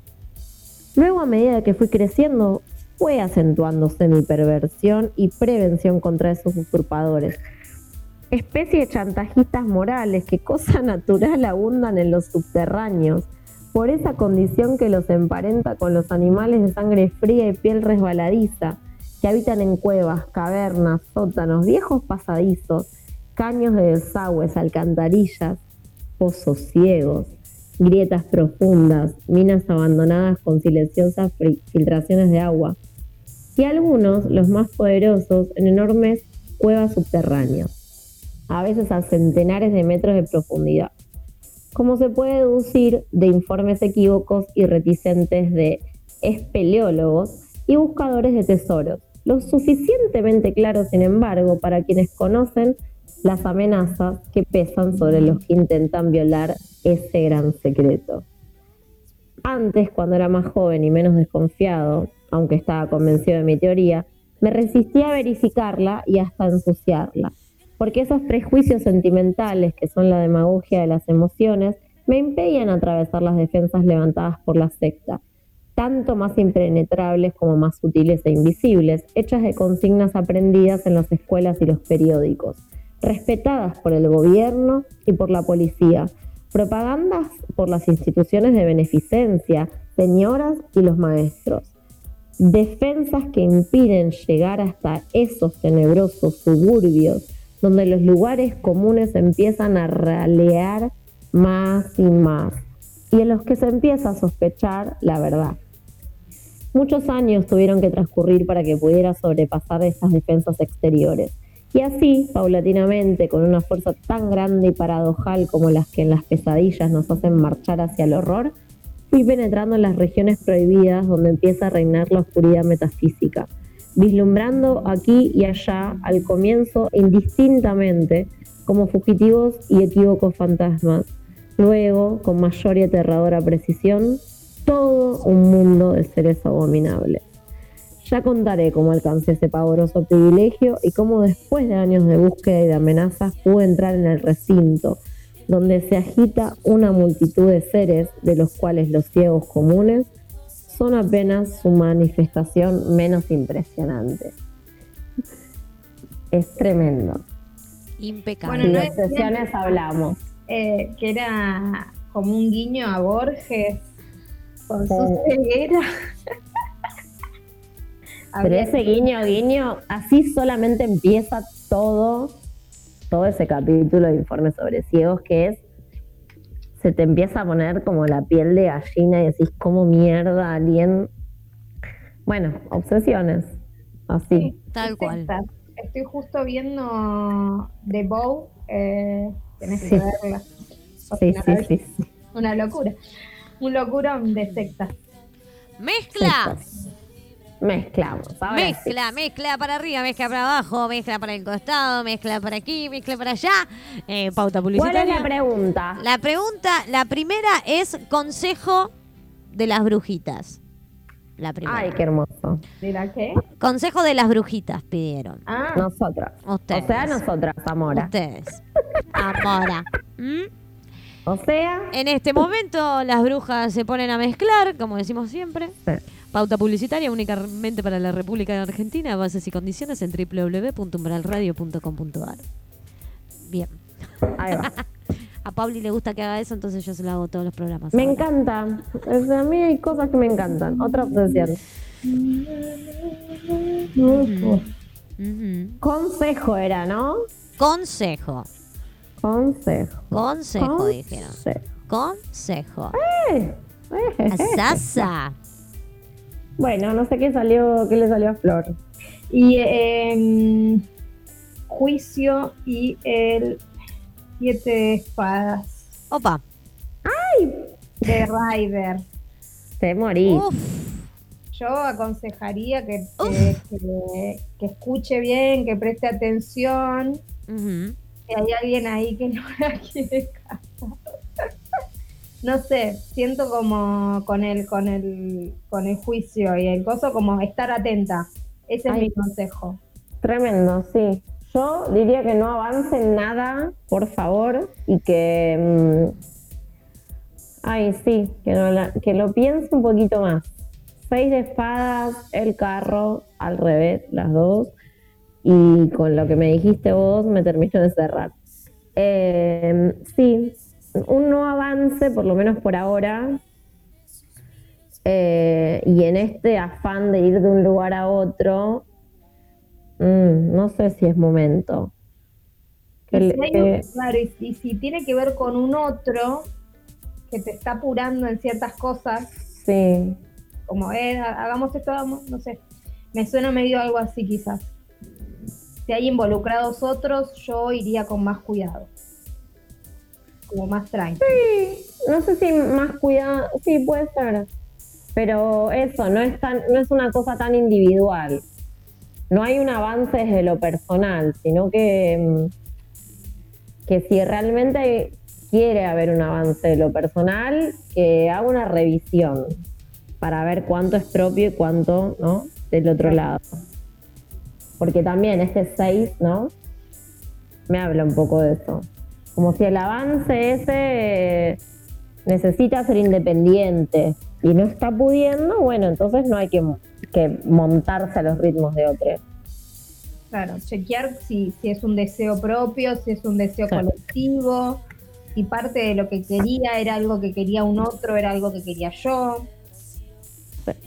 Luego, a medida que fui creciendo, fue acentuándose mi perversión y prevención contra esos usurpadores. Especie de chantajistas morales que cosa natural abundan en los subterráneos, por esa condición que los emparenta con los animales de sangre fría y piel resbaladiza, que habitan en cuevas, cavernas, sótanos, viejos pasadizos, caños de desagües, alcantarillas, pozos ciegos, grietas profundas, minas abandonadas con silenciosas filtraciones de agua, y algunos, los más poderosos, en enormes cuevas subterráneas, a veces a centenares de metros de profundidad. Como se puede deducir de informes equívocos y reticentes de espeleólogos y buscadores de tesoros, lo suficientemente claro, sin embargo, para quienes conocen las amenazas que pesan sobre los que intentan violar ese gran secreto. Antes, cuando era más joven y menos desconfiado, aunque estaba convencido de mi teoría, me resistía a verificarla y hasta ensuciarla, porque esos prejuicios sentimentales, que son la demagogia de las emociones, me impedían atravesar las defensas levantadas por la secta, tanto más impenetrables como más sutiles e invisibles, hechas de consignas aprendidas en las escuelas y los periódicos, respetadas por el gobierno y por la policía, propagandas por las instituciones de beneficencia, señoras y los maestros, defensas que impiden llegar hasta esos tenebrosos suburbios donde los lugares comunes empiezan a ralear más y más y en los que se empieza a sospechar la verdad. Muchos años tuvieron que transcurrir para que pudiera sobrepasar esas defensas exteriores. Y así, paulatinamente, con una fuerza tan grande y paradojal como las que en las pesadillas nos hacen marchar hacia el horror, fui penetrando en las regiones prohibidas donde empieza a reinar la oscuridad metafísica, vislumbrando aquí y allá, al comienzo indistintamente, como fugitivos y equívocos fantasmas, luego, con mayor y aterradora precisión, todo un mundo de seres abominables. Ya contaré cómo alcancé ese pavoroso privilegio y cómo después de años de búsqueda y de amenazas pude entrar en el recinto, donde se agita una multitud de seres de los cuales los ciegos comunes son apenas su manifestación menos impresionante. Es tremendo. Impecable. Bueno, no hablamos. Eh, que era como un guiño a Borges con su ceguera. Pero ese guiño, guiño, así solamente empieza todo, todo ese capítulo de informes sobre ciegos, que es, se te empieza a poner como la piel de gallina y decís, ¿cómo mierda alguien? Bueno, obsesiones, así. Tal cual. Estoy justo viendo The Bow. Eh, tenés Sí. que verla. Sí, sí. sí. Una locura. Un locurón de sectas. Mezcla. Sectas. Mezclamos. ahora sí. Mezcla, mezcla para arriba, mezcla para abajo, mezcla para el costado, mezcla para aquí, mezcla para allá. Eh, pauta ¿Cuál publicitaria. es la pregunta? La pregunta, la primera es consejo de las brujitas. La primera. Ay, qué hermoso. ¿Dirá qué? Consejo de las brujitas pidieron. Ah, Nosotras. Ustedes. O sea, nosotras, Amora. Ustedes. Ahora. ¿Mm? O sea, En este momento las brujas se ponen a mezclar, como decimos siempre. Sí. Pauta publicitaria únicamente para la República de Argentina, bases y condiciones en www.umbralradio.com.ar. Bien. ahí va. A Pauli le gusta que haga eso, entonces yo se lo hago todos los programas. Me ahora. encanta. O sea, a mí hay cosas que me encantan. Otra obsesión. Ujú. Consejo era, ¿no? Consejo. Consejo. Consejo, dijeron. Consejo. Consejo. Eh, eh, Asasa. Bueno, no sé qué salió, qué le salió a Flor. y em, Juicio y el Siete de Espadas Opa. de Ryder. Te morí. Uf. Yo aconsejaría que, que, que- que escuche bien, que preste atención. Ujú. Si hay alguien ahí que no la quiere casar. no sé, siento como con el, con el, con el juicio y el coso, como estar atenta. Ese es mi consejo. Tremendo, sí. Yo diría que no avancen nada, por favor, y que. mm, ay, sí, que, no la- que lo piense un poquito más. Seis de espadas, el carro, al revés, las dos. Y con lo que me dijiste vos, me termino de cerrar. Eh, sí, un no avance, por lo menos por ahora. Eh, y en este afán de ir de un lugar a otro, Mm, no sé si es momento. Que le- que- claro, y, y si tiene que ver con un otro que te está apurando en ciertas cosas, sí, como eh, ha- hagamos esto, hagamos, no sé, me suena medio algo así quizás. Si hay involucrados otros, yo iría con más cuidado. Como más tranquilo. no sé si más cuidado, sí puede ser, pero eso no es tan, no es una cosa tan individual. No hay un avance desde lo personal, sino que que si realmente quiere haber un avance de lo personal, que haga una revisión para ver cuánto es propio y cuánto, ¿no? Del otro lado. Porque también este 6, ¿no? Me habla un poco de eso. Como si el avance ese necesita ser independiente y no está pudiendo, bueno, entonces no hay que, que montarse a los ritmos de otro. Claro, chequear si, si es un deseo propio, si es un deseo Claro. colectivo, si parte de lo que quería era algo que quería un otro, era algo que quería yo.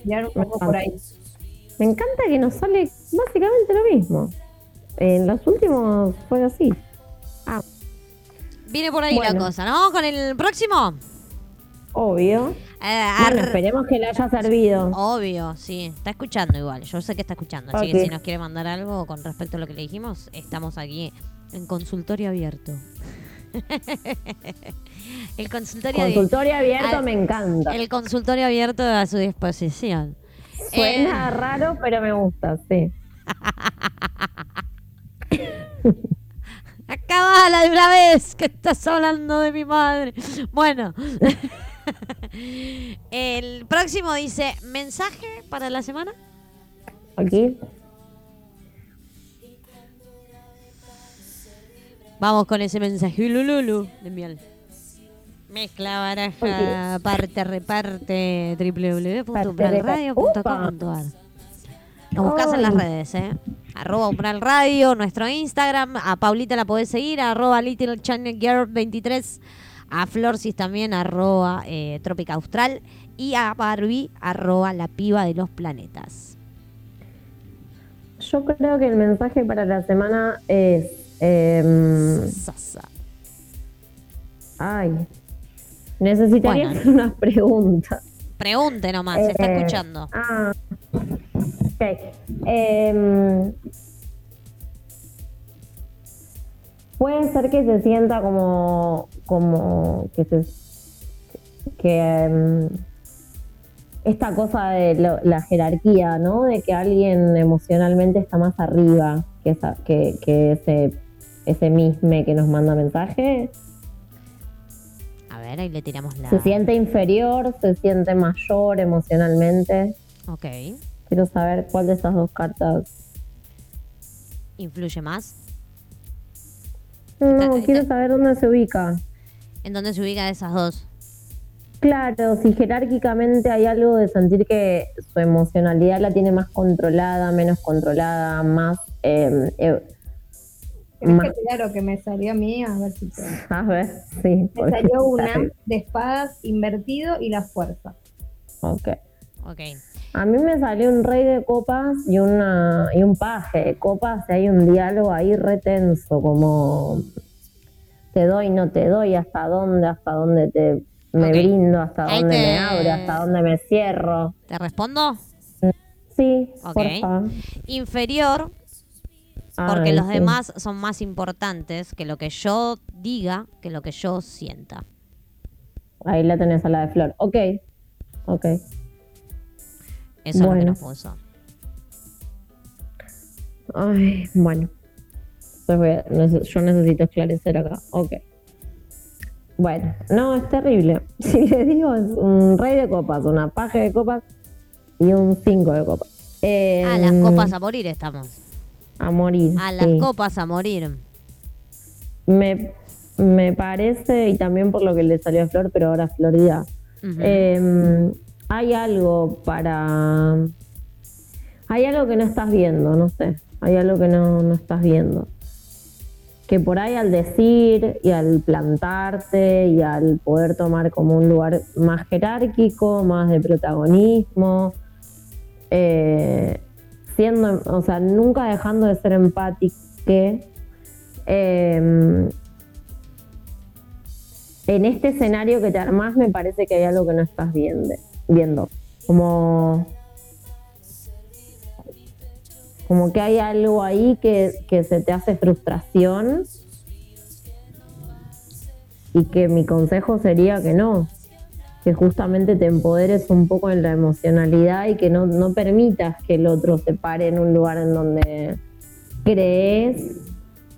Mirar un poco por ahí. Me encanta que nos sale básicamente lo mismo. En los últimos fue así. Ah, Viene por ahí la Bueno. cosa, ¿no? Con el próximo. obvio. Eh, Bueno, esperemos que le haya servido. Obvio, sí. Está escuchando igual. Yo sé que está escuchando. Así que si nos quiere mandar algo con respecto a lo que le dijimos, estamos aquí en consultorio abierto. el consultorio Consultorio abierto al- me encanta. el consultorio abierto a su disposición. Suena Eh, raro, pero me gusta, sí. Acabala de una vez que estás hablando de mi madre. Bueno. El próximo dice, mensaje para la semana. Aquí. Vamos con ese mensaje Lululu de miel. Mezcla baraja, parte, reparte, www.umbralradio.com.ar Nos buscas en las redes, ¿eh? Arroba Umbral Radio, nuestro Instagram. A Paulita la podés seguir, arroba Little Channel Girl 23. A Florcis también, arroba eh, Trópica Austral. Y a Barbie, arroba La Piba de los Planetas. Yo creo que el mensaje para la semana es. em, Sasa. ay. Necesitaría Bueno. hacer unas preguntas. Pregunte nomás, se está Eh, escuchando. Ah. Ok. Em, puede ser que se sienta como. como. que se. que. em, esta cosa de lo- la jerarquía, ¿no? De que alguien emocionalmente está más arriba que, esa, que, que ese, ese mismo que nos manda mensaje. A ver, ahí le tiramos la... Se siente inferior, se siente mayor emocionalmente. Ok. Quiero saber cuál de estas dos cartas. ¿Influye más? No, Está- quiero está- saber dónde se ubica. ¿En dónde se ubica de esas dos? Claro, si jerárquicamente hay algo de sentir que su emocionalidad la tiene más controlada, menos controlada, más. eh, eh, ¿Querés más lo que me salió a mí? A ver si te... a ver, sí. Me salió una de espadas invertido y la fuerza. Ok. Ok. A mí me salió un rey de copas y, una, y un paje de copas y hay un diálogo ahí retenso, como te doy, no te doy, hasta dónde, hasta dónde te me brindo, hasta Ahí dónde te- me abro, hasta dónde me cierro. ¿Te respondo? Sí, Ok. porfa. Inferior, porque los demás son más importantes que lo que yo diga, que lo que yo sienta. Ahí la tenés a la de flor. Ok, ok. Eso es lo que nos puso. Ay, bueno. Pues yo necesito esclarecer acá. Ok. Bueno, no, es terrible. Si les digo, es un rey de copas, una paje de copas y un cinco de copas. Eh, A las copas a morir estamos. A morir. A las sí. copas a morir. Me, me parece, y también por lo que le salió a Flor, pero ahora Florida. Eh, hay algo para. Hay algo que no estás viendo, no sé. Hay algo que no, no estás viendo. Que por ahí al decir y al plantarte y al poder tomar como un lugar más jerárquico, más de protagonismo, eh, siendo, o sea, nunca dejando de ser empático, eh, en este escenario que te armás me parece que hay algo que no estás viendo. viendo. Como, como que hay algo ahí que se te hace frustración y que mi consejo sería que no, que justamente te empoderes un poco en la emocionalidad y que no, no permitas que el otro se pare en un lugar en donde crees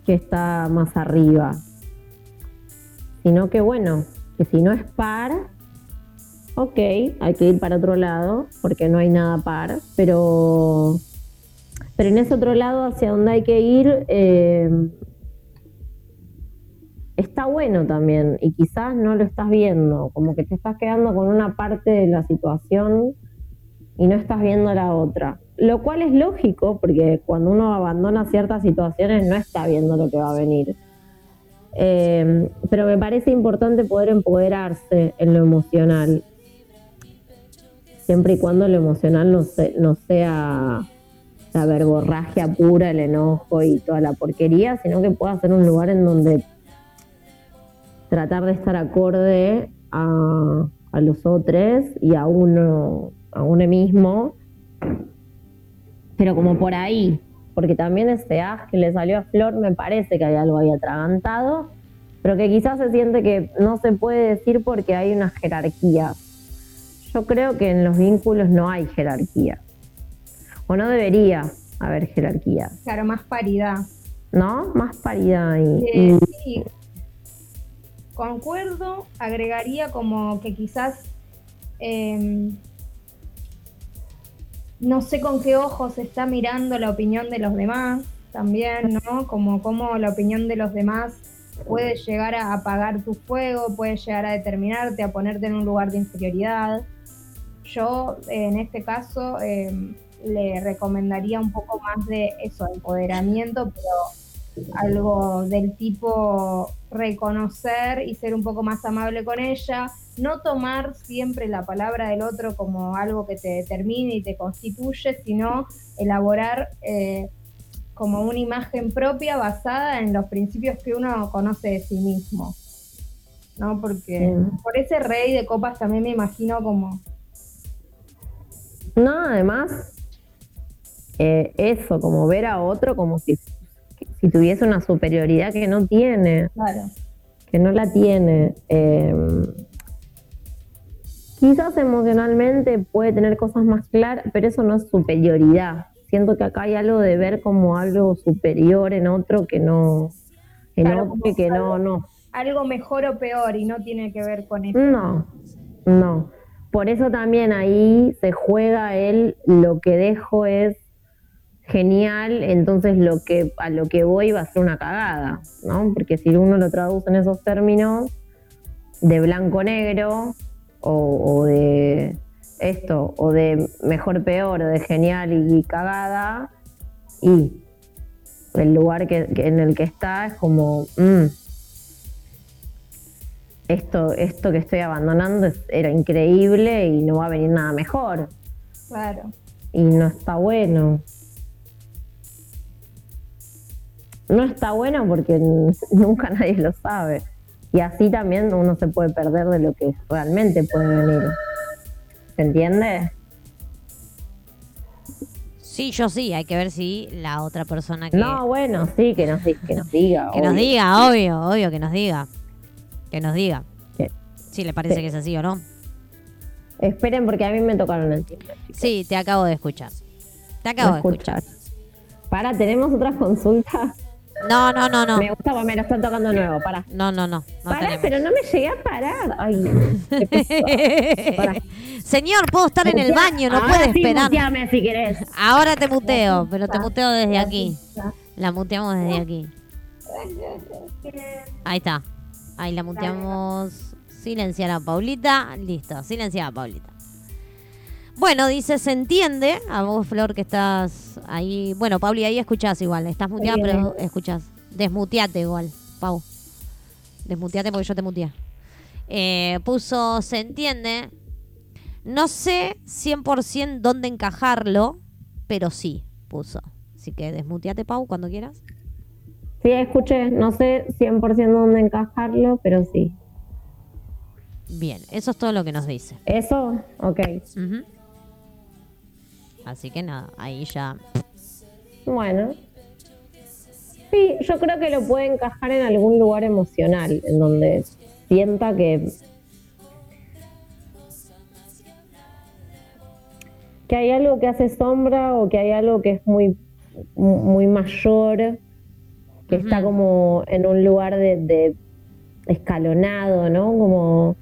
que está más arriba. Sino que bueno, que si no es par, ok, hay que ir para otro lado, porque no hay nada par, pero, pero en ese otro lado hacia donde hay que ir, eh, está bueno también, y quizás no lo estás viendo, como que te estás quedando con una parte de la situación y no estás viendo la otra. Lo cual es lógico, porque cuando uno abandona ciertas situaciones no está viendo lo que va a venir. Eh, pero me parece importante poder empoderarse en lo emocional, siempre y cuando lo emocional no sea la verborragia pura, el enojo y toda la porquería, sino que pueda ser un lugar en donde tratar de estar acorde a, a los otros y a uno, a uno mismo, pero como por ahí, porque también ese as que le salió a Flor me parece que hay algo ahí atragantado, pero que quizás se siente que no se puede decir porque hay una jerarquía. Yo creo que en los vínculos no hay jerarquía, o no debería haber jerarquía, Claro, más paridad. ¿no? Más paridad y, Eh, y- sí, concuerdo, agregaría como que quizás eh, no sé con qué ojos está mirando la opinión de los demás también, ¿no? Como cómo la opinión de los demás puede llegar a apagar tu fuego, puede llegar a determinarte, a ponerte en un lugar de inferioridad. Yo, en este caso, eh, le recomendaría un poco más de eso, empoderamiento, pero algo del tipo reconocer y ser un poco más amable con ella, no tomar siempre la palabra del otro como algo que te determine y te constituye, sino elaborar eh, como una imagen propia basada en los principios que uno conoce de sí mismo. ¿No? Porque Sí. por ese rey de copas también me imagino como No, además, eh, eso, como ver a otro como si, si tuviese una superioridad que no tiene, Claro. que no la tiene. Eh, quizás emocionalmente puede tener cosas más claras, pero eso no es superioridad. Siento que acá hay algo de ver como algo superior en otro que no, en Claro, otro que no, algo- no. algo mejor o peor y no tiene que ver con eso. No, no. Por eso también ahí se juega él, lo que dejo es genial, entonces lo que a lo que voy va a ser una cagada, ¿no? Porque si uno lo traduce en esos términos de blanco-negro o, o de esto, o de mejor peor, o de genial y cagada, y el lugar que, que- en el que está es como, mm, esto, esto que estoy abandonando es- era increíble y no va a venir nada mejor. Claro. Y no está bueno. No está bueno porque nunca nadie lo sabe. Y así también uno se puede perder de lo que realmente puede venir. ¿Se entiende? Sí, yo sí, hay que ver si la otra persona que, No, bueno, sí, que nos, di- que nos diga. que nos diga, obvio, obvio que nos diga. Que nos diga. Sí. Si le parece Sí. que es así o no. Esperen porque a mí me tocaron el timbre. Sí, te acabo de escuchar. Te acabo de escuchar. Para, tenemos otra consulta. No, no, no, no. Me gusta porque me lo están tocando nuevo. Para. No, no, no. no Pará, tenemos. pero no me llegué a parar. Ay, qué. Señor, puedo estar en el baño, no puede sí, esperar. muteame si querés. Ahora te muteo, pero te muteo desde aquí. La muteamos desde aquí. Ahí está. Ahí la muteamos. Silenciar a Paulita. Listo, silenciada Paulita. Bueno, dice, se entiende. A vos, Flor, que estás ahí. Bueno, Pauli, ahí escuchás igual. Estás muteada, pero escuchás. Desmuteate igual, Pau. Desmuteate porque yo te muteé. Eh, puso, se entiende. No sé 100% dónde encajarlo, pero sí, puso. Así que desmuteate, Pau, cuando quieras. Sí, escuché. No sé 100% dónde encajarlo, pero sí. Bien, eso es todo lo que nos dice. ¿Eso? Ok. Así que nada, ahí ya. Bueno. Sí, yo creo que lo puede encajar en algún lugar emocional, en donde sienta que que hay algo que hace sombra o que hay algo que es muy muy mayor, que está como en un lugar de, de escalonado, ¿no? Como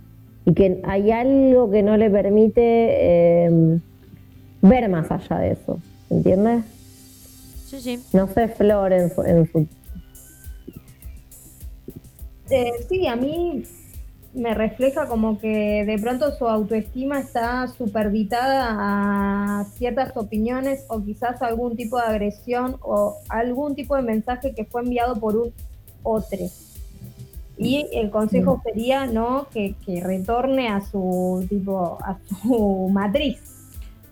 y que hay algo que no le permite eh, ver más allá de eso, ¿entiendes? Sí, sí. No sé, Flor en su, en su Eh, sí, a mí me refleja como que de pronto su autoestima está superditada a ciertas opiniones o quizás algún tipo de agresión o algún tipo de mensaje que fue enviado por un otro. Y el consejo sería no que, que retorne a su tipo a su matriz.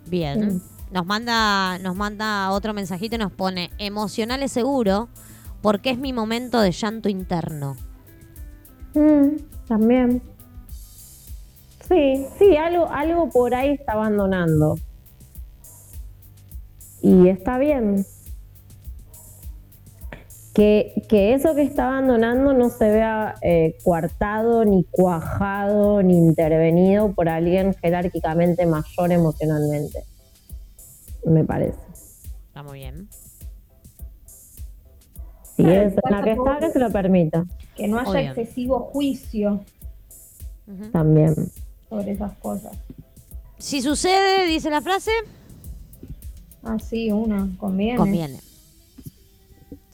Bien. Nos manda, nos manda otro mensajito y nos pone, emocional es seguro, porque es mi momento de llanto interno. Mm, también. Sí, sí, algo, algo por ahí está abandonando. Y está bien. Que, que eso que está abandonando no se vea eh, coartado, ni cuajado, ni intervenido por alguien jerárquicamente mayor emocionalmente. Me parece. Está muy bien. Si Claro, es en la que está, que se lo permita. Que no haya Obvio. excesivo juicio. También. sobre esas cosas. Si sucede, dice la frase, Ah, sí, una, conviene. conviene.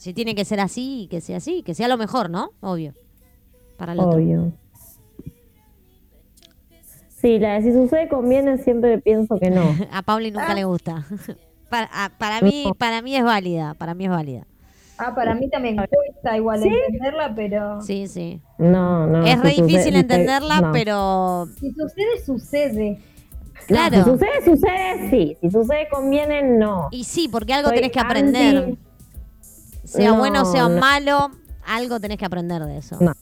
Si tiene que ser así, que sea así, que sea lo mejor, ¿no? Obvio. Para el otro. Obvio. Sí, la de si sucede conviene, siempre pienso que no. A Pauli nunca Ah. le gusta. para, a- para mí, No. para mí es válida, para mí es válida. Ah, para mí también cuesta igual entenderla, pero Sí, sí. No, no. es si re difícil entenderla, no. pero si sucede, sucede. No, claro. si sucede, sucede, sí. Si sucede, conviene, no. Y sí, porque algo Soy tenés que aprender. anti- Sea No, bueno sea no. malo, algo tenés que aprender de eso. No.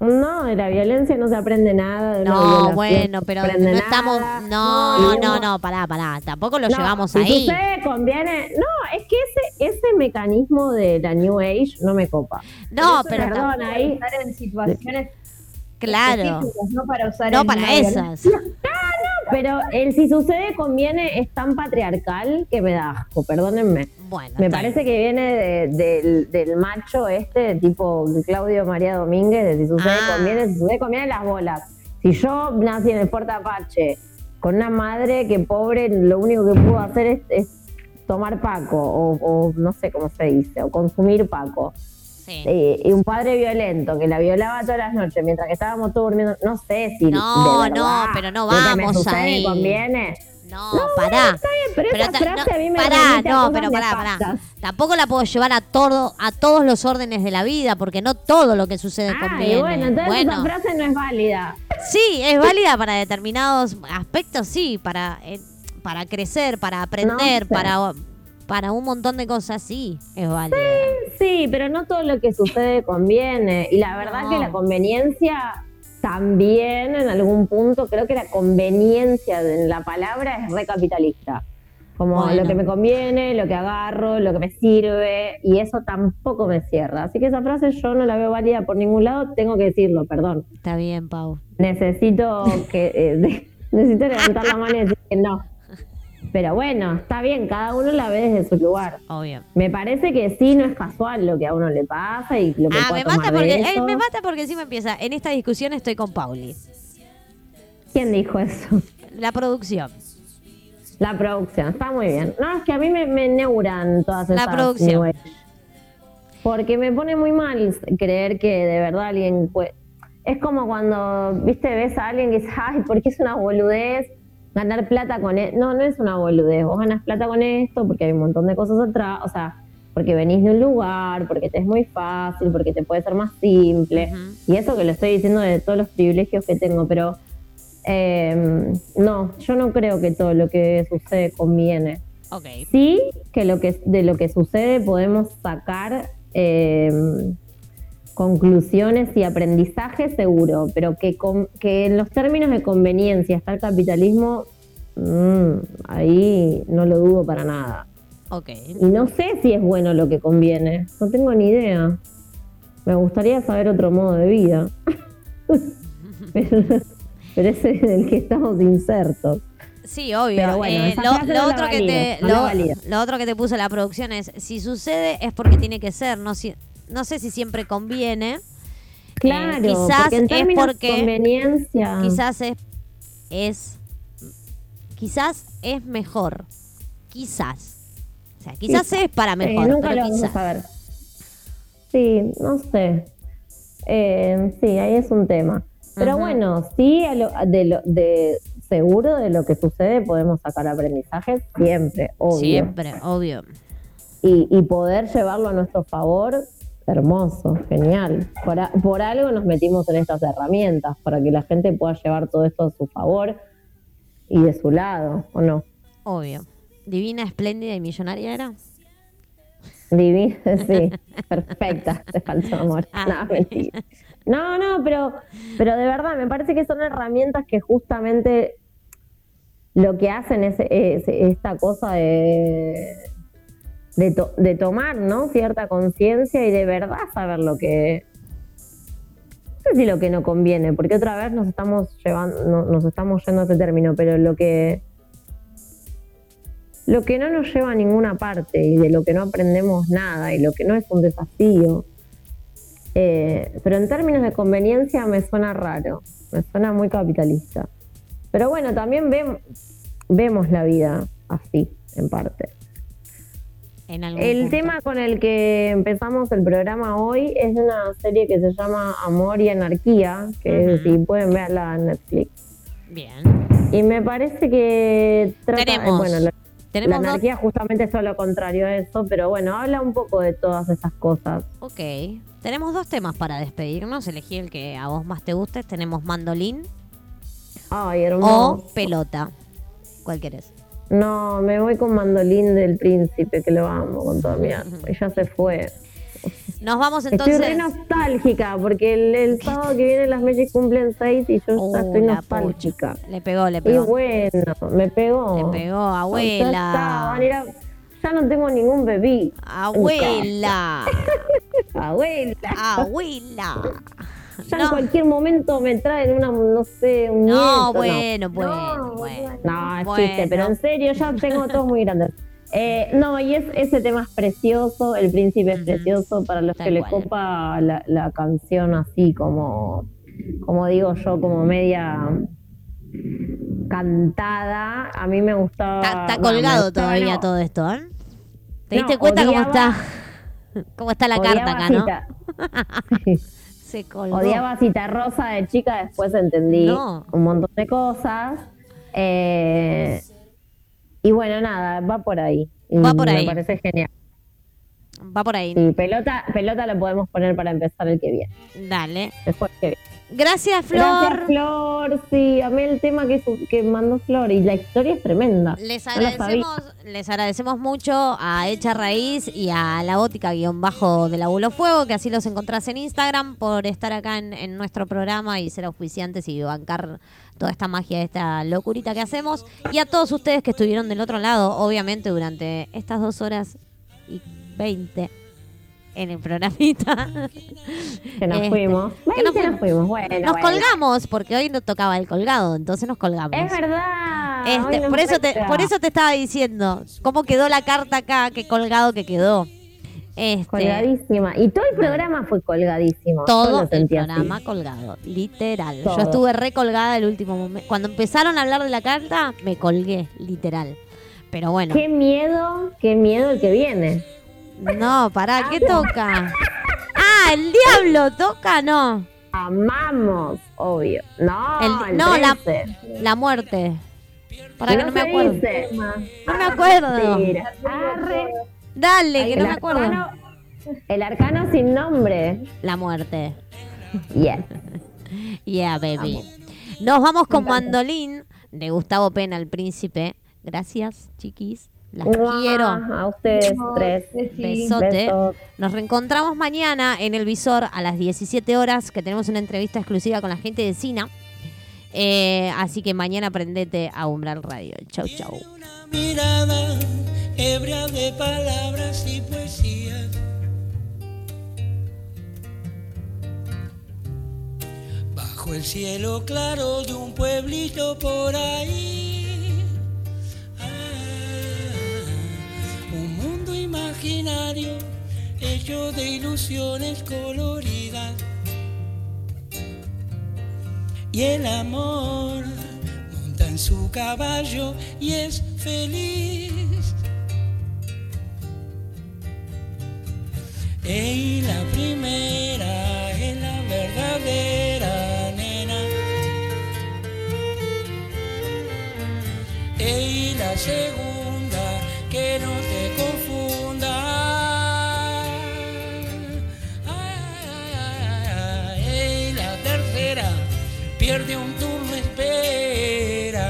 No, de la violencia no se aprende nada. De No, bueno, no pero no estamos. No, no, uno- no, pará, pará. Tampoco lo No, llevamos si ahí. sucede, conviene. No, es que ese, ese mecanismo de la New Age no me copa. No, pero Perdón, ahí. Estar en situaciones claro. no para usar No para una violencia. esas. Pero el si sucede conviene es tan patriarcal que me da asco, perdónenme. Bueno, Me parece que viene de- del, del macho este, tipo Claudio María Domínguez, de si sucede Ah. conviene, si sucede conviene las bolas. Si yo nací en el Fuerte Apache con una madre que pobre lo único que pudo hacer es, es tomar paco, o, o no sé cómo se dice, o consumir paco. Sí. Eh, y un padre violento que la violaba todas las noches mientras que estábamos todos durmiendo, no sé si No, de no, pero no vamos sucede ahí. conviene. No, pará. Pero, Pero esa ta- frase no, a mí me pará, remite a no, pero pará, pará. Tampoco la puedo llevar a todo, a todos los órdenes de la vida, porque no todo lo que sucede Ah, conviene. y bueno, entonces Bueno, esa frase no es válida. sí, es válida para determinados aspectos, sí, para, eh, para crecer, para aprender, sé. para, para un montón de cosas, sí, es válida. Sí, pero no todo lo que sucede conviene. Y la verdad No. que la conveniencia también en algún punto, creo que la conveniencia en la palabra es recapitalista. Como Bueno. lo que me conviene, lo que agarro, lo que me sirve, y eso tampoco me cierra. Así que esa frase yo no la veo válida por ningún lado, tengo que decirlo, perdón. Está bien, Pau. Necesito que eh, necesito levantar la mano y decir que no. Pero bueno, está bien, cada uno la ve desde su lugar. Obvio. Me parece que sí, no es casual lo que a uno le pasa y lo que Ah, pueda me mata tomar de porque eh, me mata porque encima empieza. En esta discusión estoy con Pauli. ¿Quién dijo eso? La producción. La producción, está muy bien. No, es que a mí me, me neuran todas La esas producción. New Age. Porque me pone muy mal creer que de verdad alguien. Es como cuando, viste, ves a alguien que dice, ay, ¿por qué es una boludez ganar plata con esto? No, no es una boludez. Vos ganas plata con esto porque hay un montón de cosas atrás. O sea, porque venís de un lugar, porque te es muy fácil, porque te puede ser más simple. Y eso que lo estoy diciendo de todos los privilegios que tengo, pero eh, no, yo no creo que todo lo que sucede conviene. Sí, que lo que de lo que sucede podemos sacar eh, conclusiones y aprendizaje seguro, pero que, con- que en los términos de conveniencia está el capitalismo, mm, ahí no lo dudo para nada. Ok. Y no sé si es bueno lo que conviene, no tengo ni idea. Me gustaría saber otro modo de vida. pero, pero ese es el que estamos insertos. Sí, obvio. Pero bueno, Eh, lo, otro que te, lo, lo otro que te puso la producción es, si sucede es porque tiene que ser, no, si- no sé si siempre conviene. Claro, Eh, quizás porque en es porque- conveniencia. Quizás es, es, quizás es mejor, quizás. O sea, quizás Sí. es para Eh, mejor, nunca pero lo vamos a quizás. saber. Sí, no sé. Eh, sí, ahí es un tema. Pero bueno, sí, a lo- de, lo, de seguro de lo que sucede podemos sacar aprendizaje siempre, obvio. Siempre, obvio. Y, y poder llevarlo a nuestro favor, hermoso, genial. Por, a- por algo nos metimos en estas herramientas, para que la gente pueda llevar todo esto a su favor y de su lado, ¿o no? Obvio. Divina, espléndida y millonaria era. Divina, sí, perfecta, te faltó amor. Ah. No, mentira. No, no, pero, pero de verdad, me parece que son herramientas que justamente lo que hacen es, es esta cosa de, de, to- de tomar, ¿no? Cierta conciencia y de verdad saber lo que. No si lo que no conviene, porque otra vez nos estamos llevando, no- nos estamos yendo a ese término, pero lo que lo que no nos lleva a ninguna parte y de lo que no aprendemos nada y lo que no es un desafío. Eh, pero en términos de conveniencia me suena raro, me suena muy capitalista. Pero bueno, también vem- vemos la vida así, en parte. En algún El punto. tema con el que empezamos el programa hoy es una serie que se llama Amor y Anarquía, que si pueden verla en Netflix. Bien. Y me parece que trata, Tenemos- bueno, la, Tenemos la dos. anarquía justamente es lo contrario a eso, pero bueno, habla un poco de todas esas cosas. Ok. Tenemos dos temas para despedirnos. Elegí el que a vos más te guste. Tenemos mandolín Ay, o pelota. ¿Cuál querés? No, me voy con mandolín del príncipe, que lo amo con toda mi alma. Y ya se fue. Nos vamos Estoy re entonces. nostálgica, porque el, el sábado que viene las Magic cumplen seis y yo Uh, ya estoy nostálgica. Le pegó, le Y pegó. bueno, me pegó. Le pegó, Ya, está, abuela. van a ir a- ya no tengo ningún bebé. Abuela. Abuela. Abuela. Ya en cualquier momento me traen una, no sé, un no, nieto, bueno, bueno, No, bueno. No, es Bueno. chiste, pero en serio, ya tengo todos muy grandes. Eh, no, y es, ese tema es precioso, El Príncipe es precioso, para los Tal que le copa la, la canción así como, como digo yo, como media cantada, a mí me gustaba... Está, bueno, colgado todavía no, todo esto, ¿eh? ¿Te No, diste cuenta cómo está? ¿Cómo está la carta acá, no? Sí. Se colgó. Odiaba Cita Rosa de chica, después entendí No. un montón de cosas. Eh, y bueno, nada, va por ahí. Va por ahí. Me parece genial. Va por ahí. Sí, pelota, pelota lo podemos poner para empezar el que viene. Dale. Después que viene. Gracias, Flor. Gracias, Flor. Sí, a mí el tema que, su- que mandó Flor y la historia es tremenda. Les No agradecemos, les agradecemos mucho a Hecha Raíz y a la gótica guion bajo del Abuelo Fuego, que así los encontrás en Instagram, por estar acá en, en nuestro programa y ser auspiciantes y bancar toda esta magia, esta locurita que hacemos. Y a todos ustedes que estuvieron del otro lado, obviamente, durante estas dos horas y veinte en el programita. Que nos Este, fuimos. que Bueno, nos fuimos. Bueno, Nos bueno. colgamos, porque hoy no tocaba el colgado, entonces nos colgamos. Es verdad. Este, no por eso te, por eso te estaba diciendo cómo quedó la carta acá, qué colgado que quedó. Este, Colgadísima. Y todo el programa fue colgadísimo. Todo el así. programa colgado, literal. Todo. Yo estuve recolgada el último momento. Cuando empezaron a hablar de la carta, me colgué, literal. Pero bueno, Qué miedo, qué miedo el que viene. No, pará, ¿qué toca? Ah, el diablo toca, no. Amamos, obvio. No, El- el no, la, 13. la muerte. Para que no me acuerdo. dice. No me acuerdo. Arre. Dale, que El no me acuerdo. arcano- El arcano sin nombre. La muerte. Yes. Yeah, baby. Nos vamos con Mandolín de Gustavo Pena, el príncipe. Gracias, chiquis. Las quiero. A ustedes tres. Besote. Besos. Nos reencontramos mañana en el visor a las 17 horas, que tenemos una entrevista exclusiva con la gente de Sina. Eh, así que mañana prendete a Umbral Radio. Chau, chau. Una mirada ebria de palabras y poesía. Bajo el cielo claro de un pueblito por ahí. Imaginario hecho de ilusiones coloridas. Y el amor monta en su caballo y es feliz. Y la primera es la verdadera nena. Y la segunda que no te confunda. Pierde un turno espera.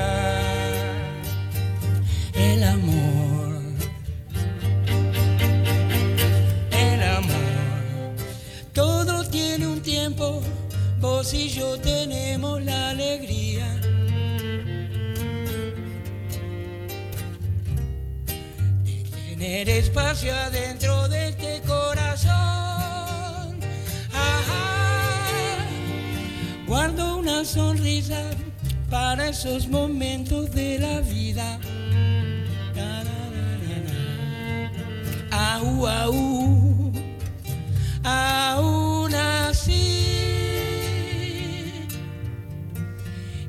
El amor. El amor. Todo tiene un tiempo. Vos y yo tenemos la alegría. de Tener espacio adentro de este corazón. Guardo una sonrisa para esos momentos de la vida. Na, na, na, au, au, aún así.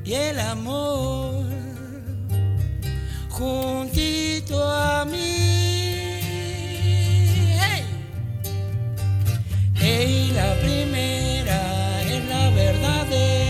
Y el amor juntito a mí. Hey, hey la primera. name.